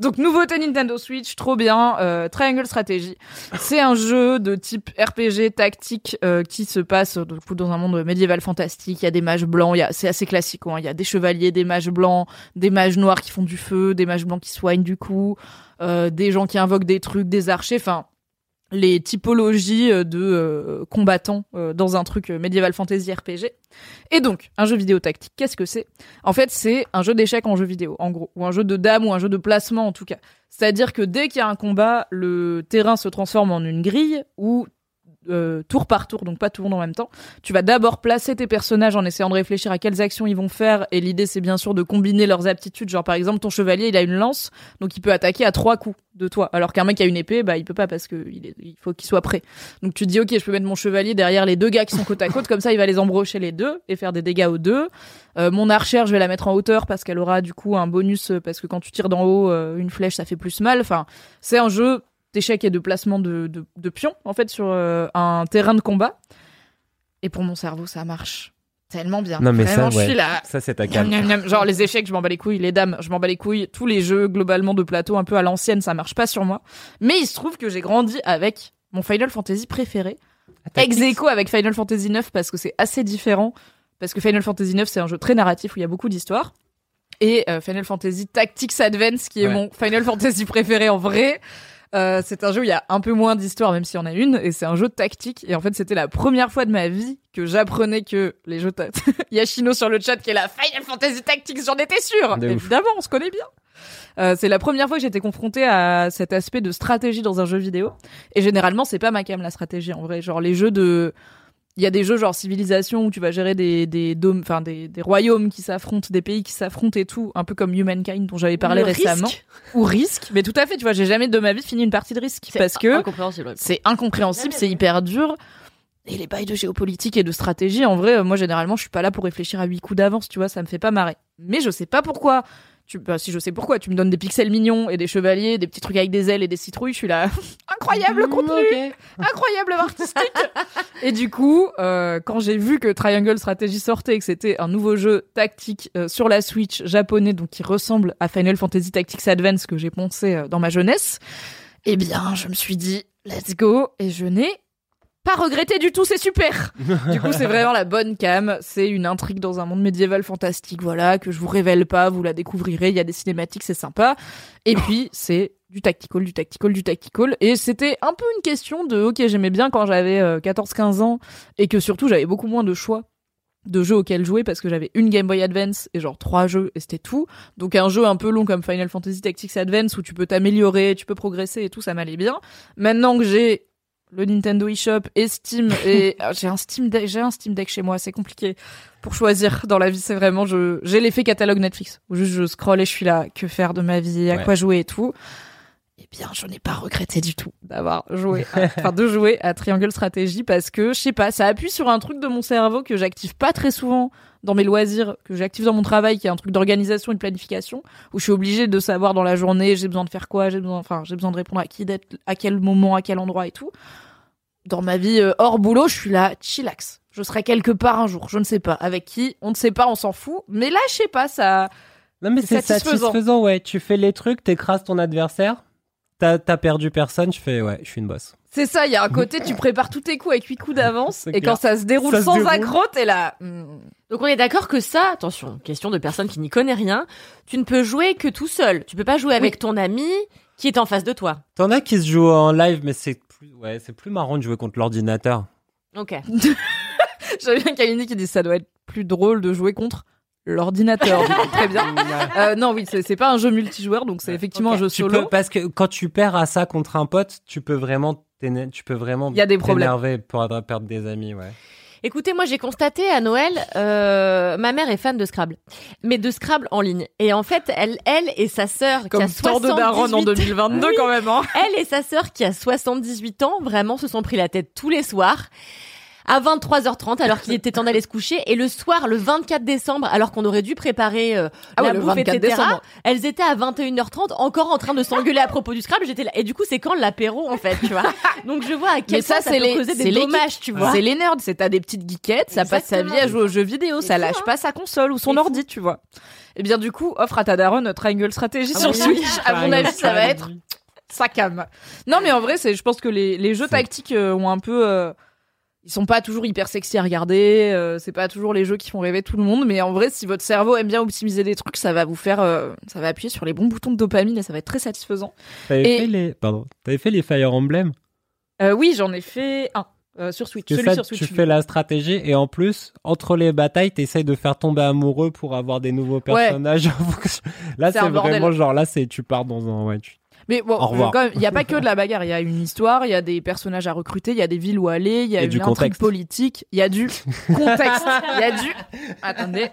Donc nouveauté Nintendo Switch, trop bien. euh, Triangle Strategy, c'est un jeu de type RPG tactique euh, qui se passe du coup dans un monde médiéval fantastique. Il y a des mages blancs, il y a c'est assez classique. hein. Il y a des chevaliers, des mages blancs, des mages noirs qui font du feu, des mages blancs qui soignent du coup, euh, des gens qui invoquent des trucs, des archers. Enfin, les typologies euh, de euh, combattants dans un truc médiéval fantasy RPG. Et donc, un jeu vidéo tactique, qu'est-ce que c'est? En fait, c'est un jeu d'échecs en jeu vidéo, en gros, ou un jeu de dames, ou un jeu de placement en tout cas. C'est-à-dire que dès qu'il y a un combat, le terrain se transforme en une grille où euh, tour par tour, donc pas tout le monde en même temps. Tu vas d'abord placer tes personnages en essayant de réfléchir à quelles actions ils vont faire, et l'idée c'est bien sûr de combiner leurs aptitudes. Genre par exemple, ton chevalier il a une lance, donc il peut attaquer à trois coups de toi, alors qu'un mec qui a une épée, bah il peut pas parce que il, faut qu'il soit prêt. Donc tu te dis ok, je peux mettre mon chevalier derrière les deux gars qui sont côte à côte, comme ça il va les embrocher les deux et faire des dégâts aux deux. Euh, mon archère, je vais la mettre en hauteur parce qu'elle aura du coup un bonus parce que quand tu tires d'en haut euh, une flèche, ça fait plus mal. Enfin, c'est un jeu d'échecs et de placement de, de, de pions en fait sur euh, un terrain de combat. Et pour mon cerveau, ça marche tellement bien. Non, mais Vraiment, ça, ouais. je suis là. Ça, c'est ta miam. Genre les échecs, je m'en bats les couilles. Les dames, je m'en bats les couilles. Tous les jeux globalement de plateau un peu à l'ancienne, ça marche pas sur moi. Mais il se trouve que j'ai grandi avec mon Final Fantasy préféré. Ex aequo avec Final Fantasy 9 parce que c'est assez différent. Parce que Final Fantasy 9 c'est un jeu très narratif où il y a beaucoup d'histoires. Et euh, Final Fantasy Tactics Advance qui est Ouais. mon Final Fantasy préféré en vrai. Euh, c'est un jeu où il y a un peu moins d'histoire, même s'il y en a une, et c'est un jeu tactique. Et en fait, c'était la première fois de ma vie que j'apprenais que les jeux. ta- Yashino sur le chat qui est la Final Fantasy Tactics, j'en étais ouf. Évidemment, on se connaît bien. Euh, c'est la première fois que j'étais confrontée à cet aspect de stratégie dans un jeu vidéo. Et généralement, c'est pas ma cam la stratégie en vrai. Genre les jeux de, il y a des jeux genre civilisation où tu vas gérer des des dômes, enfin des, des royaumes qui s'affrontent, des pays qui s'affrontent et tout, un peu comme Humankind dont j'avais parlé Le récemment. risque. Ou Risk, mais tout à fait. Tu vois, j'ai jamais de ma vie fini une partie de Risk C'est parce que incompréhensible. c'est incompréhensible, c'est hyper dur. Et les bails de géopolitique et de stratégie, en vrai, euh, moi généralement, je suis pas là pour réfléchir à huit coups d'avance, tu vois, ça me fait pas marrer. Mais je sais pas pourquoi. Tu, bah, si je sais pourquoi, tu me donnes des pixels mignons et des chevaliers, des petits trucs avec des ailes et des citrouilles, je suis là. Incroyable le contenu, incroyable artistique. et du coup, euh, quand j'ai vu que Triangle Strategy sortait et que c'était un nouveau jeu tactique euh, sur la Switch japonais, donc qui ressemble à Final Fantasy Tactics Advance que j'ai poncé euh, dans ma jeunesse, eh bien, je me suis dit, let's go, et je n'ai pas regretté du tout, c'est super. du coup, c'est vraiment la bonne cam. C'est une intrigue dans un monde médiéval fantastique, voilà, que je vous révèle pas, vous la découvrirez. Il y a des cinématiques, c'est sympa. Et puis, c'est du tactical, du tactical, du tactical. Et c'était un peu une question de, ok, j'aimais bien quand j'avais euh, 14-15 ans et que surtout j'avais beaucoup moins de choix de jeux auxquels jouer parce que j'avais une Game Boy Advance et genre trois jeux et c'était tout. Donc un jeu un peu long comme Final Fantasy Tactics Advance où tu peux t'améliorer, tu peux progresser et tout, ça m'allait bien. Maintenant que j'ai le Nintendo eShop et Steam et ah, j'ai un Steam Deck, j'ai un Steam Deck chez moi, c'est compliqué pour choisir dans la vie, c'est vraiment je j'ai l'effet catalogue Netflix où juste je scroll et je suis là que faire de ma vie, à Ouais. quoi jouer et tout. Bien, je n'ai pas regretté du tout d'avoir joué, à- enfin de jouer à Triangle Strategy parce que je sais pas, ça appuie sur un truc de mon cerveau que j'active pas très souvent dans mes loisirs, que j'active dans mon travail, qui est un truc d'organisation et de planification, où je suis obligée de savoir dans la journée, j'ai besoin de faire quoi, j'ai besoin, enfin, j'ai besoin de répondre à qui, d'être à quel moment, à quel endroit et tout. Dans ma vie euh, hors boulot, je suis là, chillax. Je serai quelque part un jour, je ne sais pas. Avec qui, on ne sait pas, on s'en fout. Mais là, je sais pas, ça. Non, mais C'est c'est satisfaisant. satisfaisant. ouais. Tu fais les trucs, t'écrases ton adversaire, t'as t'as perdu personne, tu fais, ouais, je suis une boss. C'est ça, il y a un côté, tu prépares tous tes coups avec huit coups d'avance, et clair. quand ça se déroule Ça se sans déroule. accroc, t'es là. hmm. Donc on est d'accord que ça, attention, question de personne qui n'y connaît rien, tu ne peux jouer que tout seul. Tu peux pas jouer avec ton ami qui est en face de toi. T'en as qui se jouent en live, mais c'est plus, ouais, c'est plus marrant de jouer contre l'ordinateur. Ok. J'avais bien Kalini qui dit ça doit être plus drôle de jouer contre l'ordinateur. Très bien. Euh, non, oui, c'est pas un jeu multijoueur, donc c'est effectivement un jeu Tu solo. peux, parce que quand tu perds à ça contre un pote, tu peux vraiment, tu peux vraiment Il y a des problèmes. t'énerver pour perdre des amis, ouais. Écoutez, moi j'ai constaté à Noël, euh, ma mère est fan de Scrabble, mais de Scrabble en ligne. Et en fait, elle, elle et sa sœur qui Comme a tant de darons en 78 2022 Oui. quand même. Hein. Elle et sa sœur qui a 78 ans, vraiment se sont pris la tête tous les soirs. À 23h30, alors qu'il était temps d'aller se coucher, et le soir, le 24 décembre, alors qu'on aurait dû préparer euh, Ah ouais, la le bouffe, 24 etc., décembre. elles étaient à 21h30 encore en train de s'engueuler à propos du Scrabble. J'étais là, et du coup, c'est quand l'apéro en fait, tu vois? Donc je vois à quel ça, point ça c'est peut les, causer c'est des dommages, tu vois. C'est les nerds, c'est t'as des petites geekettes, ça passe sa vie à jouer aux jeux vidéo, ça fou, lâche hein. pas sa console ou son ordi, tu vois. Et bien du coup, offre à ta daronne Triangle Strategy Ah sur oui. Switch. À mon Triangle avis, ça va être sa cam. Non, mais en vrai, c'est, je pense que les, les jeux tactiques euh, ont un peu, euh, ils sont pas toujours hyper sexy à regarder. euh, c'est pas toujours les jeux qui font rêver tout le monde, mais en vrai, si votre cerveau aime bien optimiser des trucs, ça va vous faire, euh, ça va appuyer sur les bons boutons de dopamine et ça va être très satisfaisant. T'avais Et- fait les, pardon, t'avais fait les Fire Emblem? Euh, oui, j'en ai fait un sur Switch. Celui ça, sur Switch. tu fais la stratégie et en plus, entre les batailles, t'essayes de faire tomber amoureux pour avoir des nouveaux personnages. là, C'est c'est un bordel. vraiment genre, là, c'est, tu pars dans un, ouais, tu- Mais bon, Au revoir. quand même, il y a pas que de la bagarre. Il y a une histoire, il y a des personnages à recruter, il y a des villes où aller, il y a une du intrigue contexte. politique, il y a du contexte, il y a du. Attendez.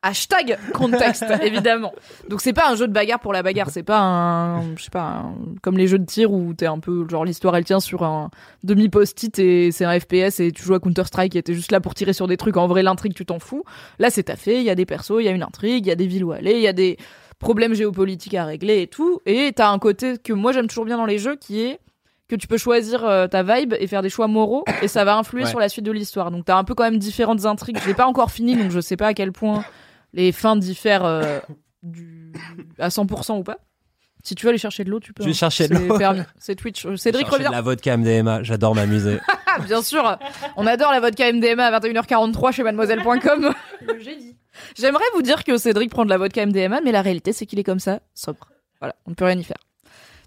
Hashtag contexte, évidemment. Donc c'est pas un jeu de bagarre pour la bagarre, c'est pas un, je sais pas, un- comme les jeux de tir où t'es un peu, genre l'histoire elle tient sur un demi post-it et c'est un FPS et tu joues à Counter Strike et t'es juste là pour tirer sur des trucs. En vrai l'intrigue tu t'en fous. Là c'est taffé, il y a des persos, il y a une intrigue, il y a des villes où aller, il y a des problèmes géopolitiques à régler et tout. Et t'as un côté que moi j'aime toujours bien dans les jeux qui est que tu peux choisir euh, ta vibe et faire des choix moraux et ça va influer Ouais. sur la suite de l'histoire. Donc t'as un peu quand même différentes intrigues. Je l'ai pas encore fini donc je sais pas à quel point les fins diffèrent euh, du... à 100% ou pas. Si tu veux aller chercher de l'eau, tu peux. Je vais hein. chercher de l'eau. C'est Twitch. Cédric revient. la vodka MDMA, j'adore m'amuser. Ah, bien sûr. On adore la vodka MDMA à 21h43 chez mademoiselle.com. J'ai dit. J'aimerais vous dire que Cédric prend de la vodka MDMA, mais la réalité, c'est qu'il est comme ça, sobre. Voilà, on ne peut rien y faire.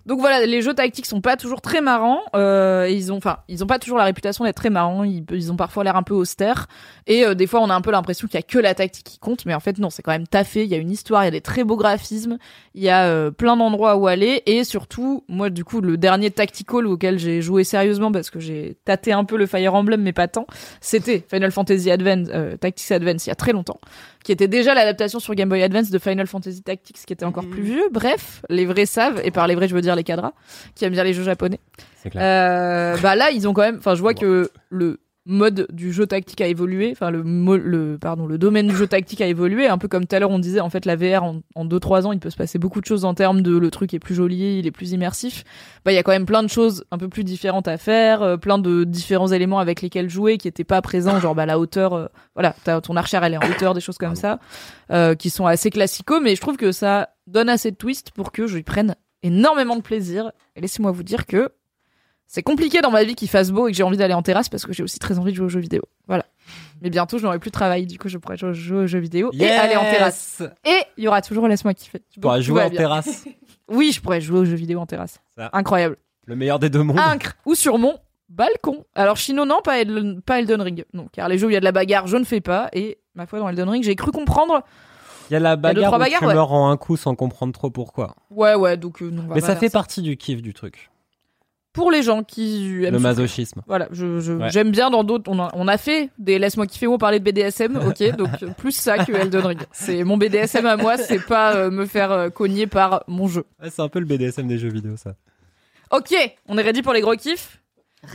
Donc voilà, les jeux tactiques sont pas toujours très marrants. Euh, ils ont, enfin, ils ont pas toujours la réputation d'être très marrants. Ils, ont parfois l'air un peu austères. Et euh, des fois, on a un peu l'impression qu'il y a que la tactique qui compte, mais en fait non, c'est quand même taffé. Il y a une histoire, il y a des très beaux graphismes, il y a euh, plein d'endroits où aller. Et surtout, moi, du coup, le dernier tactical auquel j'ai joué sérieusement parce que j'ai tâté un peu le Fire Emblem, mais pas tant, c'était Final Fantasy Tactics Advance, il y a très longtemps qui était déjà l'adaptation sur Game Boy Advance de Final Fantasy Tactics, qui était encore plus vieux. Bref, les vrais savent, et par les vrais, je veux dire les cadras, qui aiment bien les jeux japonais. C'est clair. Euh, bah là, ils ont quand même. Enfin, je vois que le mode du jeu tactique a évolué. Enfin, le, le pardon, le domaine du jeu tactique a évolué. Un peu comme tout à l'heure, on disait en fait la VR en, en 2-3 ans, il peut se passer beaucoup de choses en termes de le truc est plus joli, il est plus immersif. Bah, il y a quand même plein de choses un peu plus différentes à faire, euh, plein de différents éléments avec lesquels jouer qui étaient pas présents, genre bah la hauteur. euh, voilà, ton archère elle est en hauteur, des choses comme ça, euh, qui sont assez classicaux. Mais je trouve que ça donne assez de twist pour que je y prenne énormément de plaisir. Et laissez-moi vous dire que c'est compliqué dans ma vie qu'il fasse beau et que j'ai envie d'aller en terrasse parce que j'ai aussi très envie de jouer aux jeux vidéo. Voilà. Mais bientôt, je n'aurai plus de travail, du coup, je pourrai jouer aux jeux vidéo et aller en terrasse. Et il y aura toujours Laisse-moi kiffer. Tu pourras jouer en bien. terrasse. Oui, je pourrais jouer aux jeux vidéo en terrasse. Ça. Incroyable. Le meilleur des deux mondes. Incre. Ou sur mon balcon. Alors, Chino, non, pas Elden, pas Elden Ring. Non, car les jeux où il y a de la bagarre, je ne fais pas. Et ma foi, dans Elden Ring, j'ai cru comprendre. Il y a la deux, bagarre trois où bagarres, tu ouais. meurs en un coup sans comprendre trop pourquoi. Ouais, ouais, donc euh, non, Mais ça faire fait partie du kiff du truc. Pour les gens qui aiment Le souffrir. masochisme. Voilà, je, je- Ouais. j'aime bien dans d'autres. On a, on a fait des laisse-moi kiffer où on parlait de BDSM, ok, donc plus ça que Elden Ring. C'est mon BDSM à moi, c'est pas euh, me faire euh, cogner par mon jeu. Ouais, c'est un peu le BDSM des jeux vidéo, ça. Ok, on est ready pour les gros kiffs?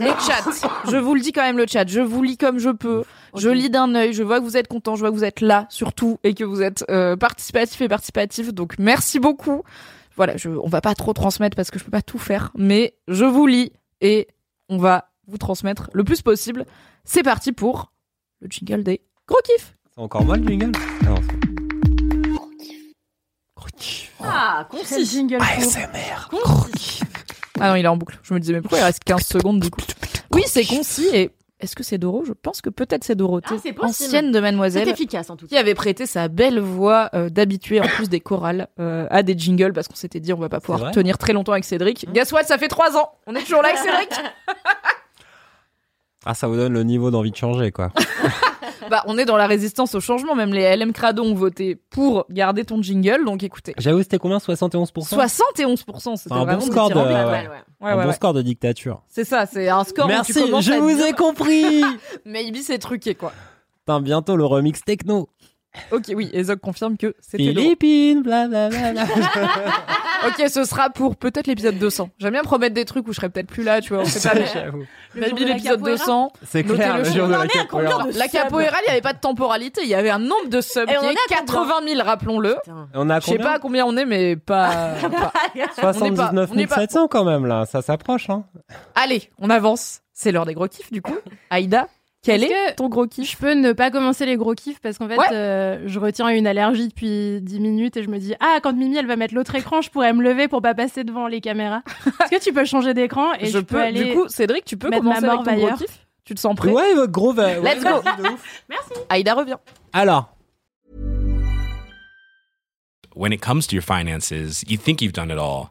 Le chat, je vous le dis quand même le chat, je vous lis comme je peux, je lis d'un œil, je vois que vous êtes content, je vois que vous êtes là surtout et que vous êtes euh, participatif et participatif, donc merci beaucoup. Voilà, je, on va pas trop transmettre parce que je peux pas tout faire, mais je vous lis et on va vous transmettre le plus possible. C'est parti pour le jingle des gros kiffs. C'est encore moi le jingle? Ah non, Gros kiff. Ah, Quel concis. jingle. ASMR. Gros kiff. Ah non, il est en boucle. Je me disais mais pourquoi il reste 15 secondes du coup Oui, c'est concis et est-ce que c'est Doro? Je pense que peut-être c'est Dorothée, Ah, ancienne de Mademoiselle. efficace en tout qui avait prêté sa belle voix euh, d'habitué en plus des chorales euh, à des jingles parce qu'on s'était dit on va pas pouvoir vrai tenir très longtemps avec Cédric. Guess what, ça fait trois ans. On est toujours là avec Cédric. Ah, ça vous donne le niveau d'envie de changer, quoi. bah on est dans la résistance au changement. Même les LM Crado ont voté pour garder ton jingle. Donc écoutez, J'avoue, c'était combien 71% 71%, c'était un bon score de- ouais, ouais. ouais. Un ouais, bon score de dictature. C'est ça, c'est un score où Merci, tu je vous dire, ai compris Maybe c'est truqué quoi. Putain, bientôt le remix techno. Ok, oui, Ezog confirme que c'était. Philippines, blablabla. Ok, ce sera pour peut-être l'épisode 200. J'aime bien promettre des trucs où je serais peut-être plus là, tu vois. On sait pas, mais maybe l'épisode capoeira. 200. C'est Notez clair, le jour de On en la est à capoeira. combien de La capoeira, il n'y avait pas de temporalité. Il y avait un nombre de subs Et qui on en est est à 80 000, rappelons-le. On a Je sais combien pas à combien on est, mais pas. pas- 79 on n'est pas- 700 quand même, là. Ça s'approche, hein. Allez, on avance. C'est l'heure des gros kiffs, du coup. Aïda, quel est que ton gros kiff Je peux ne pas commencer les gros kiffs parce qu'en fait, Ouais. euh, je retiens une allergie depuis 10 minutes et je me dis ah quand Mimi elle va mettre l'autre écran, je pourrais me lever pour pas passer devant les caméras. Est-ce que tu peux changer d'écran et Je je peux. aller Du coup, Cédric, tu peux mettre commencer ma avec ton gros ailleurs. kiff? Tu te sens prêt? Ouais, gros va. Let's go. Aïda revient. Alors, when it comes to your finances, you think you've done it all.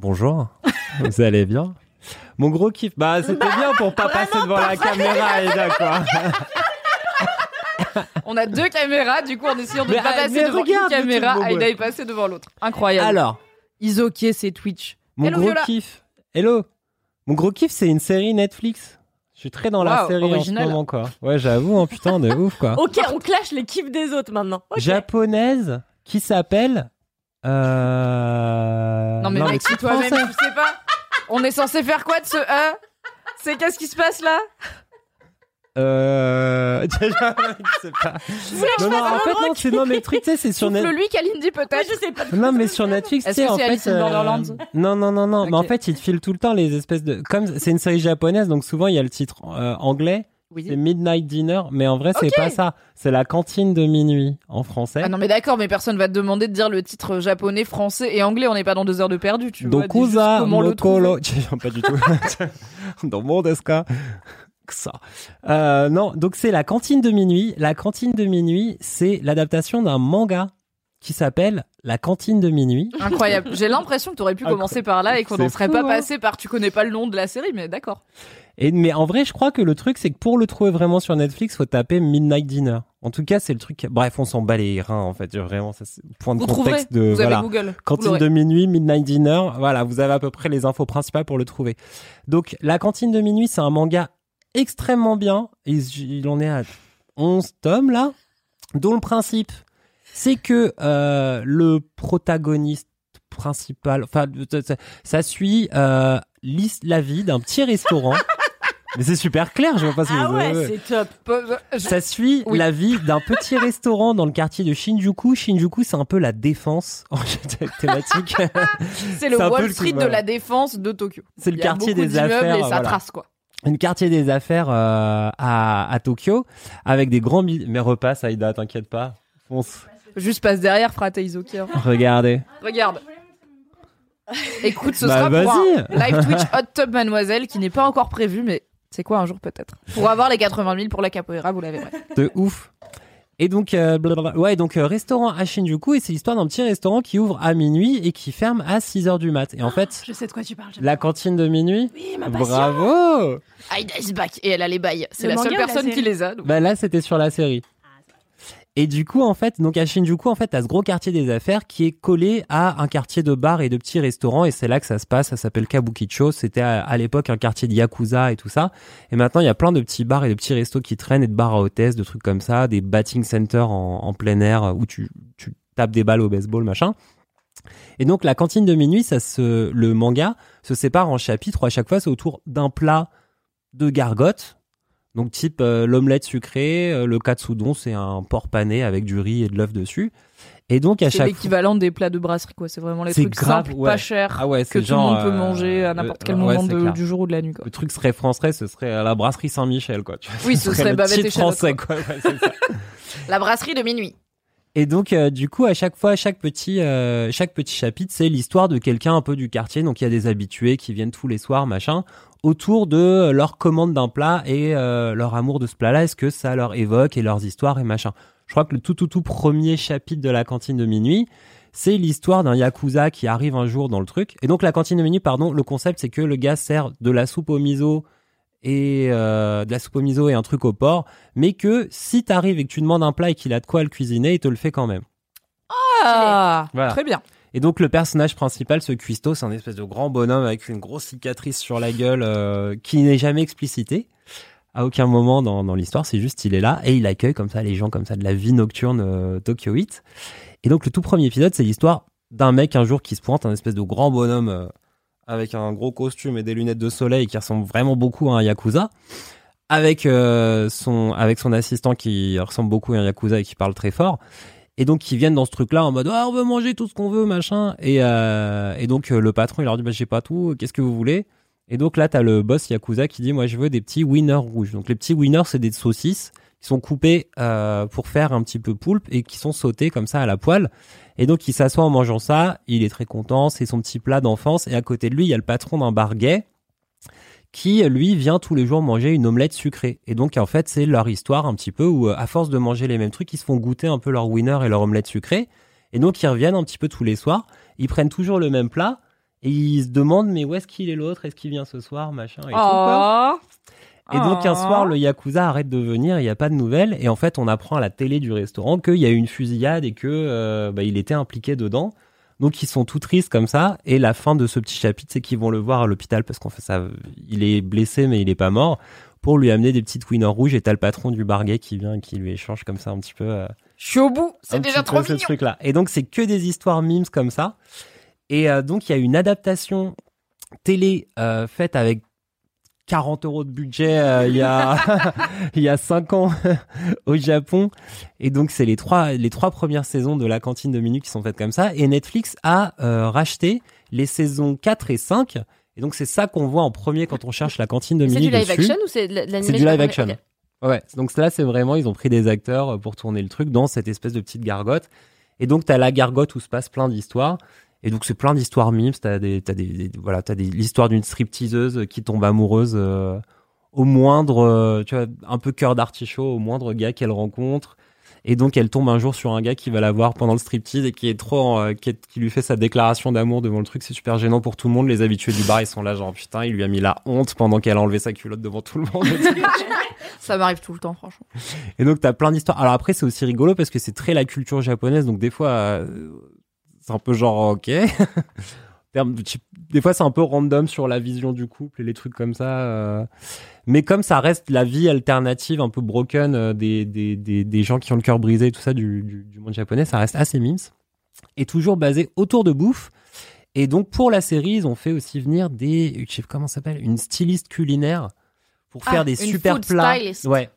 bonjour. Vous allez bien? Mon gros kiff, bah c'était bien pour pas passer devant la caméra, Aïda, quoi. On a deux caméras, du coup, en essayant de Mais, ne pas ah, passer mais devant regarde une le caméra, truc, bon, Aïda ouais. est passée devant l'autre. Incroyable. Alors, Isoké, c'est Twitch. mon Hello, gros Viola. kiff. Hello. Mon gros kiff, c'est une série Netflix. Je suis très dans la Waouh, série original. en ce moment, quoi. Ouais, j'avoue, hein, putain, de ouf, quoi. Ok, on clash les kiffs des autres maintenant. Ok. Japonaise qui s'appelle. Euh... Non, mais mec, si toi-même, tu sais pas. On est censé faire quoi de ce E? C'est qu'est-ce qui se passe là? Euh. je sais pas. Non, non, en fait, non, c'est non, mais le truc, tu sais, c'est sur Le Net- lui, Kalindi, peut-être. Je sais pas. Non, mais sur Netflix, tu sais, en c'est fait. Borderlands Non, non, non, non. Mais en fait, ils te filent tout le temps les espèces de. Comme c'est une série japonaise, donc souvent, il y a le titre euh, anglais. Oui. C'est Midnight Dinner, mais en vrai, c'est pas ça. C'est la cantine de minuit en français. Ah non, mais d'accord, mais personne va te demander de dire le titre japonais, français et anglais. On n'est pas dans deux heures de perdu, tu vois. Dokuza trouver. pas du tout. Dans mon desu ka ça. Euh, non, donc c'est la cantine de minuit. La cantine de minuit, c'est l'adaptation d'un manga qui s'appelle La cantine de minuit. Incroyable. J'ai l'impression que tu aurais pu commencer par là et qu'on n'en serait pas hein. passé par tu connais pas le nom de la série, mais d'accord. Et mais en vrai, je crois que le truc, c'est que pour le trouver vraiment sur Netflix, faut taper Midnight Dinner. En tout cas, c'est le truc. Bref, on s'en bat les reins en fait. Vraiment, ça, c'est point de Vous trouverez. contexte de Vous voilà. avez Google. Cantine de minuit, Midnight Dinner. Voilà, vous avez à peu près les infos principales pour le trouver. Donc, La cantine de minuit, c'est un manga extrêmement bien. Il, il en est à 11 tomes là, dont le principe, c'est que euh, le protagoniste principal, enfin, ça- suit euh, l'is- la vie d'un petit restaurant. Mais c'est super clair, je vois pas si Ah vous ouais, c'est top. Peu- je- ça suit Oui. la vie d'un petit restaurant dans le quartier de Shinjuku. Shinjuku, c'est un peu la défense en thématique. C'est le Wall le- Street de voilà. la défense de Tokyo. C'est le Il y a quartier des affaires, Et ça voilà. trace quoi. Un quartier des affaires euh, à, à Tokyo avec des grands mais repasse Aïda, t'inquiète pas. Fonce. Juste passe derrière, frate Isoki. hein. Regardez. Regarde. Écoute, ce Bah, sera pour un vas-y. live Twitch Hot Tub Mademoiselle qui n'est pas encore prévu, mais c'est quoi un jour peut-être? Pour avoir les 80 000 pour la capoeira, vous l'avez. De ouf. Et donc, euh, blablabla. ouais, donc euh, restaurant à Shinjuku et c'est l'histoire d'un petit restaurant qui ouvre à minuit et qui ferme à 6 heures du mat. Et en fait, Je sais de quoi tu parles. j'aime. la cantine de minuit. Oui, ma passion. Bravo. Aïda is back et elle a les bails. C'est Le la seule manga ou la personne qui série les a. donc. Bah là, c'était sur la série. Et du coup, en fait, donc à Shinjuku, en fait, t'as ce gros quartier des affaires qui est collé à un quartier de bars et de petits restaurants, et c'est là que ça se passe. Ça s'appelle Kabukicho. C'était à, l'époque un quartier de yakuza et tout ça. Et maintenant, il y a plein de petits bars et de petits restos qui traînent et de bars à hôtesse, de trucs comme ça, des batting centers en, plein air où tu, tu tapes des balles au baseball, machin. Et donc, la cantine de minuit, ça se, le manga se sépare en chapitres à chaque fois, c'est autour d'un plat de gargote. Donc type euh, l'omelette sucrée, euh, le katsudon, c'est un porc pané avec du riz et de l'œuf dessus. Et donc à C'est chaque l'équivalent des plats de brasserie, quoi. C'est vraiment les C'est trucs grave, simples, ouais. pas chers, Ah ouais, que c'est tout genre, le monde peut euh, manger à n'importe quel euh, ouais, moment c'est de- du jour ou de la nuit, quoi. le truc serait français, ce serait à la brasserie Saint-Michel quoi. tu vois. Oui, ce serait le bavette titre français quoi. Ouais, c'est ça. La brasserie de minuit. Et donc euh, du coup à chaque fois chaque petit euh, chaque petit chapitre c'est l'histoire de quelqu'un un peu du quartier. Donc il y a des habitués qui viennent tous les soirs machin autour de leur commande d'un plat et euh, leur amour de ce plat-là. Est-ce que ça leur évoque et leurs histoires et machin? Je crois que le tout tout tout premier chapitre de la cantine de minuit c'est l'histoire d'un yakuza qui arrive un jour dans le truc. Et donc la cantine de minuit pardon le concept c'est que le gars sert de la soupe au miso et euh, de la soupe au miso et un truc au porc, mais que si t'arrives et que tu demandes un plat et qu'il a de quoi le cuisiner, il te le fait quand même. Ah, Voilà. très bien. Et donc le personnage principal, ce cuistot, c'est un espèce de grand bonhomme avec une grosse cicatrice sur la gueule euh, qui n'est jamais explicité à aucun moment dans, dans l'histoire. C'est juste il est là et il accueille comme ça les gens comme ça de la vie nocturne euh, Tokyo 8. Et donc le tout premier épisode, c'est l'histoire d'un mec un jour qui se pointe, un espèce de grand bonhomme euh, avec un gros costume et des lunettes de soleil qui ressemble vraiment beaucoup à un yakuza. Avec euh, son avec son assistant qui ressemble beaucoup à un yakuza et qui parle très fort. Et donc ils viennent dans ce truc-là en mode ah, on veut manger tout ce qu'on veut machin. Et euh, et donc euh, le patron il leur dit bah j'ai pas tout, qu'est-ce que vous voulez? Et donc là t'as le boss yakuza qui dit moi je veux des petits winners rouges. Donc les petits winners c'est des saucisses qui sont coupées euh, pour faire un petit peu poulpe et qui sont sautées comme ça à la poêle. Et donc il s'assoit en mangeant ça, il est très content, c'est son petit plat d'enfance. Et à côté de lui il y a le patron d'un bar qui lui vient tous les jours manger une omelette sucrée. Et donc en fait c'est leur histoire un petit peu où euh, à force de manger les mêmes trucs, ils se font goûter un peu leur winner et leur omelette sucrée. Et donc ils reviennent un petit peu tous les soirs, ils prennent toujours le même plat et ils se demandent mais où est-ce qu'il est l'autre, est-ce qu'il vient ce soir, machin et tout, quoi. Oh, Et donc un Oh. soir, le yakuza arrête de venir, il n'y a pas de nouvelles, et en fait, on apprend à la télé du restaurant qu'il y a eu une fusillade et que euh, bah, il était impliqué dedans. Donc ils sont tout tristes comme ça, et la fin de ce petit chapitre, c'est qu'ils vont le voir à l'hôpital parce qu'en fait, ça, il est blessé mais il est pas mort, pour lui amener des petites winners rouges. Et t'as le patron du bar gay qui vient et qui lui échange comme ça un petit peu. euh, Je suis au bout, c'est déjà trop ce mignon. truc-là. Et donc, c'est que des histoires memes comme ça. Et euh, donc, il y a une adaptation télé euh, faite avec 40 euros de budget euh, il y a il y a 5 ans au Japon. Et donc, c'est les trois, les trois premières saisons de la cantine de minuit qui sont faites comme ça. Et Netflix a euh, racheté les saisons 4 et 5. Et donc, c'est ça qu'on voit en premier quand on cherche la cantine de C'est minuit du live dessus. action ou c'est de l'animation C'est du live action. Ouais, donc là, c'est vraiment, ils ont pris des acteurs euh, pour tourner le truc dans cette espèce de petite gargote. Et donc, t'as la gargote où se passe plein d'histoires. Et donc, c'est plein d'histoires memes. T'as des, t'as des, des- voilà, t'as des, l'histoire d'une stripteaseuse qui tombe amoureuse euh, au moindre, euh, tu vois, un peu cœur d'artichaut, au moindre gars qu'elle rencontre. Et donc, elle tombe un jour sur un gars qui va la voir pendant le striptease et qui est trop, euh, qui, est- qui lui fait sa déclaration d'amour devant le truc. C'est super gênant pour tout le monde. Les habitués du bar, ils sont là, genre, putain, il lui a mis la honte pendant qu'elle a enlevé sa culotte devant tout le monde. Ça m'arrive tout le temps, franchement. Et donc, t'as plein d'histoires. Alors après, c'est aussi rigolo parce que c'est très la culture japonaise. Donc, des fois, euh, c'est un peu genre, ok. Terme- tu- Des fois, c'est un peu random sur la vision du couple et les trucs comme ça. euh. Mais comme ça reste la vie alternative, un peu broken euh, des, des, des, des gens qui ont le cœur brisé et tout ça du, du, du monde japonais, ça reste assez mimes. Et toujours basé autour de bouffe. Et donc, pour la série, ils ont fait aussi venir des, comment ça s'appelle, une styliste culinaire pour Ah, faire des une super plats. stylist. Ouais.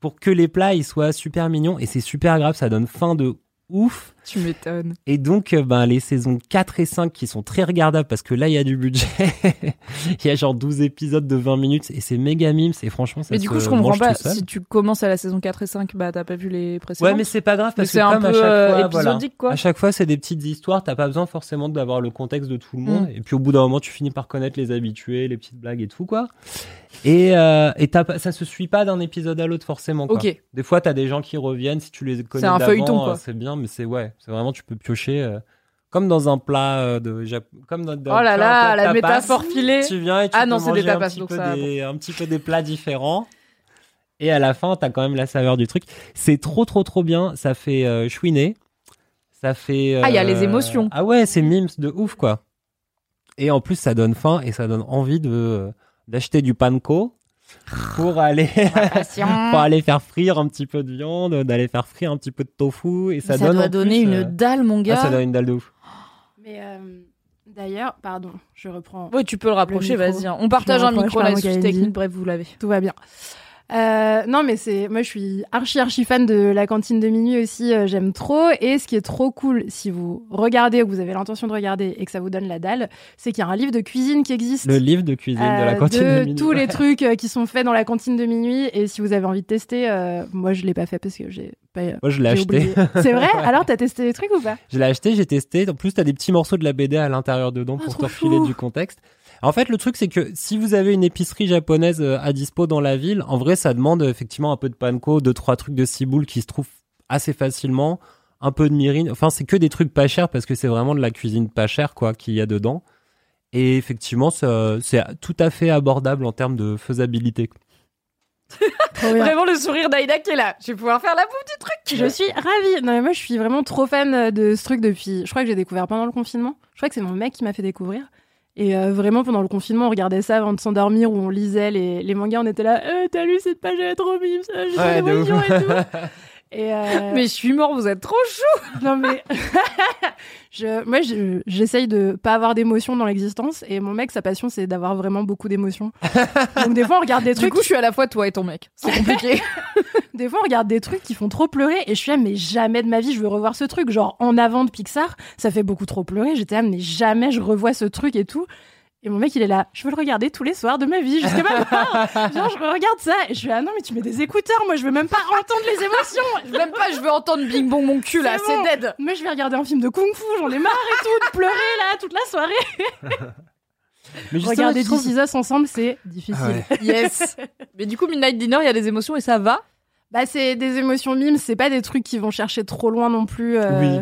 Pour que les plats, ils soient super mignons. Et c'est super grave, ça donne faim de ouf. Tu m'étonnes. Et donc, euh, ben, les saisons 4 et 5 qui sont très regardables parce que là, il y a du budget. Il y a genre 12 épisodes de 20 minutes et c'est méga mimes. Et franchement, ça Mais du coup, je comprends pas. Si tu commences à la saison 4 et 5, bah t'as pas vu les précédentes. Ouais, mais c'est pas grave parce que c'est un comme à peu, chaque euh, fois, épisodique, quoi. à chaque fois, c'est des petites histoires. T'as pas besoin forcément d'avoir le contexte de tout le monde. Mm. Et puis au bout d'un moment, tu finis par connaître les habitués, les petites blagues et tout quoi. Et, euh, et ça se suit pas d'un épisode à l'autre forcément. Quoi. Des fois, t'as des gens qui reviennent si tu les connais. C'est un feuilleton, quoi. euh, C'est bien, mais c'est ouais, c'est vraiment tu peux piocher. euh, comme dans un plat euh, de Jap- comme dans, dans- Oh là là, la tapas, métaphore filée. Tu viens et tu Ah peux non, c'est des manger un tapas, petit donc peu ça, des- un petit peu des plats différents. Et à la fin, t'as quand même la saveur du truc. C'est trop, trop, trop bien. Ça fait euh, chouiner. Ça fait. Ah, il y a les euh, émotions. Ah ouais, c'est mimes de ouf, quoi. Et en plus, ça donne faim et ça donne envie de d'acheter du panko pour aller pour aller faire frire un petit peu de viande, d'aller faire frire un petit peu de tofu et ça, Ça, donne doit donner plus, une euh, dalle, mon gars. Ah, ça donne une dalle de ouf. Mais euh, d'ailleurs, pardon, je reprends. Oui, tu peux le rapprocher, vas-y. hein. On partage un micro, là, pardon, souci Kalindi. technique, bref, vous l'avez. Tout va bien. Euh, non, mais c'est moi, je suis archi archi fan de la cantine de minuit aussi. euh, J'aime trop. Et ce qui est trop cool, si vous regardez ou que vous avez l'intention de regarder et que ça vous donne la dalle, c'est qu'il y a un livre de cuisine qui existe. Le livre de cuisine de la Euh, cantine de, de minuit. tous les trucs qui sont faits dans la cantine de minuit. Et si vous avez envie de tester, moi je l'ai pas fait parce que j'ai pas. Moi, je l'ai acheté. C'est vrai? Alors, t'as testé les trucs ou pas? Je l'ai acheté, j'ai testé. En plus, t'as des petits morceaux de la BD à l'intérieur dedans pour trop te refiler du contexte. En fait, le truc, c'est que si vous avez une épicerie japonaise euh, à dispo dans la ville, en vrai, ça demande euh, effectivement un peu de panko, deux, trois trucs de ciboule qui se trouvent assez facilement, un peu de mirin. Enfin, c'est que des trucs pas chers parce que c'est vraiment de la cuisine pas chère, quoi, qu'il y a dedans. Et effectivement, c'est tout à fait abordable en termes de faisabilité. Vraiment le sourire d'Aïda qui est là. Je vais pouvoir faire la bouffe du truc. Je suis ravie. Non, mais moi, je suis vraiment trop fan de ce truc depuis. Je crois que j'ai découvert pendant le confinement. Je crois que c'est mon mec qui m'a fait découvrir. Et euh, vraiment, pendant le confinement, on regardait ça avant de s'endormir ou on lisait les, les mangas. On était là, euh, t'as lu cette page, elle est trop mime, ça, j'ai Ouais, et tout. Et euh, Mais je suis mort, vous êtes trop chou. non, mais je, moi, je- j'essaye de pas avoir d'émotions dans l'existence. Et mon mec, sa passion, c'est d'avoir vraiment beaucoup d'émotions. Donc, des fois, on regarde des Du trucs. coup, je suis à la fois toi et ton mec. C'est compliqué. Des fois, on regarde des trucs qui font trop pleurer et je suis là, mais jamais de ma vie je veux revoir ce truc. Genre, en avant de Pixar, ça fait beaucoup trop pleurer. J'étais là, mais jamais je revois ce truc et tout. Et mon mec, il est là, je veux le regarder tous les soirs de ma vie jusqu'à ma mort. Genre, je regarde ça et je suis là, non, mais tu mets des écouteurs. Moi, je veux même pas entendre les émotions. Même pas, je veux entendre Bing Bong mon cul là, C'est bon. dead. Moi, je vais regarder un film de kung fu. J'en ai marre et tout de pleurer là toute la soirée. Mais Regarder je trouve- This Is Us ensemble, c'est difficile. Ah ouais. Yes. Mais du coup, Midnight Dinner, il y a des émotions et ça va? Bah, c'est des émotions mimes, c'est pas des trucs qui vont chercher trop loin non plus. euh, Oui.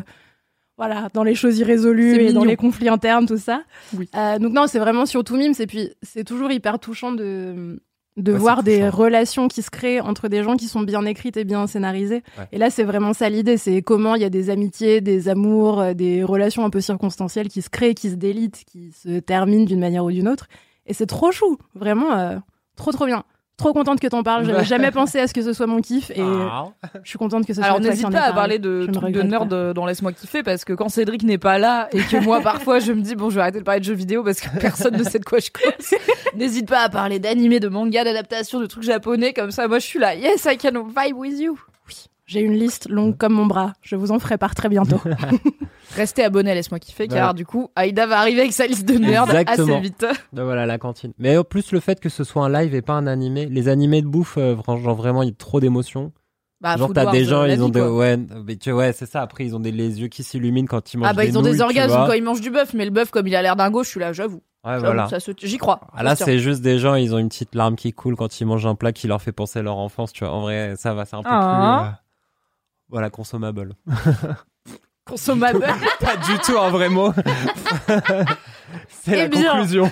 Voilà, dans les choses irrésolues et dans les conflits internes, tout ça. Oui. Euh, donc non, c'est vraiment surtout mimes. Et puis, c'est toujours hyper touchant de de Ouais, voir des touchant. relations qui se créent entre des gens qui sont bien écrites et bien scénarisées. Ouais. Et là, c'est vraiment ça l'idée, c'est comment il y a des amitiés, des amours, euh, des relations un peu circonstancielles qui se créent, qui se délitent, qui se terminent d'une manière ou d'une autre. Et c'est trop chou, vraiment, euh, trop trop bien. Trop contente que t'en parles. J'avais jamais pensé à ce que ce soit mon kiff et Ah. je suis contente que ce Alors soit qui n'hésite pas à parler de trucs de nerd pas. dans Laisse-moi kiffer parce que quand Cédric n'est pas là et que moi parfois je me dis bon je vais arrêter de parler de jeux vidéo parce que personne ne sait de quoi je cause. N'hésite pas à parler d'animé, de manga, d'adaptation, de trucs japonais comme ça. Moi je suis là. Yes, I can vibe with you. J'ai une liste longue comme mon bras. Je vous en ferai part très bientôt. Restez abonnés Laisse-moi kiffer car Voilà. du coup Aïda va arriver avec sa liste de Exactement. assez vite. Ben voilà, la cantine. Mais en plus, le fait que ce soit un live et pas un animé, les animés de bouffe, euh, genre vraiment, il y a trop d'émotions. Bah, genre, t'as des gens, euh, ils ont des. Ouais, mais tu ouais, c'est ça. Après, ils ont des, les yeux qui s'illuminent quand ils mangent Ah bah des ils ont nouilles, des orgasmes quand ils mangent du bœuf, mais le bœuf comme il a l'air dingo, je suis là, j'avoue. Ouais, voilà. ça se- J'y crois. Ah, là, c'est juste des gens, ils ont une petite larme qui coule quand ils mangent un plat qui leur fait penser à leur enfance, tu vois. En vrai, ça va, c'est un peu Ah. plus. Voilà, consommable. consommable. pas du tout un vrai mot. c'est Eh la bien. conclusion.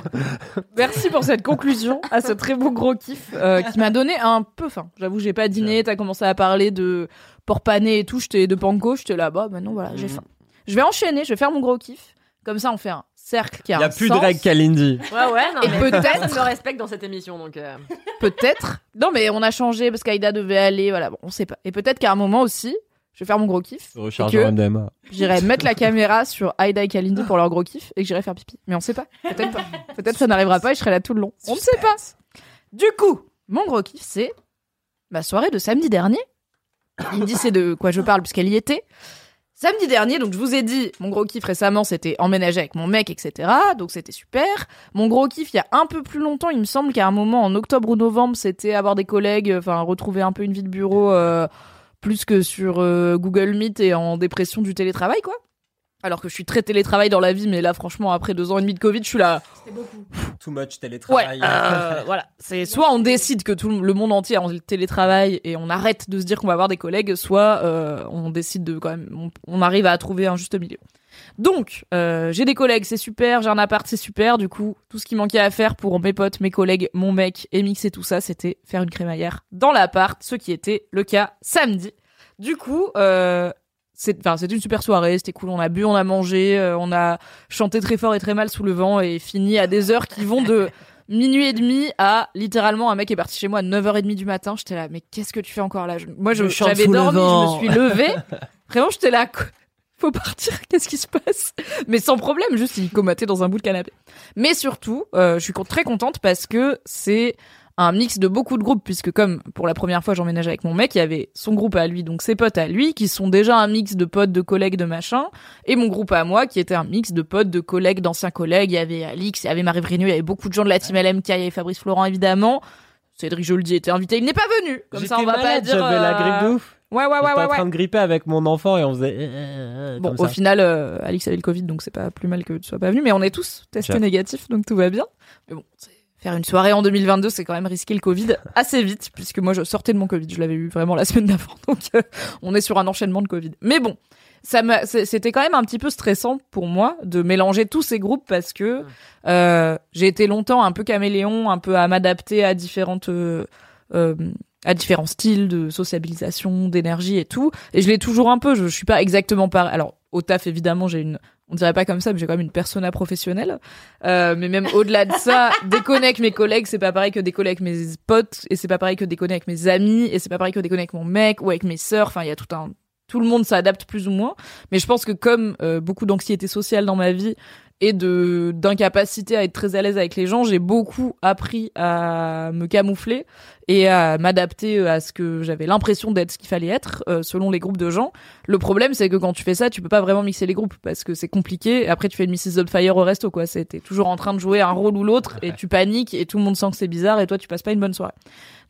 Merci pour cette conclusion à ce très beau gros kiff euh, qui m'a donné un peu faim. J'avoue, j'ai pas dîné, t'as commencé à parler de porc pané et tout, j'étais de panko, j'étais là, bah maintenant voilà, Mm. j'ai faim. Je vais enchaîner, je vais faire mon gros kiff. Comme ça, on fait un cercle qui a Il y a un plus de sens. règles Kalindi. Ouais, ouais, non, Et mais peut-être- personne me respecte dans cette émission, donc. euh, Peut-être. Non, mais on a changé parce qu'Aïda devait aller, voilà, bon, on sait pas. Et peut-être qu'à un moment aussi, je vais faire mon gros kiff. Recharge et que en MDMA. J'irai mettre la caméra sur Aïda et Kalindi pour leur gros kiff et que j'irai faire pipi. Mais on sait pas. Peut-être pas. Peut-être ça n'arrivera pas et je serai là tout le long. On ne sait pas. Du coup, mon gros kiff, c'est ma soirée de samedi dernier. Il me dit c'est de quoi je parle puisqu'elle y était. Samedi dernier, donc je vous ai dit, mon gros kiff récemment, c'était emménager avec mon mec, etc. Donc c'était super. Mon gros kiff, il y a un peu plus longtemps, il me semble qu'à un moment, en octobre ou novembre, c'était avoir des collègues, enfin retrouver un peu une vie de bureau euh, plus que sur euh, Google Meet et en dépression du télétravail, quoi. Alors que je suis très télétravail dans la vie, mais là, franchement, après deux ans et demi de Covid, je suis là. Too much Ouais, télétravail. euh, voilà. C'est soit on décide que tout le monde entier est en télétravail et on arrête de se dire qu'on va avoir des collègues, soit euh, on décide de quand même, on, on arrive à trouver un juste milieu. Donc, euh, j'ai des collègues, c'est super, j'ai un appart, c'est super. Du coup, tout ce qui manquait à faire pour mes potes, mes collègues, mon mec et mixer tout ça, c'était faire une crémaillère dans l'appart, ce qui était le cas samedi. Du coup, euh, c'est, enfin, c'était une super soirée, c'était cool. On a bu, on a mangé, euh, on a chanté très fort et très mal sous le vent et fini à des heures qui vont de minuit et demi à littéralement un mec est parti chez moi à 9h30 du matin. J'étais là, mais qu'est-ce que tu fais encore là? Je- Moi, je, Je chante j'avais dormi, je me suis levée. Vraiment, j'étais là, faut partir, qu'est-ce qui se passe? Mais sans problème, juste il comatait dans un bout de canapé. Mais surtout, euh, je suis très contente parce que c'est un mix de beaucoup de groupes, puisque comme pour la première fois j'emménage avec mon mec, il y avait son groupe à lui, donc ses potes à lui, qui sont déjà un mix de potes, de collègues, de machin, et mon groupe à moi, qui était un mix de potes, de collègues, d'anciens collègues. Il y avait Alix, il y avait Marie Vrigno, il y avait beaucoup de gens de la team LMK, il y avait Fabrice Florent évidemment. Cédric Joldi était invité, il n'est pas venu. Comme ça, on va pas dire. J'avais la euh, grippe de ouf. Ouais, ouais, ouais, ouais, en train ouais. de gripper avec mon enfant et on faisait. euh, euh, Bon, au ça. final, Alix avait le Covid, donc c'est pas plus mal que tu sois pas venu, mais on est tous testés négatifs, donc tout va bien. Mais bon, c'est- faire une soirée en 2022, c'est quand même risquer le Covid assez vite, puisque moi je sortais de mon Covid, je l'avais eu vraiment la semaine d'avant, donc euh, on est sur un enchaînement de Covid. Mais bon, ça c'était quand même un petit peu stressant pour moi de mélanger tous ces groupes parce que euh, j'ai été longtemps un peu caméléon, un peu à m'adapter à différentes euh, euh, à différents styles de sociabilisation, d'énergie et tout. Et je l'ai toujours un peu. Je, je suis pas exactement pareil. Alors au taf évidemment j'ai une, on dirait pas comme ça, mais j'ai quand même une persona professionnelle. Euh, mais même au-delà de ça, déconner avec mes collègues, c'est pas pareil que déconner avec mes potes, et c'est pas pareil que déconner avec mes amis, et c'est pas pareil que déconner avec mon mec ou avec mes sœurs. Enfin il y a tout un tout le monde s'adapte plus ou moins. Mais je pense que comme euh, beaucoup d'anxiété sociale dans ma vie et de d'incapacité à être très à l'aise avec les gens, j'ai beaucoup appris à me camoufler et à m'adapter euh, à ce que j'avais l'impression d'être ce qu'il fallait être euh, selon les groupes de gens. Le problème c'est que quand tu fais ça, tu peux pas vraiment mixer les groupes parce que c'est compliqué. Après tu fais une Mrs. Fire au resto quoi, t'es toujours en train de jouer un rôle ou l'autre et tu paniques et tout le monde sent que c'est bizarre et toi tu passes pas une bonne soirée.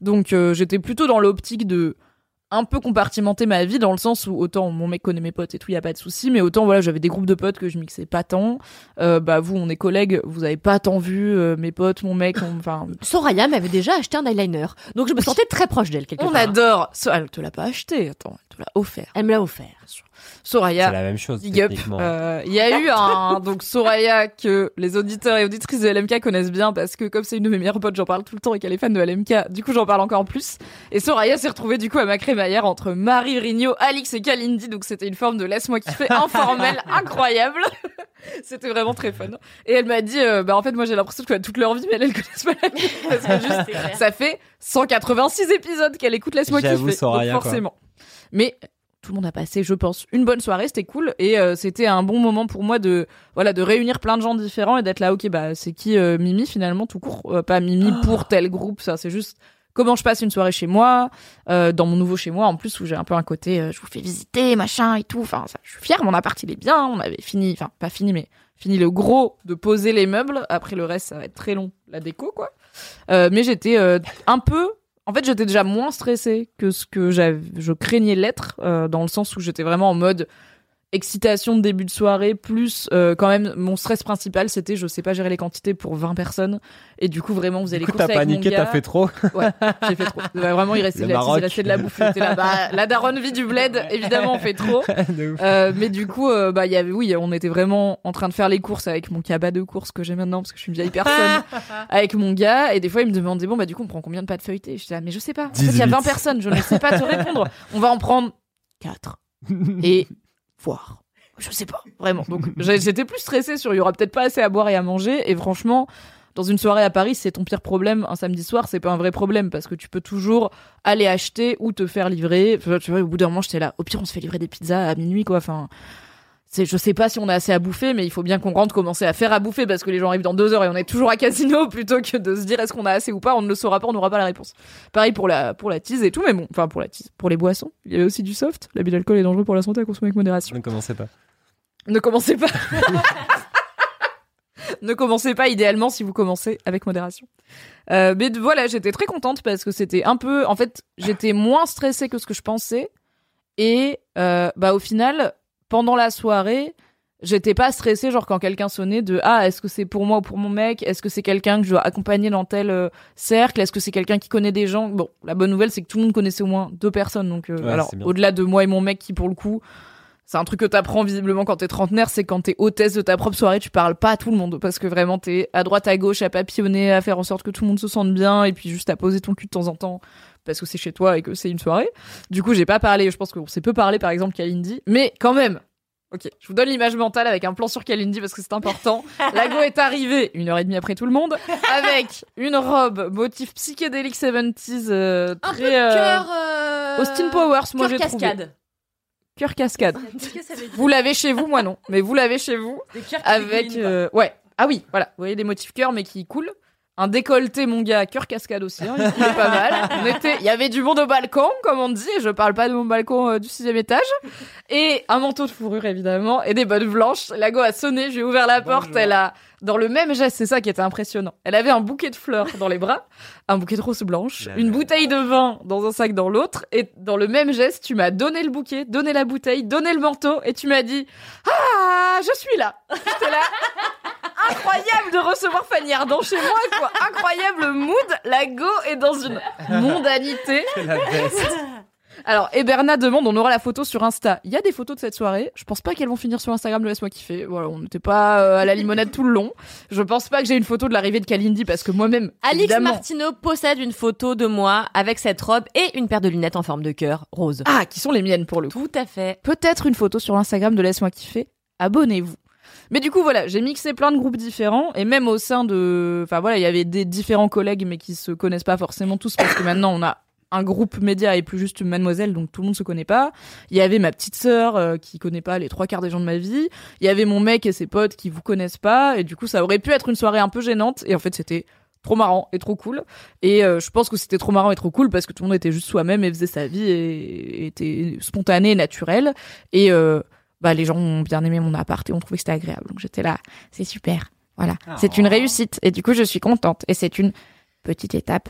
Donc euh, j'étais plutôt dans l'optique de un peu compartimenté ma vie dans le sens où autant mon mec connaît mes potes et tout, y a pas de souci, mais autant voilà, j'avais des groupes de potes que je mixais pas tant. Euh, bah vous, on est collègues, vous avez pas tant vu euh, mes potes, mon mec, on- enfin Soraya m'avait déjà acheté un eyeliner, donc je me sentais très proche d'elle quelque on part. adore. So- Elle te l'a pas acheté, attends, elle te l'a offert. Elle me l'a offert. Soraya, C'est la même chose. Euh, Il y a eu un donc Soraya que les auditeurs et auditrices de LMK connaissent bien parce que comme c'est une de mes meilleures potes, j'en parle tout le temps et qu'elle est fan de LMK. Du coup, j'en parle encore plus. Et Soraya s'est retrouvée du coup à ma crémaillère entre Marie Rigno, Alix et Kalindi. Donc c'était une forme de laisse-moi kiffer informelle incroyable. c'était vraiment très fun. Et elle m'a dit, euh, bah en fait moi j'ai l'impression a toute leur vie, mais elle elle connaissent pas la mienne parce que juste ça fait 186 épisodes qu'elle écoute laisse-moi kiffer. Soraya, donc quoi. forcément. Mais tout le monde a passé, je pense, une bonne soirée, c'était cool et euh, c'était un bon moment pour moi de voilà de réunir plein de gens différents et d'être là. Ok, bah c'est qui euh, Mimi finalement tout court, Euh, pas Mimi Ah. pour tel groupe, ça c'est juste comment je passe une soirée chez moi, euh, dans mon nouveau chez moi en plus où j'ai un peu un côté euh, je vous fais visiter machin et tout. Enfin, ça, je suis fière, mon appart il est bien, on avait fini, enfin pas fini mais fini le gros de poser les meubles. Après le reste ça va être très long la déco quoi. Euh, mais j'étais euh, un peu en fait, j'étais déjà moins stressée que ce que j'avais, je craignais l'être, euh, dans le sens où j'étais vraiment en mode excitation de début de soirée, plus euh, quand même mon stress principal, c'était je sais pas gérer les quantités pour 20 personnes, et du coup vraiment vous allez coup, t'as paniqué, t'as fait trop. Ouais, j'ai fait trop. Ouais, Vraiment, il restait, de la, Maroc. il restait de la bouffe. Là, bah, la daronne vie du bled, évidemment, on fait trop. De ouf. Euh, mais du coup, euh, bah, il y avait, oui, on était vraiment en train de faire les courses avec mon cabas de courses que j'ai maintenant parce que je suis une vieille personne, avec mon gars. Et des fois, il me demandait, bon, bah, du coup, on prend combien de pâtes feuilletées? Je disais, ah, mais je sais pas. En fait, il y a 18. 20 personnes, je ne sais pas te répondre. On va en prendre 4. Et Je sais pas, vraiment. Donc, j'étais plus stressée sur, il y aura peut-être pas assez à boire et à manger. Et franchement, dans une soirée à Paris, c'est ton pire problème. Un samedi soir, c'est pas un vrai problème parce que tu peux toujours aller acheter ou te faire livrer. Tu vois, au bout d'un moment, j'étais là. Au pire, on se fait livrer des pizzas à minuit, quoi. Enfin, c'est, je sais pas si on a assez à bouffer, mais il faut bien qu'on rentre commencer à faire à bouffer parce que les gens arrivent dans deux heures et on est toujours à casino plutôt que de se dire est-ce qu'on a assez ou pas? On ne le saura pas, on n'aura pas la réponse. Pareil pour la, pour la tease et tout, mais bon, enfin, pour la tease, pour les boissons. Il y avait aussi du soft. L'abus d'alcool est dangereux pour la santé à consommer avec modération. Ne commencez pas. Ne commencez pas. ne commencez pas idéalement si vous commencez avec modération. Euh, mais voilà, j'étais très contente parce que c'était un peu, en fait, j'étais moins stressée que ce que je pensais. Et euh, bah au final, pendant la soirée, j'étais pas stressée genre quand quelqu'un sonnait de ah est-ce que c'est pour moi ou pour mon mec? Est-ce que c'est quelqu'un que je dois accompagner dans tel euh, cercle? Est-ce que c'est quelqu'un qui connaît des gens? Bon, la bonne nouvelle c'est que tout le monde connaissait au moins deux personnes. Donc euh, Ouais, alors au-delà de moi et mon mec qui pour le coup c'est un truc que t'apprends visiblement quand t'es trentenaire, c'est quand t'es hôtesse de ta propre soirée, tu parles pas à tout le monde parce que vraiment t'es à droite à gauche à papillonner, à faire en sorte que tout le monde se sente bien et puis juste à poser ton cul de temps en temps parce que c'est chez toi et que c'est une soirée. Du coup, j'ai pas parlé, je pense qu'on s'est peu parlé par exemple Kalindi, mais quand même. Ok, je vous donne l'image mentale avec un plan sur Kalindi parce que c'est important. Lago est arrivé une heure et demie après tout le monde avec une robe motif psychédélique 70s euh, Un très peu de euh, cœur. euh, Austin Powers, moi j'ai trouvé. cascade. Cœur cascade. Vous l'avez chez vous, moi non. Mais vous l'avez chez vous. Des cœurs qui Avec. euh, ouais. Ah oui, voilà. Vous voyez des motifs cœur, mais qui coulent. Un décolleté, mon gars, cœur cascade aussi. Hein, il est pas mal. On était, il y avait du monde au balcon, comme on dit. et Je parle pas de mon balcon euh, du sixième étage. Et un manteau de fourrure, évidemment. Et des bottes blanches. Lago a sonné, j'ai ouvert la porte. Elle a, dans le même geste, c'est ça qui était impressionnant. Elle avait un bouquet de fleurs dans les bras, un bouquet de roses blanches, une bouteille de vin dans un sac dans l'autre. Et dans le même geste, tu m'as donné le bouquet, donné la bouteille, donné le manteau. Et tu m'as dit, ah, je suis là. J'étais là. Incroyable de recevoir Fanny Ardant chez moi, quoi. Incroyable mood. La go est dans une mondanité. La. Alors, Eberna demande, on aura la photo sur Insta. Il y a des photos de cette soirée. Je pense pas qu'elles vont finir sur Instagram de Laisse-moi kiffer. Voilà, on n'était pas euh, à la limonade tout le long. Je pense pas que j'ai une photo de l'arrivée de Kalindi parce que moi-même, Alix évidemment- Martineau possède une photo de moi avec cette robe et une paire de lunettes en forme de cœur rose. Ah, qui sont les miennes pour le coup. Tout à fait. peut-être une photo sur l'Instagram de Laisse-moi kiffer. Abonnez-vous. Mais du coup, voilà, j'ai mixé plein de groupes différents et même au sein de, enfin voilà, il y avait des différents collègues mais qui se connaissent pas forcément tous parce que maintenant on a un groupe média et plus juste Mademoiselle, donc tout le monde se connaît pas. Il y avait ma petite sœur euh, qui connaît pas les trois quarts des gens de ma vie. Il y avait mon mec et ses potes qui vous connaissent pas et du coup ça aurait pu être une soirée un peu gênante et en fait c'était trop marrant et trop cool. Et euh, je pense que c'était trop marrant et trop cool parce que tout le monde était juste soi-même et faisait sa vie et, et était spontané et naturel. Et euh, bah, les gens ont bien aimé mon appart et ont trouvé que c'était agréable. Donc j'étais là, c'est super. Voilà, c'est une réussite. Et du coup, je suis contente. Et c'est une petite étape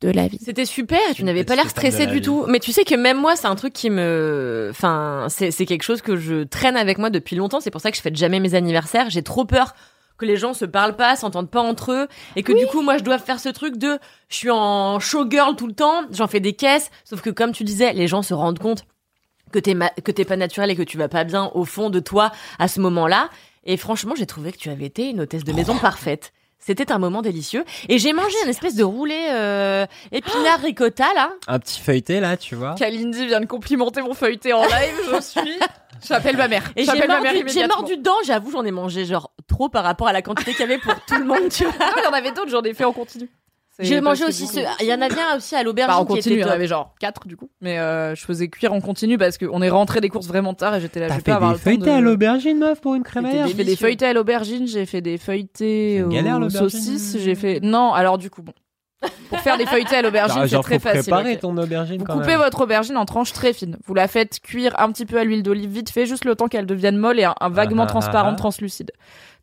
de la vie. C'était super, et tu n'avais pas l'air stressé la du vie. tout. Mais tu sais que même moi, c'est un truc qui me, enfin, c'est c'est quelque chose que je traîne avec moi depuis longtemps. C'est pour ça que je fête jamais mes anniversaires. J'ai trop peur que les gens se parlent pas, s'entendent pas entre eux, et que du coup, moi, je dois faire ce truc de, je suis en showgirl tout le temps, j'en fais des caisses. Sauf que comme tu disais, les gens se rendent compte que t'es ma- que t'es pas naturel et que tu vas pas bien au fond de toi à ce moment-là. Et franchement, j'ai trouvé que tu avais été une hôtesse de maison parfaite. C'était un moment délicieux. Et j'ai mangé un espèce de roulé euh, épinard ricotta là. Un petit feuilleté là, tu vois. Kalindi vient de complimenter mon feuilleté en live, je suis. J'appelle ma mère. Et j'ai J'appelle ma mère mordu, j'ai mordu dedans. J'avoue, j'en ai mangé genre trop par rapport à la quantité qu'il y avait pour tout le monde. Tu vois. Ah, il y en avait d'autres, j'en ai fait en continu. J'ai mangé aussi ce. Il y en avait un aussi à l'aubergine Bah, en qui continu, il y en avait genre 4 du coup. Mais euh, je faisais cuire en continu parce qu'on est rentré des courses vraiment tard et j'étais là. T'as je vais fait pas des feuilletés de- à l'aubergine, meuf, pour une crémaillère. J'ai fait des feuilletés à l'aubergine, j'ai fait des feuilletés aux saucisses, j'ai fait. Non, alors du coup, bon. Pour faire des feuilletés à l'aubergine, Ah, c'est très facile. préparer ok. ton aubergine Vous quand coupez même. votre aubergine en tranches très fines. Vous la faites cuire un petit peu à l'huile d'olive vite fait, juste le temps qu'elle devienne molle et un, un vaguement Ah, ah, transparente, ah. translucide.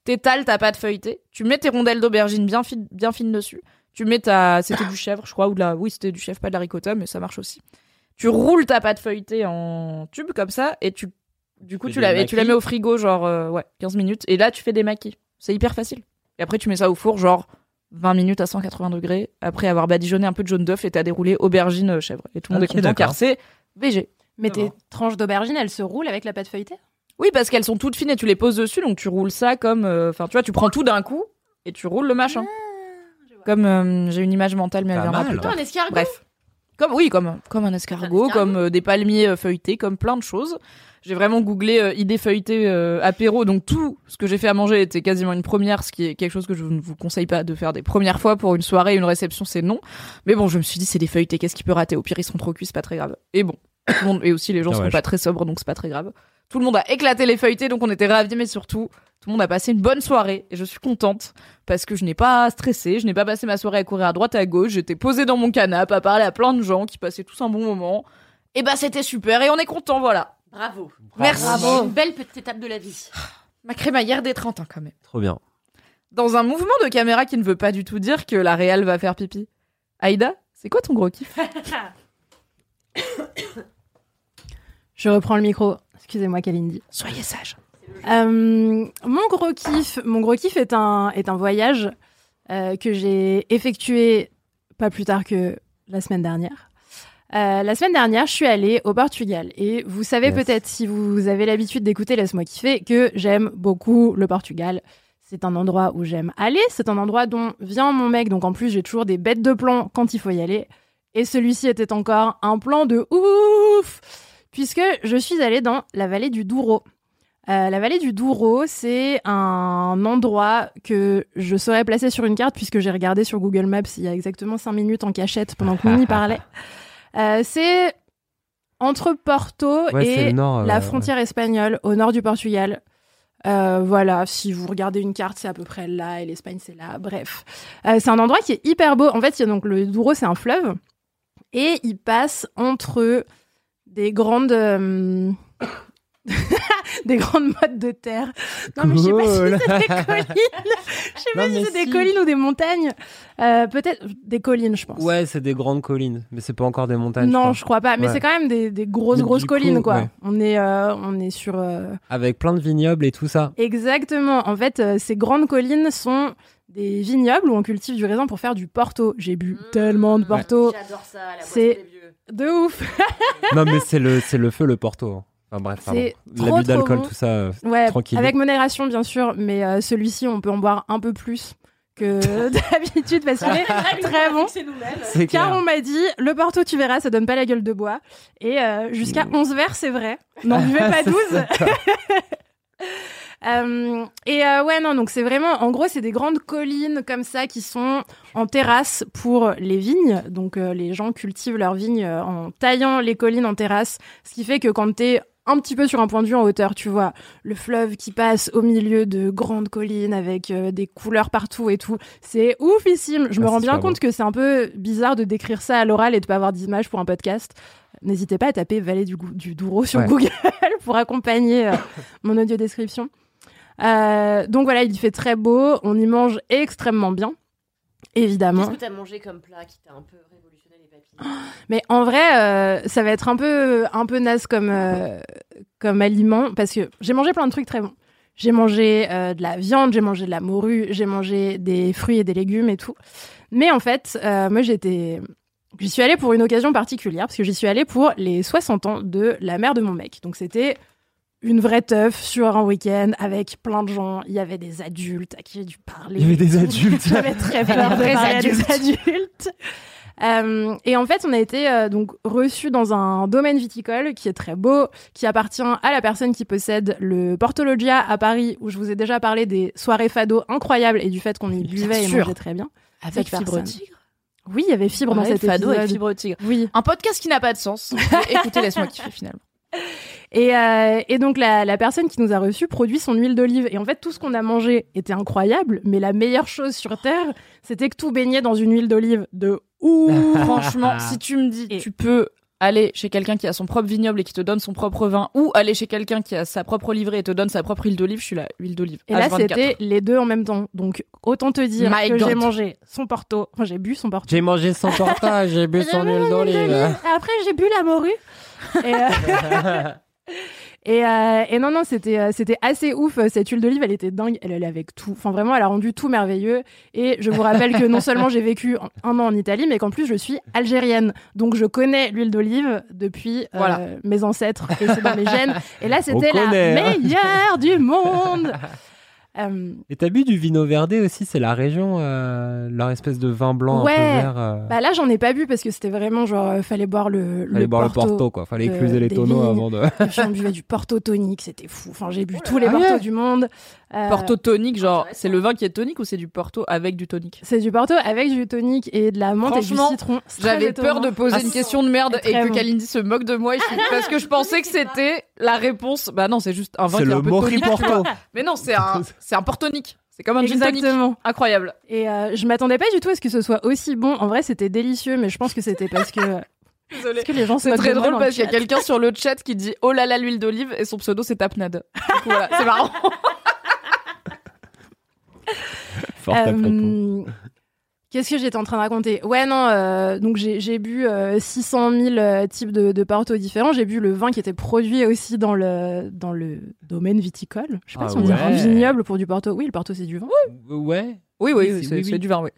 T'étales ta pâte feuilletée. Tu mets tes rondelles d'aubergine bien, fines- bien fines dessus. Tu mets ta, c'était du chèvre, je crois, ou de la, oui, c'était du chèvre, pas de la ricotta, mais ça marche aussi. Tu roules ta pâte feuilletée en tube comme ça et tu, du coup, tu la, et tu la mets au frigo genre, euh, ouais, 15 minutes. Et là, tu fais des maquis. C'est hyper facile. Et après, tu mets ça au four genre 20 minutes à 180 degrés après avoir badigeonné un peu de jaune d'œuf et t'as déroulé aubergine euh, chèvre. Et tout le monde est content car c'est VG. Mais tes tranches d'aubergine, elles se roulent avec la pâte feuilletée? Oui, parce qu'elles sont toutes fines et tu les poses dessus, donc tu roules ça comme. euh, Enfin, tu vois, tu prends tout d'un coup et tu roules le machin. Comme euh, j'ai une image mentale, mais elle viendra plus tard. un escargot. Bref. Comme, oui, comme, comme un escargot, escargot. comme euh, des palmiers euh, feuilletés, comme plein de choses. J'ai vraiment googlé euh, idées feuilletées euh, apéro, donc tout ce que j'ai fait à manger était quasiment une première, ce qui est quelque chose que je ne vous conseille pas de faire des premières fois pour une soirée, une réception, c'est non. Mais bon, je me suis dit, c'est des feuilletés, qu'est-ce qui peut rater? Au pire, ils seront trop cuits, c'est pas très grave. Et bon, tout le monde, et aussi les gens Ah seront ouais, pas très sobres, donc c'est pas très grave. Tout le monde a éclaté les feuilletés, donc on était ravis, mais surtout, tout le monde a passé une bonne soirée, et je suis contente, parce que je n'ai pas stressé, je n'ai pas passé ma soirée à courir à droite à gauche, j'étais posée dans mon canapé à parler à plein de gens qui passaient tous un bon moment. Et bah c'était super, et on est content, voilà. Bravo. Merci. Bravo. Une belle petite étape de la vie. Ma crémaillère des 30 ans quand même. Trop bien. Dans un mouvement de caméra qui ne veut pas du tout dire que la réelle va faire pipi. Aïda, c'est quoi ton gros kiff? Je reprends le micro. Excusez-moi, Kalindi. Soyez sage. Euh, mon gros kiff, mon gros kiff est un est un voyage euh, que j'ai effectué pas plus tard que la semaine dernière. Euh, la semaine dernière, je suis allée au Portugal et vous savez Yes. peut-être si vous avez l'habitude d'écouter Laisse-moi kiffer que j'aime beaucoup le Portugal. C'est un endroit où j'aime aller. C'est un endroit dont vient mon mec. Donc en plus, j'ai toujours des bêtes de plan quand il faut y aller. Et celui-ci était encore un plan de ouf puisque je suis allée dans la vallée du Douro. Euh, la vallée du Douro, c'est un endroit que je saurais placer sur une carte puisque j'ai regardé sur Google Maps il y a exactement 5 minutes en cachette pendant que Mimi parlait. Euh, c'est entre Porto Ouais, et nord, euh, la frontière espagnole, au nord du Portugal. Euh, voilà, si vous regardez une carte, c'est à peu près là, et l'Espagne, c'est là. Bref, Euh, c'est un endroit qui est hyper beau. En fait, il y a donc le Douro, c'est un fleuve, et il passe entre des grandes, euh, des grandes mottes de terre. Non, mais je sais pas si c'est des collines. Je sais pas si c'est des si. collines ou des montagnes. Euh, Peut-être des collines, je pense. Ouais, c'est des grandes collines, mais c'est pas encore des montagnes. non, je je crois pas. Mais Ouais. c'est quand même des, des grosses, grosses collines, quoi. ouais. On est, euh, on est sur. euh. Avec plein de vignobles et tout ça. Exactement. En fait, euh, ces grandes collines sont des vignobles où on cultive du raisin pour faire du Porto. J'ai bu tellement de Porto. J'adore ça, la boisson C'est- des vieux. De ouf. non, mais c'est le, c'est le feu, le Porto. Enfin bref, pardon. C'est trop, L'abus d'alcool, bon. tout ça. euh, Ouais, Tranquille. avec modération, bien sûr. Mais euh, celui-ci, on peut en boire un peu plus que d'habitude parce qu'il est très bon. Car clair. on m'a dit, le Porto, tu verras, ça donne pas la gueule de bois. Et euh, jusqu'à 11 verres, c'est vrai. N'en buvez pas 12. Euh, et euh, ouais, non, donc c'est vraiment, en gros, c'est des grandes collines comme ça qui sont en terrasse pour les vignes. Donc euh, les gens cultivent leurs vignes en taillant les collines en terrasse, ce qui fait que quand t'es un petit peu sur un point de vue en hauteur, tu vois le fleuve qui passe au milieu de grandes collines avec euh, des couleurs partout et tout. C'est oufissime. Je me Ah, rends bien compte que c'est un peu bizarre de décrire ça à l'oral et de pas avoir d'image pour un podcast. N'hésitez pas à taper Vallée du, Douro sur Ouais. Google pour accompagner euh, mon audio description. Euh, donc voilà, il fait très beau, on y mange extrêmement bien. évidemment. Qu'est-ce que t'as mangé comme plat qui t'a un peu Mais en vrai, euh, ça va être un peu, un peu naze comme, euh, comme aliment parce que j'ai mangé plein de trucs très bons. J'ai mangé euh, de la viande, j'ai mangé de la morue, j'ai mangé des fruits et des légumes et tout. Mais en fait, euh, moi j'étais. J'y suis allée pour une occasion particulière parce que j'y suis allée pour les 60 ans de la mère de mon mec. Donc c'était une vraie teuf sur un week-end avec plein de gens. Il y avait des adultes à qui j'ai dû parler. Il y avait des adultes. J'avais très peur de Vrais parler à des adultes. Euh, et en fait, on a été euh, donc reçus dans un domaine viticole qui est très beau, qui appartient à la personne qui possède le Portologia à Paris, où je vous ai déjà parlé des soirées fado incroyables et du fait qu'on y buvait et mangeait très bien. Avec Cette Fibre. Tigre Oui, il y avait fibre dans Ouais, cet Fado épisode. et Fibre Tigre. Oui. Un podcast qui n'a pas de sens. Écoutez, laisse-moi kiffer finalement. Et, euh, et donc la, la personne qui nous a reçus produit son huile d'olive. Et en fait, tout ce qu'on a mangé était incroyable, mais la meilleure chose sur Terre, c'était que tout baignait dans une huile d'olive de ouf. Franchement, si tu me dis, tu peux aller chez quelqu'un qui a son propre vignoble et qui te donne son propre vin, ou aller chez quelqu'un qui a sa propre livrée et te donne sa propre huile d'olive, je suis là, huile d'olive. Et là, H24. c'était les deux en même temps. Donc, autant te dire My que j'ai mangé son porto. Enfin, j'ai bu son porto. J'ai mangé son portage, j'ai bu son huile d'olive. Après, j'ai bu la morue. Et, euh, et, euh, et non, non, c'était euh, c'était assez ouf. Cette huile d'olive, elle était dingue. Elle allait avec tout. Enfin, vraiment, elle a rendu tout merveilleux. Et je vous rappelle que non seulement j'ai vécu un- un an en Italie, mais qu'en plus, je suis algérienne. Donc, je connais l'huile d'olive depuis euh, Voilà. mes ancêtres. Et c'est dans mes gènes. Et là, c'était la connaît, hein. meilleure du monde. Euh, Et t'as bu du vino verde aussi, c'est la région, euh, leur espèce de vin blanc Ouais. un peu vert. euh, Bah là, j'en ai pas bu parce que c'était vraiment genre, euh, fallait boire le, fallait boire le porto, quoi. Fallait écluser les tonneaux vignes. avant de. On buvait du porto tonique, c'était fou. Enfin, j'ai bu tous les Ah portos ouais. du monde. Euh, Porto tonique, genre, c'est le vin qui est tonique ou c'est du porto avec du tonique? C'est du porto avec du tonique et de la menthe et du Franchement, citron. C'est très J'avais étonnant. peur de poser Ah, une question de merde et très que bon. Kalindi se moque de moi et je- parce que je pensais que c'était la réponse. Bah non, c'est juste un vin C'est qui est le un peu tonique. Porto. Mais non, c'est un, c'est un portonique. C'est comme un gin tonic. Exactement. Incroyable. Et euh, je m'attendais pas du tout à ce que ce soit aussi bon. En vrai, c'était délicieux, mais je pense que c'était parce que Désolée. parce que les gens se C'est moquent très de moi drôle dans le parce qu'il y a chat. quelqu'un sur le chat qui dit oh là là l'huile d'olive et son pseudo c'est Tapnade. Du coup, voilà, c'est marrant. Fort à propos. Euh, Qu'est-ce que j'étais en train de raconter? Ouais, non, euh, donc j'ai bu euh, 600 000 euh, types de, de porto différents. J'ai bu le vin qui était produit aussi dans le, dans le domaine viticole. Je sais pas Ah si on dit un ouais. vignoble pour du porto. Oui, le porto, c'est du vin. Ouais. Oui, oui, Oui, oui, c'est- c'est oui, c'est oui. du vin, oui.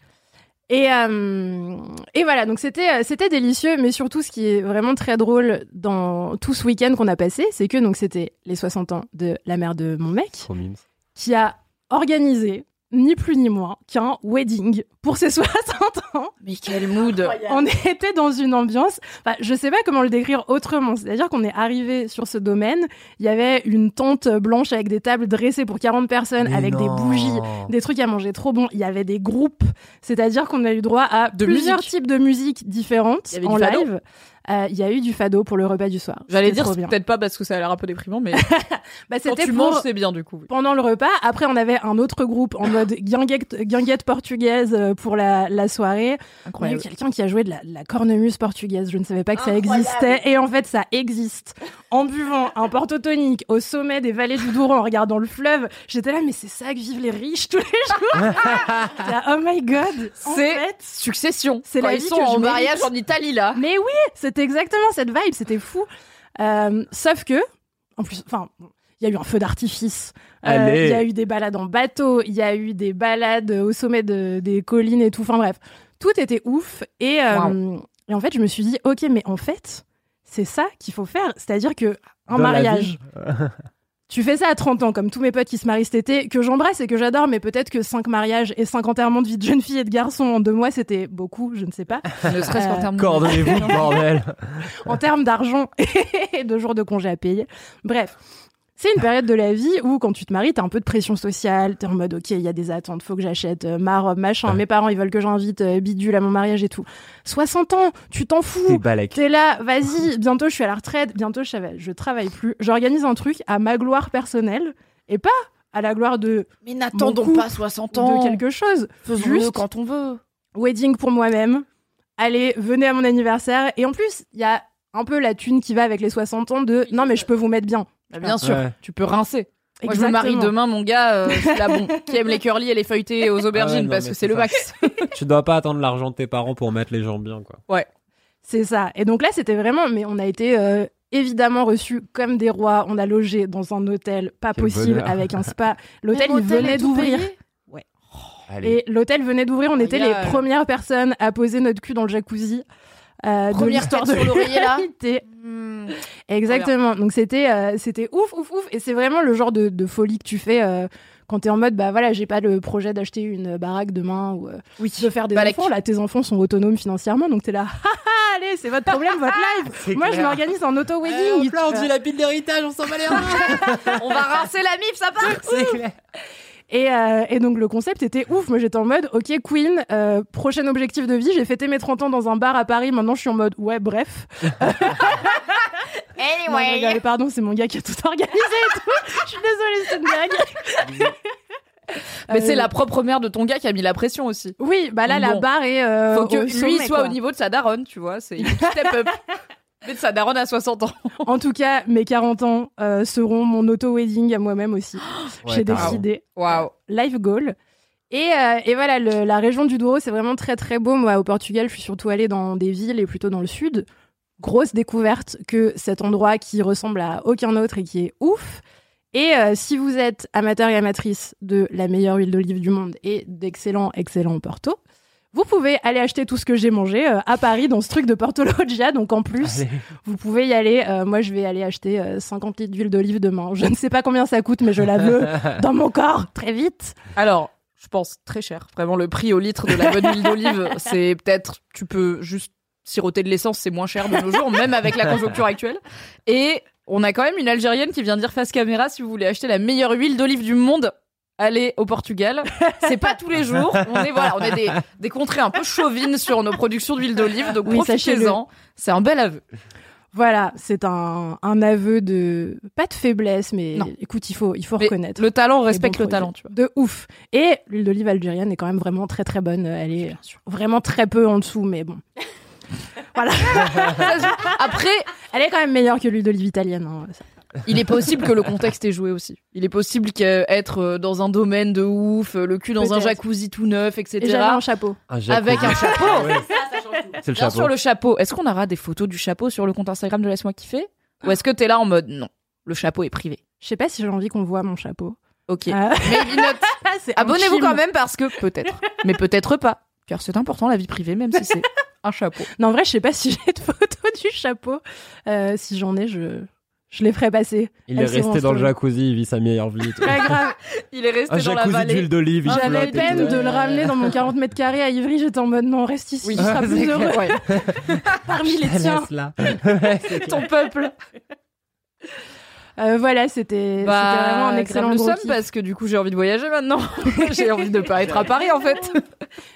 Et, euh, et voilà, donc c'était c'était délicieux, mais surtout ce qui est vraiment très drôle dans tout ce week-end qu'on a passé, c'est que donc c'était les 60 ans de la mère de mon mec qui a organisé ni plus ni moins qu'un wedding pour ses 60 ans. Mais quel mood. On était dans une ambiance, enfin, je sais pas comment le décrire autrement, c'est-à-dire qu'on est arrivé sur ce domaine, il y avait une tente blanche avec des tables dressées pour 40 personnes Mais avec des bougies, des trucs à manger trop bons, il y avait des groupes, c'est-à-dire qu'on a eu droit à De plusieurs musique. types de musiques différentes en live. Euh, Il y a eu du fado pour le repas du soir. J'allais dire peut-être pas parce que ça a l'air un peu déprimant, mais Bah, quand c'était tu pour- manges c'est bien du coup. oui. pendant le repas. Après, on avait un autre groupe en mode guinguette, guinguette portugaise euh, pour la, la soirée. Il y a eu Incroyable. quelqu'un qui a joué de la, de la cornemuse portugaise. Je ne savais pas que ça existait. Et en fait, ça existe. En buvant un porto tonique au sommet des vallées du Douro en regardant le fleuve, j'étais là, mais c'est ça que vivent les riches tous les jours. Oh my god. En C'est fait, succession. c'est la ils vie sont que je en mariage en Italie là. Mais oui, c'était exactement cette vibe, c'était fou. Euh, sauf que, en plus, enfin, il y a eu un feu d'artifice. Euh. Il y a eu des balades en bateau, il y a eu des balades au sommet de- des collines et tout. Enfin bref, tout était ouf. Et, euh, et en fait, je me suis dit, ok, mais en fait, c'est ça qu'il faut faire. C'est-à-dire que un Dans mariage. tu fais ça à 30 ans, comme tous mes potes qui se marient cet été, que j'embrasse et que j'adore, mais peut-être que 5 mariages et 5 enterrements de vie de jeune fille et de garçon en deux mois, c'était beaucoup, je ne sais pas. Ne serait-ce qu'en Euh, termes de Coordonnez-vous, bordel. en termes d'argent et de jours de congé à payer. Bref. C'est une période de la vie où, quand tu te maries, t'as un peu de pression sociale. T'es en mode, OK, il y a des attentes, faut que j'achète euh, ma robe, machin. Mes parents, ils veulent que j'invite euh, bidule à mon mariage et tout. 60 ans, tu t'en T'es fous. T'es là, vas-y, bientôt je suis à la retraite, bientôt je, je travaille plus. J'organise un truc à ma gloire personnelle et pas à la gloire de, Mais n'attendons pas pas 60 ans. de quelque chose. Faisons-le Juste- quand on veut. wedding pour moi-même. Allez, venez à mon anniversaire. Et en plus, il y a un peu la thune qui va avec les 60 ans de non, mais je peux vous mettre bien. Bah, bien sûr, Ouais. tu peux rincer. Moi, je me marie demain, mon gars, euh, je suis là, bon, qui aime les curly et les feuilletés aux aubergines, Ah ouais, non, parce que c'est le ça. max. tu dois pas attendre l'argent de tes parents pour mettre les gens bien, quoi. C'est ça. Et donc là, c'était vraiment, mais on a été euh, évidemment reçus comme des rois. On a logé dans un hôtel pas Quel possible bonheur. avec un spa. L'hôtel, il venait d'ouvrir. Allez. Et l'hôtel venait d'ouvrir. On était Incroyable. les premières personnes à poser notre cul dans le jacuzzi. Euh, de Première l'histoire tête de l'oreiller, là. l'humanité. Exactement. Donc c'était euh, c'était ouf ouf ouf et c'est vraiment le genre de, de folie que tu fais euh, quand t'es en mode bah voilà j'ai pas le projet d'acheter une baraque demain ou euh, Oui. de faire des Balek. enfants là tes enfants sont autonomes financièrement donc t'es là Haha, allez c'est votre problème votre live moi je m'organise en auto wedding la pile d'héritage, on s'en va les On va rincer la mif, ça part C'est clair. Et, euh, et donc le concept était ouf moi j'étais en mode ok Queen euh, prochain objectif de vie j'ai fêté mes 30 ans dans un bar à Paris maintenant je suis en mode ouais bref Non, rigole, pardon, c'est mon gars qui a tout organisé et tout. Je suis désolée, c'est une blague. Mais Euh, c'est la propre mère de ton gars qui a mis la pression aussi. Oui, bah là, la barre est. euh, Faut que au lui sommet, soit quoi. au niveau de sa daronne, tu vois. C'est step up. Mais sa daronne à 60 ans. En tout cas, mes 40 ans euh, seront mon auto-wedding à moi-même aussi. J'ai décidé. Waouh. Life goal. Et, euh, et voilà, le- la région du Douro, c'est vraiment très très beau. Moi, au Portugal, je suis surtout allée dans des villes et plutôt dans le sud. Grosse découverte que cet endroit qui ressemble à aucun autre et qui est ouf. Et euh, si vous êtes amateur et amatrice de la meilleure huile d'olive du monde et d'excellents, excellents Porto, vous pouvez aller acheter tout ce que j'ai mangé euh, à Paris dans ce truc de Porto Loggia. Donc en plus, Allez. vous pouvez y aller. Euh, moi, je vais aller acheter euh, 50 litres d'huile d'olive demain. Je ne sais pas combien ça coûte, mais je la veux dans mon corps très vite. Alors, je pense très cher. Vraiment, le prix au litre de la bonne huile d'olive, c'est peut-être, tu peux juste siroter de l'essence, c'est moins cher de nos jours, même avec la conjoncture actuelle. Et on a quand même une Algérienne qui vient dire face caméra, si vous voulez acheter la meilleure huile d'olive du monde, allez au Portugal. C'est pas tous les jours. On est, voilà, on est des, des contrées un peu chauvines sur nos productions d'huile d'olive, donc Oui, profitez-en. C'est un bel aveu. Voilà, c'est un, un aveu de pas de faiblesse, mais Non. écoute, il faut il faut Mais reconnaître. Le talent respecte le talent, tu vois. De ouf. Et l'huile d'olive algérienne est quand même vraiment très très bonne. Elle est vraiment très peu en dessous, mais bon. voilà. Après, Elle est quand même meilleure que l'huile d'olive italienne. hein. Il est possible que le contexte ait joué aussi. Il est possible qu'être euh, dans un domaine de ouf, euh, le cul dans un jacuzzi tout neuf, etc. Et j'avais un chapeau. Un. Avec un chapeau. C'est le Bien chapeau. sûr, le chapeau. Est-ce qu'on aura des photos du chapeau sur le compte Instagram de Laisse-moi kiffer? Ou est-ce que t'es là en mode non, le chapeau est privé? Je sais pas si j'ai envie qu'on voit mon chapeau. Ok. Ah. Abonnez-vous quand même parce que peut-être. Mais peut-être pas. Car c'est important la vie privée, même si c'est un chapeau. Non, en vrai, je sais pas si j'ai de photos du chapeau. Euh, si j'en ai, je je les ferai passer. Il est Elles resté dans le jacuzzi, il vit sa meilleure vie. Pas grave. Il est resté Un dans la jacuzzi vallée. d'huile d'olive, il J'avais flotte et peine tout. de le ramener dans mon 40 mètres carrés à Ivry. J'étais en mode non, reste ici, Oui. tu seras plus c'est heureux Ouais. parmi les tiens. Laisse-la. Ton peuple. Euh, voilà, c'était c'était vraiment un excellent gros somme kiff. parce que du coup j'ai envie de voyager maintenant. j'ai envie de pas être à Paris en fait.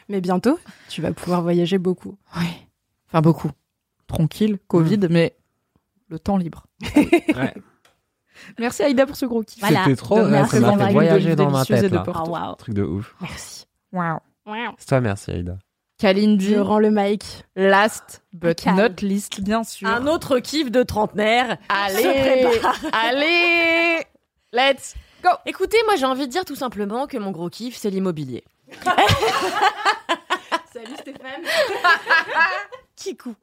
Mais bientôt, tu vas pouvoir voyager beaucoup. Ouais. Enfin beaucoup. Tranquille, Covid, mais le temps libre. Ouais. Merci Aïda pour ce gros kiff. Voilà. C'était trop, De ouais, merci ça m'a d'avoir fait voyager dans ma tête de là. Oh. Truc de ouf. Merci. Wow. C'est toi, merci Aïda. Kalindi, Je rends le mic. last but not least, bien sûr. Un autre kiff de trentenaire. Allez, se prépare. allez, let's go. Écoutez, moi j'ai envie de dire tout simplement que mon gros kiff, c'est l'immobilier. Salut Stéphane. Kikou.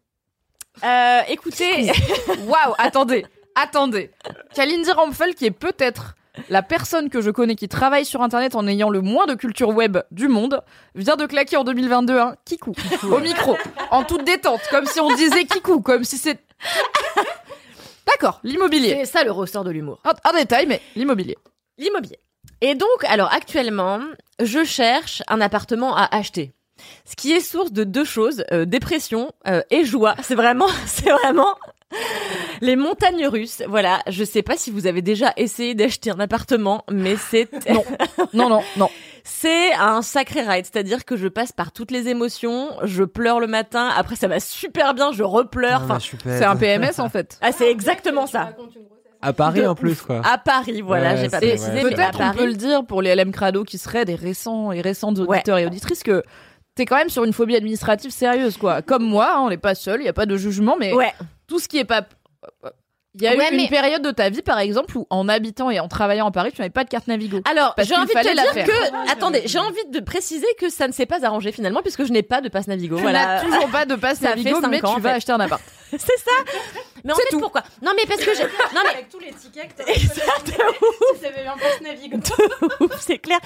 Euh, écoutez, Waouh, attendez, attendez. Kalindi Ramphel, qui est peut-être la personne que je connais qui travaille sur Internet en ayant le moins de culture web du monde, vient de claquer en 2022 un kikou au micro, en toute détente, comme si on disait kikou, comme si c'est... D'accord, l'immobilier. c'est ça le ressort de l'humour. Un, un détail, mais l'immobilier. L'immobilier. Et donc, alors actuellement, je cherche un appartement à acheter. Ce qui est source de deux choses, euh, dépression euh, et joie. C'est vraiment, c'est vraiment les montagnes russes. Voilà, je sais pas si vous avez déjà essayé d'acheter un appartement, mais c'est Non, non, non, non. c'est un sacré ride. C'est-à-dire que je passe par toutes les émotions. Je pleure le matin, après ça va super bien, je repleure. Enfin, C'est un PMS en fait. ah, c'est exactement ça. À Paris De en plus, quoi. À Paris, voilà, Ouais, j'ai pas précisé, peut-être on Paris. peut le dire pour les LM Crado qui seraient des récents et récentes auditeurs et auditrices que t'es quand même sur une phobie administrative sérieuse quoi. Comme moi, hein, on n'est pas seul, il y a pas de jugement, mais Ouais. tout ce qui est pas Il y a Ouais, eu mais- une période de ta vie, par exemple, où en habitant et en travaillant à Paris, tu n'avais pas de carte Navigo. Alors, j'ai envie de te dire que, attendez, j'ai envie de préciser que ça ne s'est pas arrangé finalement puisque je n'ai pas de passe Navigo. Tu Voilà. n'as toujours pas de passe Navigo, mais ans, tu en vas acheter un appart. C'est ça. Mais en fait, pourquoi? Non, mais parce que j'ai. Non, mais Avec tous les tickets que c'est clair.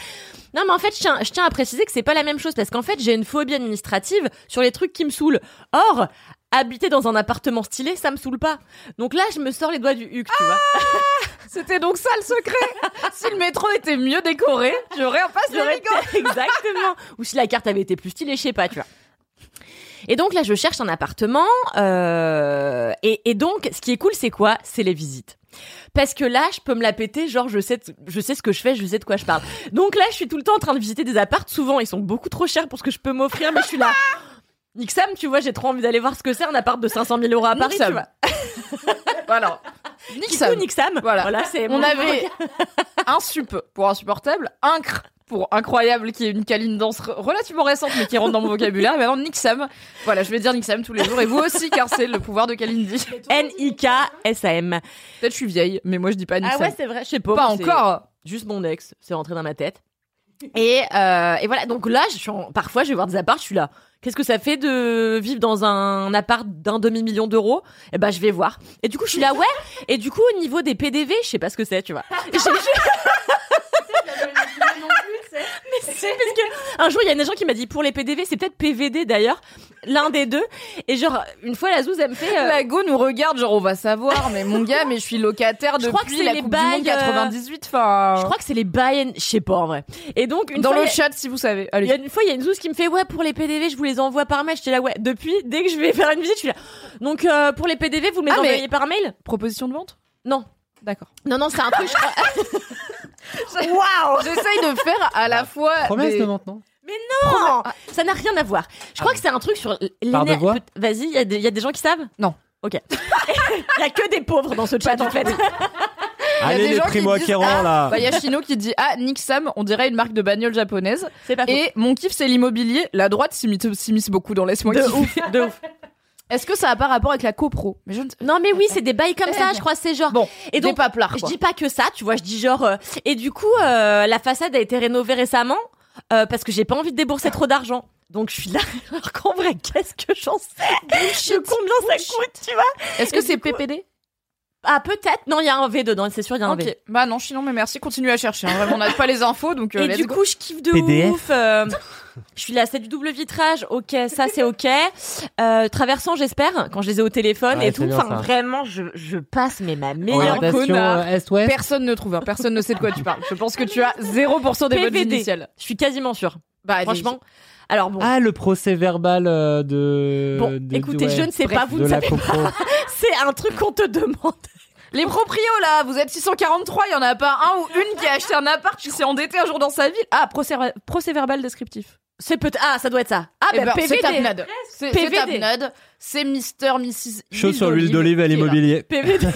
Non, mais en fait, je tiens, je tiens à préciser que c'est pas la même chose parce qu'en fait, j'ai une phobie administrative sur les trucs qui me saoulent. Or, habiter dans un appartement stylé, ça me saoule pas. Donc là, je me sors les doigts du huc, tu vois. C'était donc ça le secret. si le métro était mieux décoré, j'aurais un passe J'aurais Navigo. été- Exactement. Ou si la carte avait été plus stylée, je sais pas, tu vois. Et donc là, je cherche un appartement. euh, et, et donc, ce qui est cool, c'est quoi? C'est les visites. Parce que là, je peux me la péter, genre je sais, je sais ce que je fais, je sais de quoi je parle. Donc là, je suis tout le temps en train de visiter des appartes. Souvent, ils sont beaucoup trop chers pour ce que je peux m'offrir, mais je suis là. Nick Sam, tu vois, j'ai trop envie d'aller voir ce que c'est un appart de 500 000 euros à Paris, tu vois. Voilà. Nick Sam. Nick Sam. Voilà. c'est On avait un sup pour insupportable, un cr pour incroyable, qui est une câline danse re- relativement récente, mais qui rentre dans mon vocabulaire. Et maintenant, Nick Sam. Voilà, je vais dire Nick Sam tous les jours. Et vous aussi, car c'est le pouvoir de Kalindi. N-I-K-S-A-M. Peut-être je suis vieille, mais moi je dis pas Nick Ah Sam. ouais, c'est vrai, je sais pas. Pas encore. Juste mon ex, c'est rentré dans ma tête. Et, euh, et voilà, donc là, je suis en- parfois, je vais voir des apparts, je suis là. Qu'est-ce que ça fait de vivre dans un appart d'un demi-million d'euros? Eh ben, je vais voir. Et du coup, je suis là, ouais. Et du coup, au niveau des PDV, je sais pas ce que c'est, tu vois. Et Mais c'est parce que un jour il y a une agent qui m'a dit pour les PDV c'est peut-être PVD d'ailleurs l'un des deux et genre une fois la zouze elle me fait euh, La go nous regarde, genre on va savoir, mais mon gars, mais je suis locataire Je depuis crois que c'est la les Coupe du Monde bails, euh, 98. Enfin, je crois que c'est les buy je sais pas en vrai et donc une dans fois, le a- chat si vous savez. Il Allez. y a une fois, il y a une zouze qui me fait ouais pour les PDV, je vous les envoie par mail. J'étais là ouais. Depuis, dès que je vais faire une visite, je suis là. Donc euh, pour les PDV, vous me les Ah, mais- envoyez par mail? Proposition de vente? Non, D'accord. non, non, c'est un truc. Waouh J'essaye de faire à la fois. Promesse des- de maintenant. Non, ça n'a rien à voir. Je crois que c'est un truc sur Par de l'éner- voix peut- Vas-y, il y, a des- il y a des gens qui savent? Non. Ok. Il y a que des pauvres dans ce chat en fait. Il y a Allez des les gens qui primo-acquérants disent, ah, là. Bah, il y a Chino qui dit Ah, Nick Sam, on dirait une marque de bagnole japonaise. C'est pas faux. Et mon kiff, c'est l'immobilier. La droite s'immisce s'immisce beaucoup dans Laisse-moi de kiffer. ouf, de ouf. Est-ce que ça a pas rapport avec la copro Mais je ne sais Non mais oui, c'est des bails comme ça, je crois, c'est genre. Bon, et donc pas. Je dis pas que ça, tu vois, je dis genre. euh, et du coup, euh, la façade a été rénovée récemment euh, parce que j'ai pas envie de débourser trop d'argent. Donc je suis là, alors qu'en vrai, qu'est-ce que j'en sais? De combien ça coûte, tu vois? Est-ce que c'est coup, PPD Ah peut-être. Non, il y a un V dedans, c'est sûr, il y a un V. Bah non, Chino, mais merci. Continue à chercher. hein. Vraiment, on n'a pas les infos, donc. euh, Et let's du go. coup, je kiffe de PDF. ouf. Je suis là, c'est du double vitrage. Ok, ça c'est ok. Euh, traversant, j'espère, quand je les ai au téléphone Ouais, et tout. Enfin, vraiment, je, je passe mais ma meilleure connard. euh, Est-ouest. Personne ne trouve. hein. Personne ne sait de quoi tu parles. Je pense que tu as 0% des bonnes PVD. initiales. Je suis quasiment sûre. Bah. Franchement. Alors bon. Ah, le procès verbal euh, de. Bon, de- écoutez, de- ouais, je ne sais Bref, pas, vous de ne savez copro. pas. C'est un truc qu'on te demande. Les proprios là, vous êtes 643, il y en a pas un ou une qui a acheté un appart qui s'est endetté un jour dans sa ville. Ah, procès, procès verbal descriptif. C'est peut Ah, ça doit être ça. Ah, Eh bah, ben, PVD. c'est. C'est c'est PVD. Tapnade. C'est Mister, Mrs. Chaud sur l'huile d'olive là. l'immobilier. PVD.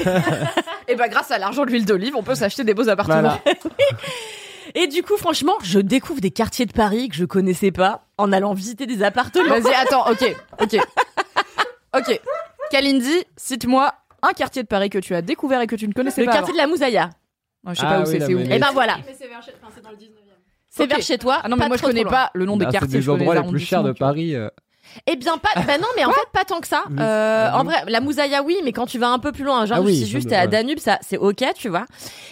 Et bah, grâce à l'argent de l'huile d'olive, on peut s'acheter des beaux appartements. Voilà. Et du coup, franchement, je découvre des quartiers de Paris que je connaissais pas en allant visiter des appartements. Vas-y, attends, ok, ok. Ok. Kalindi, cite-moi un quartier de Paris que tu as découvert et que tu ne connaissais Le pas. quartier de la Mousaïa. avant. Ouais, je sais Ah pas où oui, c'est, où. Et ben voilà. Mais c'est dans le 19e. C'est Ok. vers chez toi. Ah non, mais pas moi je connais pas le nom des Ah, c'est quartiers. des endroits les les plus chers de. Paris. Eh bien pas. Bah non, mais en fait pas tant que ça. Euh, ah en vrai, la Mousaïa oui, mais quand tu vas un peu plus loin, genre Ah oui, si ça juste t'es à ouais. Danube, ça c'est ok, tu vois.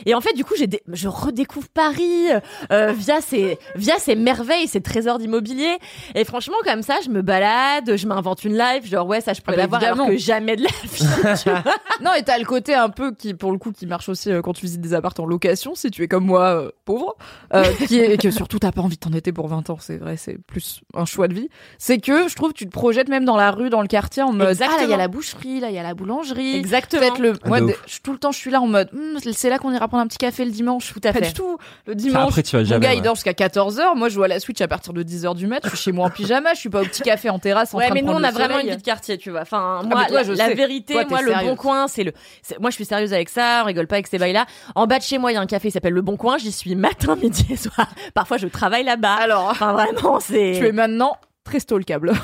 Et en fait, du coup, j'ai dé- je redécouvre Paris euh, via ces via ces merveilles, ces trésors d'immobilier. Et franchement, comme ça, je me balade, je m'invente une life, genre ouais, ça je pourrais bah, l'avoir alors évidemment. que jamais de la vie. tu vois. Non, et t'as le côté un peu qui, pour le coup, qui marche aussi euh, quand tu visites des apparts en location, si tu es comme moi, euh, pauvre, euh, qui est que surtout t'as pas envie de t'endetter pour 20 ans, c'est vrai, c'est plus un choix de vie. C'est que je trouve tu te projettes même dans la rue, dans le quartier, en mode Exactement. ah là il y a la boucherie, là il y a la boulangerie. Exactement. Le, Ah, moi, de je- tout le temps je suis là en mode Hmm, c'est là qu'on ira prendre un petit café le dimanche. Tout à Pas fait. du tout. Le dimanche. après, tu vas Mon jamais. gars, il dort jusqu'à 14h. Moi, je joue à la Switch à partir de 10h du mat. Je suis chez moi en pyjama. Je suis pas au petit café en terrasse en Ouais, train mais de nous on a vraiment une vie de quartier, tu vois. Enfin, Ah, moi, toi, la, je la sais. vérité, Toi, moi, le. Bon Coin, c'est le. Moi, je suis sérieuse avec ça. On rigole pas avec ces bails-là. En bas de chez moi, il y a un café qui s'appelle le Bon Coin. J'y suis matin, midi et soir. Parfois, je travaille là-bas. Alors, Enfin, vraiment, c'est. tu es maintenant très stalkable.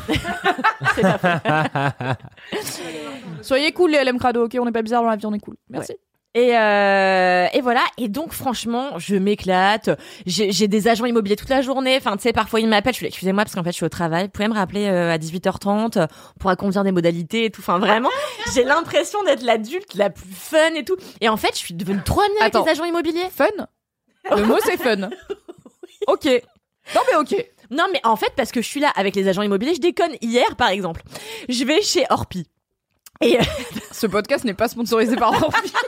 Soyez cool les LM Crado, ok On n'est pas bizarre dans la vie, on est cool. Merci. Et, euh, et voilà. Et donc, franchement, je m'éclate. J'ai j'ai des agents immobiliers toute la journée. Enfin, tu sais, parfois ils m'appellent. Je suis excusez-moi, parce qu'en fait, je suis au travail. Vous pouvez me rappeler euh, à 18h30 euh, pour pourra convenir des modalités et tout. Enfin, vraiment, j'ai l'impression d'être l'adulte la plus fun et tout. Et en fait, je suis devenue trop amie avec les agents immobiliers. Fun? Le mot c'est fun. Ok. Non mais ok. Non, mais en fait, parce que je suis là avec les agents immobiliers, je déconne. Hier, par exemple, je vais chez Orpi. Et euh, Ce podcast n'est pas sponsorisé par Orpi.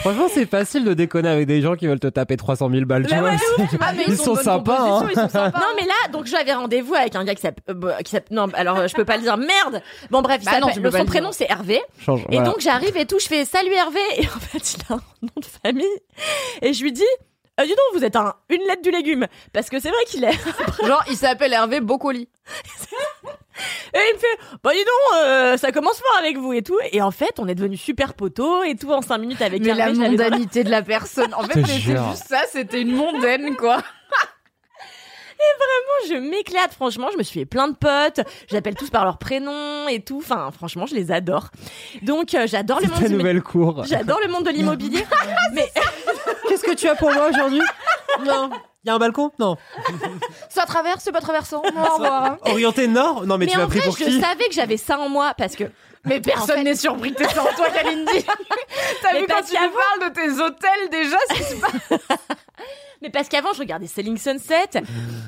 Franchement, c'est facile de déconner avec des gens qui veulent te taper 300 000 balles, tu vois. ouais, de ouf, c'est- tu vois, mais ils, ils ont sont sympas, hein. composition, ils sont sympas. non, mais là, donc j'avais rendez-vous avec un gars qui s'appelle, euh, bah, qui s'appelle, non, alors je peux pas le dire, merde. Bon bref, Bah non, son le prénom c'est Hervé. Change, Et voilà. donc j'arrive et tout, je fais salut Hervé et en fait il a un nom de famille et je lui dis euh, dis donc vous êtes un une lettre du légume parce que c'est vrai qu'il est Genre, il s'appelle Hervé Bocoli. et il me fait bah dis donc euh, ça commence fort avec vous et tout et en fait on est devenus super potos et tout en cinq minutes avec Mais Hervé, la mondanité de la personne. En fait, jure. juste ça, c'était une mondaine, quoi. Je m'éclate franchement je me suis fait plein de potes j'appelle tous par leur prénom et tout enfin franchement je les adore donc euh, j'adore le C'est monde ta du nouvelle cour. j'adore le monde de l'immobilier mais Qu'est-ce que tu as pour moi aujourd'hui? Non. Il y a un balcon? Non. Ça traverse, c'est pas traversant. Non, au revoir. Orienté nord? Non, mais, mais tu m'as en pris vrai, pour je qui? savais que j'avais ça en moi parce que Mais personne En fait- n'est surpris que t'es en toi, Kalindi. T'as Mais vu quand tu nous parles de tes hôtels déjà c'est pas... mais parce qu'avant je regardais Selling Sunset.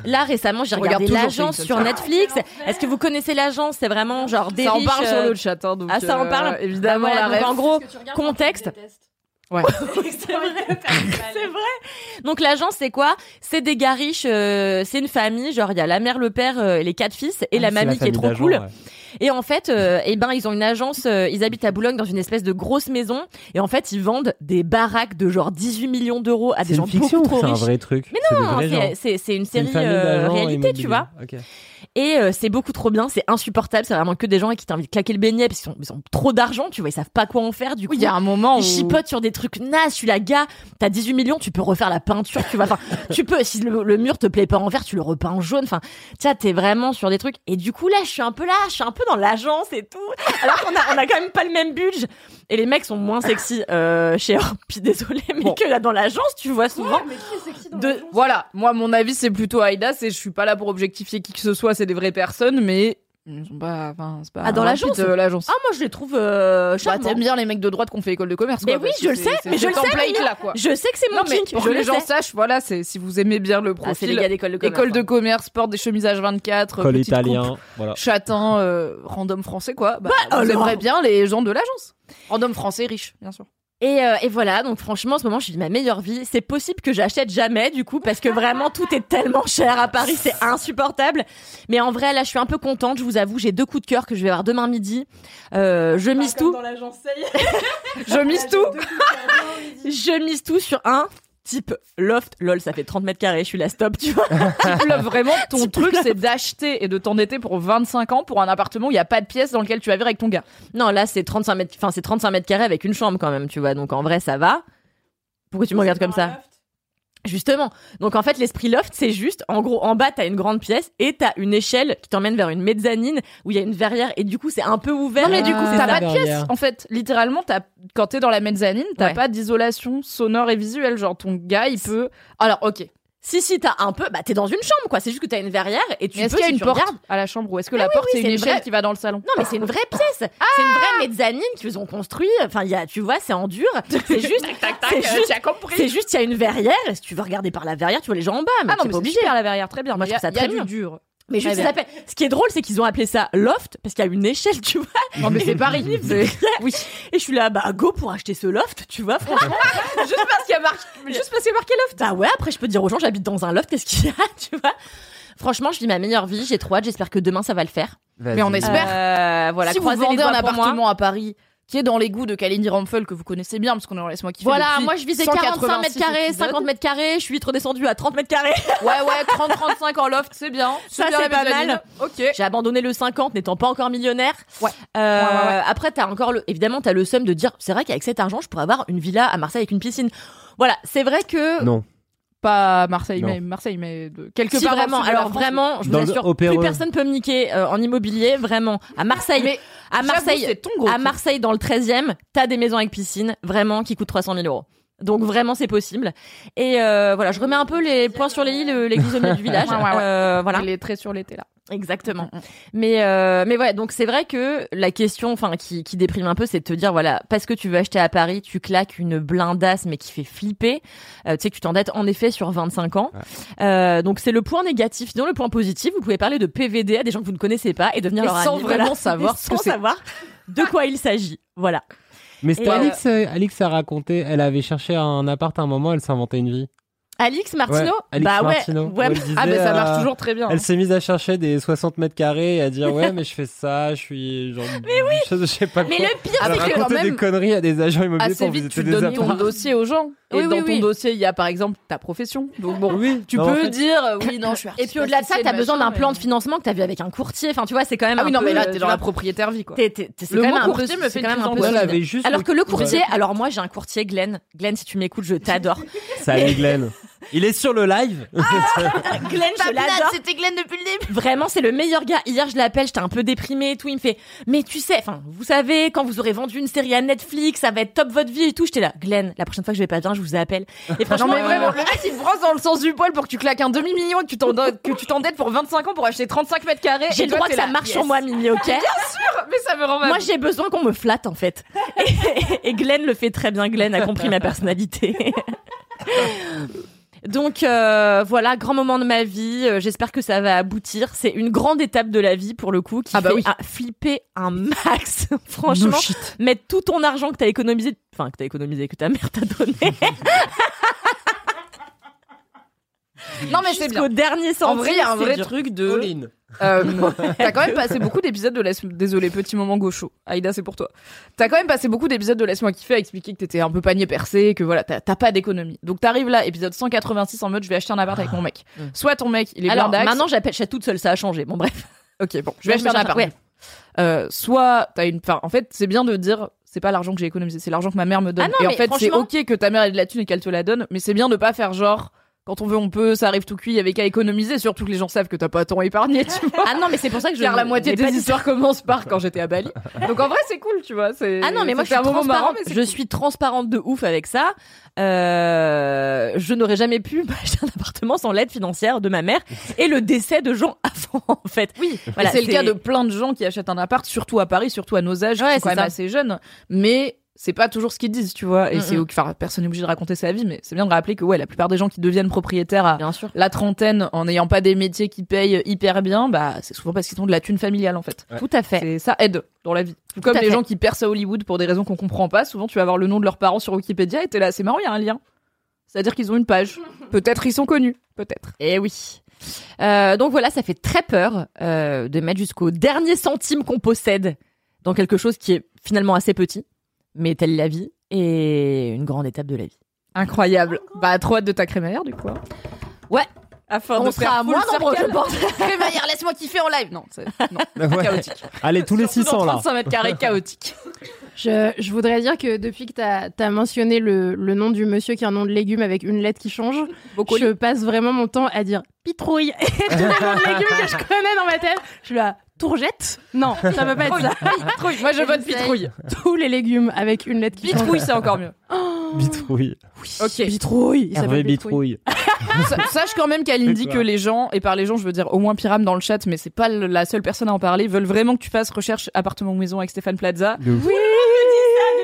Là récemment j'ai Je regarde regardé l'agence sur. Netflix. Est-ce que vous connaissez l'agence? C'est vraiment genre des Ça en riches, parle sur euh, le chat, hein, donc Ah ça en euh, parle Évidemment, Bah voilà, la donc ref. en gros contexte. Ouais. c'est vrai. c'est vrai. Donc l'agence c'est quoi? C'est des gars riches, euh, c'est une famille, genre il y a la mère, le père, euh, et les quatre fils et la Ah, C'est mamie qui est trop cool. Et en fait, euh, eh ben ils ont une agence, euh, ils habitent à Boulogne dans une espèce de grosse maison et en fait ils vendent des baraques de genre 18 millions d'euros à des gens fiction beaucoup trop c'est un riches. vrai truc Mais non, c'est- une série euh, réalité, tu vois. Ok. Et euh, c'est beaucoup trop bien, c'est insupportable, c'est vraiment que des gens qui t'invitent de claquer le beignet parce qu'ils ont, ils ont trop d'argent, tu vois, ils savent pas quoi en faire. Du coup, Oui, il y a un moment où... ils chipotent sur des trucs nazes. Je suis la gars, t'as 18 millions, tu peux refaire la peinture, tu vois. Enfin, tu peux, si le, le mur te plaît pas en vert, tu le repeins en jaune. Enfin, tu t'es vraiment sur des trucs. Et du coup, là, je suis un peu là, je suis un peu dans l'agence et tout. Alors qu'on a, on a quand même pas le même budget. Et les mecs sont moins sexy euh, chez Orpi, désolé, mais Bon. que là dans l'agence, tu vois souvent. de... Voilà, moi mon avis c'est plutôt Aïda, c'est je suis pas là pour objectifier qui que ce soit, c'est des vraies personnes, mais ils sont pas, enfin c'est pas. Ah, dans l'agence euh, l'agence. Ah, moi, je les trouve euh, Bah, charmants. t'aimes bien les mecs de droite qu'on fait école de commerce. Mais quoi, oui, parce je que le sais, c'est mais je le sais, template mais là quoi. Je sais que c'est mon Non mais kink, pour je que le les gens sais. sachent, voilà, c'est si vous aimez bien le Ah, c'est profil, les gars d'école de commerce. école de hein. commerce, porte des chemises H24, Col petite italien. coupe, Voilà. châtain, euh, random français quoi. Bah, vous alors. aimerez bien les gens de l'agence. Random français riche, bien sûr. Et, euh, et voilà, donc franchement, en ce moment, je vis ma meilleure vie. C'est possible que j'achète jamais, du coup, parce que vraiment, tout est tellement cher à Paris, c'est insupportable. Mais en vrai, là, je suis un peu contente, je vous avoue, j'ai deux coups de cœur que je vais avoir demain midi. Euh, je mise tout. Je mise tout. Je mise tout sur un type loft. Lol, ça fait 30 mètres carrés, je suis la stop, tu vois. Là, vraiment, ton Type truc, là. c'est d'acheter et de t'endetter pour 25 ans pour un appartement où il n'y a pas de pièce dans lequel tu vas vivre avec ton gars. Non, là, c'est 35 mètres, enfin, c'est 35 mètres carrés avec une chambre quand même, tu vois. Donc en vrai, ça va. Pourquoi tu me regardes comme ça? Justement. Donc en fait, l'esprit loft, c'est juste, en gros, en bas, t'as une grande pièce et t'as une échelle qui t'emmène vers une mezzanine où il y a une verrière et du coup, c'est un peu ouvert. Non, mais du coup, Ah, t'as la pas de pièce. En fait, littéralement, t'as, quand t'es dans la mezzanine, t'as Ouais. pas d'isolation sonore et visuelle. Genre, ton gars, il peut. Alors, ok. Si, si, t'as un peu, bah, t'es dans une chambre, quoi. C'est juste que t'as une verrière et tu est-ce peux, qu'il y a si une porte regardes- à la chambre ou est-ce que Ah la oui, porte, oui, c'est une échelle vraie- qui va dans le salon? Non, mais c'est une vraie pièce. C'est une vraie mezzanine qu'ils ont construit. Enfin, il y a, tu vois, c'est en dur. C'est juste, c'est juste, c'est juste, il y a une verrière. Si tu veux regarder par la verrière, tu vois les gens en bas. Mais Ah non, c'est pas obligé. super la verrière, très bien. Moi, je trouve ça très dur. Mais juste, ça s'appelle. Ce qui est drôle, c'est qu'ils ont appelé ça loft parce qu'il y a une échelle, tu vois. Non, mais c'est Paris. C'est- Oui. Et je suis là, bah, go pour acheter ce loft, tu vois, franchement. Juste parce qu'il y a marqué, juste parce qu'il y a marqué loft. Bah ouais, après, je peux dire aux gens, j'habite dans un loft, qu'est-ce qu'il y a, tu vois. Franchement, je vis ma meilleure vie, j'ai trop hâte, j'espère que demain ça va le faire. Mais on espère. Euh, voilà, si vous vendez un moi. appartement à Paris qui est dans les goûts de Kalindi Ramphel que vous connaissez bien parce qu'on est dans Laisse-moi kiffer Voilà, moi je visais 45 mètres 186 carrés, épisodes. 50 mètres carrés, je suis vite redescendue à 30 mètres carrés. Ouais ouais, 30 35 en loft, c'est bien. Ça, c'est pas mal. OK. J'ai abandonné le 50 n'étant pas encore millionnaire. Ouais. Euh, Ouais, ouais, ouais. Après, t'as encore le, évidemment, t'as le somme de dire, c'est vrai qu'avec cet argent, je pourrais avoir une villa à Marseille avec une piscine. Voilà, c'est vrai que Non. Pas à Marseille, Non. mais Marseille, mais de quelque Si part. vraiment, alors France. vraiment, je vous assure, Opéreux. plus personne peut me niquer euh, en immobilier, vraiment. À Marseille, Mais à Marseille, c'est ton gros à. Marseille dans le 13e, t'as des maisons avec piscine, vraiment, qui coûtent 300 000 euros. Donc vraiment c'est possible. Et euh, voilà, je remets un peu les points sur les i, l'église au milieu du village. Ouais, ouais, ouais. Euh, voilà. Il est très sur l'été là. Exactement. Mais euh, mais ouais, donc c'est vrai que la question, enfin qui, qui déprime un peu, c'est de te dire voilà, parce que tu veux acheter à Paris, tu claques une blindasse mais qui fait flipper. Euh, tu sais que tu t'endettes en effet sur 25 ans. Euh, donc c'est le point négatif. Sinon le point positif, vous pouvez parler de PVD à des gens que vous ne connaissez pas et devenir Et leur sans ami, vraiment voilà. savoir Et ce que sans savoir de quoi il s'agit. Voilà. Mais c'était Et, euh, Alix, Alix a raconté, elle avait cherché un appart à un moment, elle s'inventait une vie. Alix Martino Ouais, Alix Bah ouais. Martino, ouais. disait, Ah, mais ça marche euh, toujours très bien. Elle s'est mise à chercher des 60 mètres carrés et à dire ouais mais je fais ça, je suis genre mais oui, je sais pas Mais quoi. le pire, c'est que quand racontait des même, conneries à des agents immobiliers Assez pour vite, visiter tu des donnes ton dossier aux gens. Oui, et dans oui, ton oui. dossier, il y a par exemple ta profession. Donc bon, Oui, tu non, peux en fait- dire euh, oui, non, je suis Et puis au-delà de ça, t'as besoin d'un plan de financement que t'as vu avec un courtier. Enfin, tu vois, c'est quand même Ah un oui, non, peu, mais là, t'es dans la propriétaire vie, quoi. Le quand mot même un peu, courtier me fait quand même Alors que le courtier, Ouais. alors moi j'ai un courtier, Glenn. Glenn, si tu m'écoutes, je t'adore. Salut Glenn. Il est sur le live. Glenn, je l'adore. c'était Glenn depuis le début. Vraiment, c'est le meilleur gars. Hier, je l'appelle, j'étais un peu déprimée et tout. Il me fait, mais tu sais, enfin, vous savez, quand vous aurez vendu une série à Netflix, ça va être top votre vie et tout. J'étais là, Glenn, la prochaine fois que je vais pas bien, je vous appelle. Et franchement, Non, mais vraiment, le mec, il brosse dans le sens du poil pour que tu claques un demi-million et que tu t'endettes, que tu t'endettes pour 25 ans pour acheter 35 mètres carrés. j'ai le droit que ça là, marche yes. sur moi, Mimi, ok? Mais ça me rend Moi, j'ai besoin qu'on me flatte, en fait. Et, et Glenn le fait très bien. Glenn a compris ma personnalité. Donc euh, voilà, grand moment de ma vie. Euh, J'espère que ça va aboutir. C'est une grande étape de la vie pour le coup qui Ah bah fait oui. flipper un max. Franchement, No shit. mettre tout ton argent que t'as économisé, enfin que t'as économisé, que ta mère t'a donné, Non, mais c'est bien. jusqu'au dernier centime. En vrai, il y a un c'est vrai dur. truc de. All in. Euh, t'as quand même passé beaucoup d'épisodes de Laisse... Désolé, petit moment gaucho. Aïda, c'est pour toi. T'as quand même passé beaucoup d'épisodes de Laisse-moi kiffer à expliquer que t'étais un peu panier percé, que voilà, t'as pas d'économie. Donc t'arrives là, épisode 186 en mode je vais acheter un appart avec mon mec. Soit ton mec, il est Alors blindax. maintenant, j'appelle chat toute seule, ça a changé. Bon bref. Ok, bon, je vais acheter un appart. ouais. Euh, soit t'as une. Enfin, en fait, c'est bien de dire. C'est pas l'argent que j'ai économisé, c'est l'argent que ma mère me donne. Ah non, et en fait, c'est ok que ta mère ait de la thune et qu'elle te la donne, mais c'est bien de pas faire genre quand on veut on peut, ça arrive tout cuit, il y avait qu'à économiser, surtout que les gens savent que t'as pas tant épargné, tu vois. Ah non, mais c'est pour ça que je. Car la moitié des histoires commencent par quand j'étais à Bali. Donc en vrai, c'est cool, tu vois. c'est- Ah non, mais moi je suis un moment marrant, mais je cool. suis transparente de ouf avec ça. Euh, je n'aurais jamais pu m'acheter un appartement sans l'aide financière de ma mère et le décès de gens avant, en fait. Oui, Voilà, c'est le cas de plein de gens qui achètent un appart, surtout à Paris, surtout à nos âges, Ouais, qui sont quand même assez jeunes. Mais c'est pas toujours ce qu'ils disent, tu vois. Et Mm, c'est, mm. enfin, personne n'est obligé de raconter sa vie, mais c'est bien de rappeler que ouais, la plupart des gens qui deviennent propriétaires à Bien sûr. la trentaine en n'ayant pas des métiers qui payent hyper bien, bah c'est souvent parce qu'ils ont de la thune familiale en fait. Tout à fait. C'est ça aide dans la vie. Tout comme les fait. gens qui percent à Hollywood pour des raisons qu'on comprend pas, souvent tu vas avoir le nom de leurs parents sur Wikipédia et t'es là, c'est marrant, il y a un lien. C'est-à-dire qu'ils ont une page. Peut-être ils sont connus, peut-être. Eh oui. Euh, donc voilà, ça fait très peur euh, de mettre jusqu'au dernier centime qu'on possède dans quelque chose qui est finalement assez petit, mais telle la vie et une grande étape de la vie. Incroyable. Bah trop hâte de ta crémaillère du coup. hein. Ouais. Afin On de sera faire moins nombreux, je pense. crémaillère, laisse-moi kiffer en live. Non, c'est non, Ouais. chaotique. Allez tous les Surtout 600 dans là. 35 mètres carrés chaotique. Je, je voudrais dire que depuis que tu as, mentionné le, le nom du monsieur qui a un nom de légume avec une lettre qui change, je passe vraiment mon temps à dire pitrouille. Et tous les noms de légumes que je connais dans ma tête, je suis là, tourgette Non, ça peut pas être ça. Pitrouille. Moi je vote pitrouille. Tous les légumes avec une lettre qui. Pitrouille, c'est encore mieux. Bitrouille. Ok. Bitrouille. il Hervé Bitrouille. Bitrouille. Sa- Sache quand même qu'Aline que les gens, et par les gens je veux dire au moins Pyram dans le chat, mais c'est pas la seule personne à en parler, veulent vraiment que tu fasses recherche appartement maison avec Stéphane Plaza. De ouf.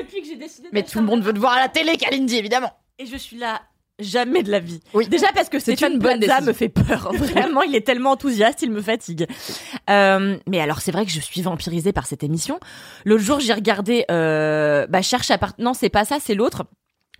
depuis que j'ai décidé. Mais tout le monde veut te voir à la télé, qu'Aline dit évidemment. Et je suis là. Jamais de la vie. Oui. Déjà parce que C'est Stéphane une bonne Plaza décision. me fait peur. Vraiment, il est tellement enthousiaste, il me fatigue. Euh, mais alors, c'est vrai que je suis vampirisée par cette émission. L'autre jour, j'ai regardé, euh, bah, cherche appart. Non, c'est pas ça, c'est l'autre.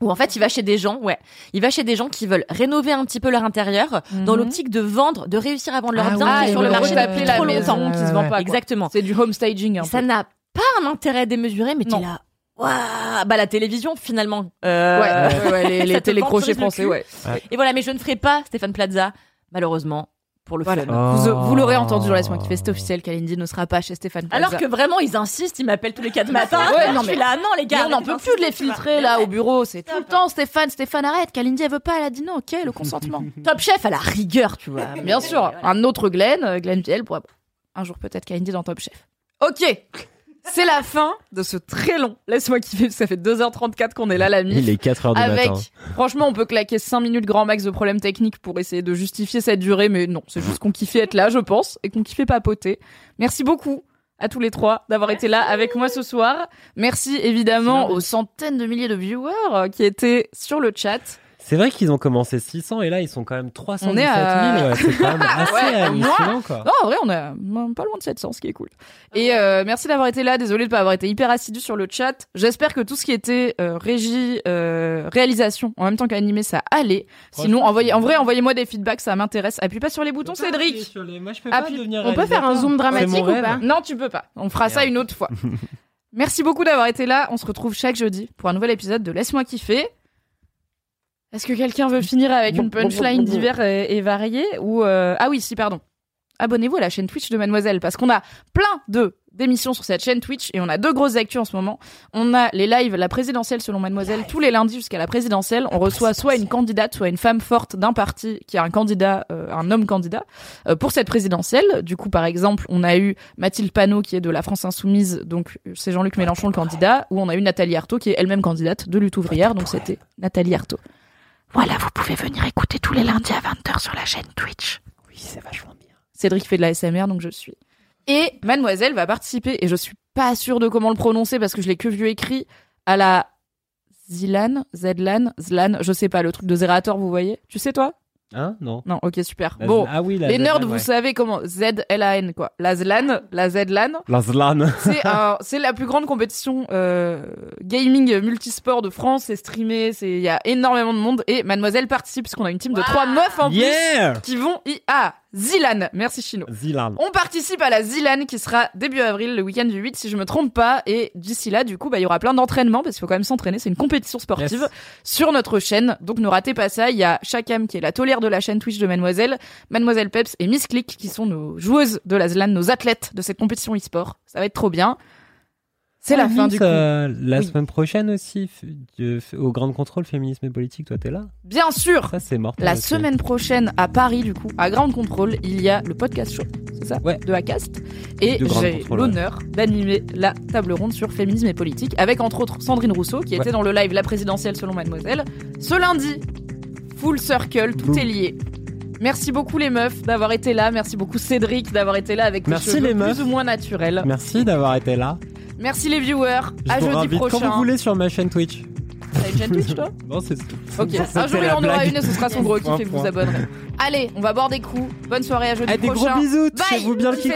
Où en fait, il va chez des gens, ouais. Il va chez des gens qui veulent rénover un petit peu leur intérieur, dans Mhm. l'optique de vendre, de réussir à vendre leur Ah bien ouais, qui est sur le marché depuis trop longtemps. qui se vend pas. Exactement. C'est du home staging. Un Et ça n'a pas un intérêt démesuré, mais t'es Non. là. Waouh, bah la télévision finalement. Euh, Ouais, ouais, ouais, les, les télécrochets français, ouais. Et voilà, mais je ne ferai pas Stéphane Plaza, malheureusement, pour le Voilà. fun. Vous, Oh. vous l'aurez entendu dans Laisse-moi kiffer, c'est officiel, Kalindi ne sera pas chez Stéphane Plaza. Alors que vraiment, ils insistent, ils m'appellent tous les quatre matins. Ouais, non, je mais- suis là, non, les Mais gars. on n'en peut plus de les filtrer là au bureau, c'est tout le temps Stéphane, Stéphane arrête, Kalindi elle veut pas, elle a dit non, ok, le consentement. Top chef à la rigueur, tu vois. Bien sûr, un autre Glenn, euh, Glenn Viel un jour peut-être Kalindi dans Top Chef. Ok, c'est la fin de ce très long. Laisse-moi kiffer, ça fait 2h34 qu'on est là la nuit. Il est 4 heures du Avec, matin. franchement, on peut claquer 5 minutes grand max de problèmes techniques pour essayer de justifier cette durée, mais non, c'est juste qu'on kiffait être là, je pense, et qu'on kiffait papoter. Merci beaucoup à tous les trois d'avoir été là avec moi ce soir. Merci évidemment aux centaines de milliers de viewers euh, qui étaient sur le chat. C'est vrai qu'ils ont commencé 600 et là ils sont quand même 317 On est 000. à- ouais, c'est quand même assez Ouais, hallucinant quoi. Non, en vrai, on est pas loin de 700, ce qui est cool. Et euh, merci d'avoir été là. Désolé de pas avoir été hyper assidu sur le chat. J'espère que tout ce qui était euh, régie, euh, réalisation, en même temps qu'animé, ça allait. Sinon, envoyez, en vrai, envoyez-moi des feedbacks, ça m'intéresse. Appuie pas sur les boutons, Cédric. Moi je peux Appuie- devenir On peut faire un zoom dramatique ou rêve. pas? Non, tu peux pas. On fera ça une autre fois. Merci beaucoup d'avoir été là. On se retrouve chaque jeudi pour un nouvel épisode de Laisse-moi kiffer. Est-ce que quelqu'un veut finir avec une punchline divers et, et variée ou euh, ah oui si pardon. Abonnez-vous à la chaîne Twitch de Mademoiselle parce qu'on a plein de d'émissions sur cette chaîne Twitch et on a deux grosses actus en ce moment. On a les lives la présidentielle selon Mademoiselle tous les lundis jusqu'à la présidentielle. On reçoit soit une candidate, soit une femme forte d'un parti qui a un candidat, euh, un homme candidat euh, pour cette présidentielle. Du coup, par exemple, on a eu Mathilde Panot qui est de la France Insoumise, donc c'est Jean-Luc Mélenchon le candidat, ou on a eu Nathalie Arthaud qui est elle-même candidate de lutte ouvrière, donc c'était Nathalie Arthaud. Voilà, vous pouvez venir écouter tous les lundis à 20h sur la chaîne Twitch. Oui, c'est vachement bien. Cédric fait de la SMR, donc je suis. Et Mademoiselle va participer, et je suis pas sûre de comment le prononcer parce que je l'ai que vu écrit, à la Zilan, Zlan, Zlan, je sais pas, le truc de Zerator, vous voyez Tu sais toi? Hein? Non. Non, ok, super. La- bon, ah oui, la les nerds, vous ouais. savez comment Z-L-A-N, quoi. La Zlan, la Zlan, La Zlan. c'est la plus grande compétition euh, gaming multisport de France. C'est streamé, c'est il y a énormément de monde et Mademoiselle participe parce qu'on a une team de trois meufs en Yeah plus qui vont y ah Zilan. Merci Chino. Zilan. On participe à la Zilan qui sera début avril, le week-end du 8 si je me trompe pas. Et d'ici là, du coup, bah, il y aura plein d'entraînements parce qu'il faut quand même s'entraîner. C'est une compétition sportive Yes. sur notre chaîne. Donc ne ratez pas ça. Il y a Chakam qui est la tolère de la chaîne Twitch de Mademoiselle, Mademoiselle Peps et Miss Click qui sont nos joueuses de la Zlan, nos athlètes de cette compétition e-sport. Ça va être trop bien. C'est la Ah, fin du coup. euh, la Oui. semaine prochaine aussi, au Grand Contrôle Féminisme et Politique, toi t'es là? Bien sûr. Ça c'est mort. La semaine prochaine à Paris, du coup, à Ground Control, il y a le podcast show, c'est ça? Ouais. De Acast. Et j'ai l'honneur d'animer la table ronde sur féminisme et politique avec entre autres Sandrine Rousseau qui Ouais. était dans le live La présidentielle selon Mademoiselle. Ce lundi, full circle, tout Boum. est lié. Merci beaucoup les meufs d'avoir été là. Merci beaucoup Cédric d'avoir été là avec Merci les meufs. plus ou moins naturels. Merci d'avoir été là. Merci les viewers. Je à vous jeudi invite prochain. quand vous voulez sur ma chaîne Twitch. T'as une chaîne Twitch toi Bon, c'est Ok, un jour il en aura une et ce sera son gros kiff et vous vous abonnerez. Allez, on va boire des coups. Bonne soirée à jeudi Ah, des gros prochain. bisous, Bye. touchez-vous bien le Kiffez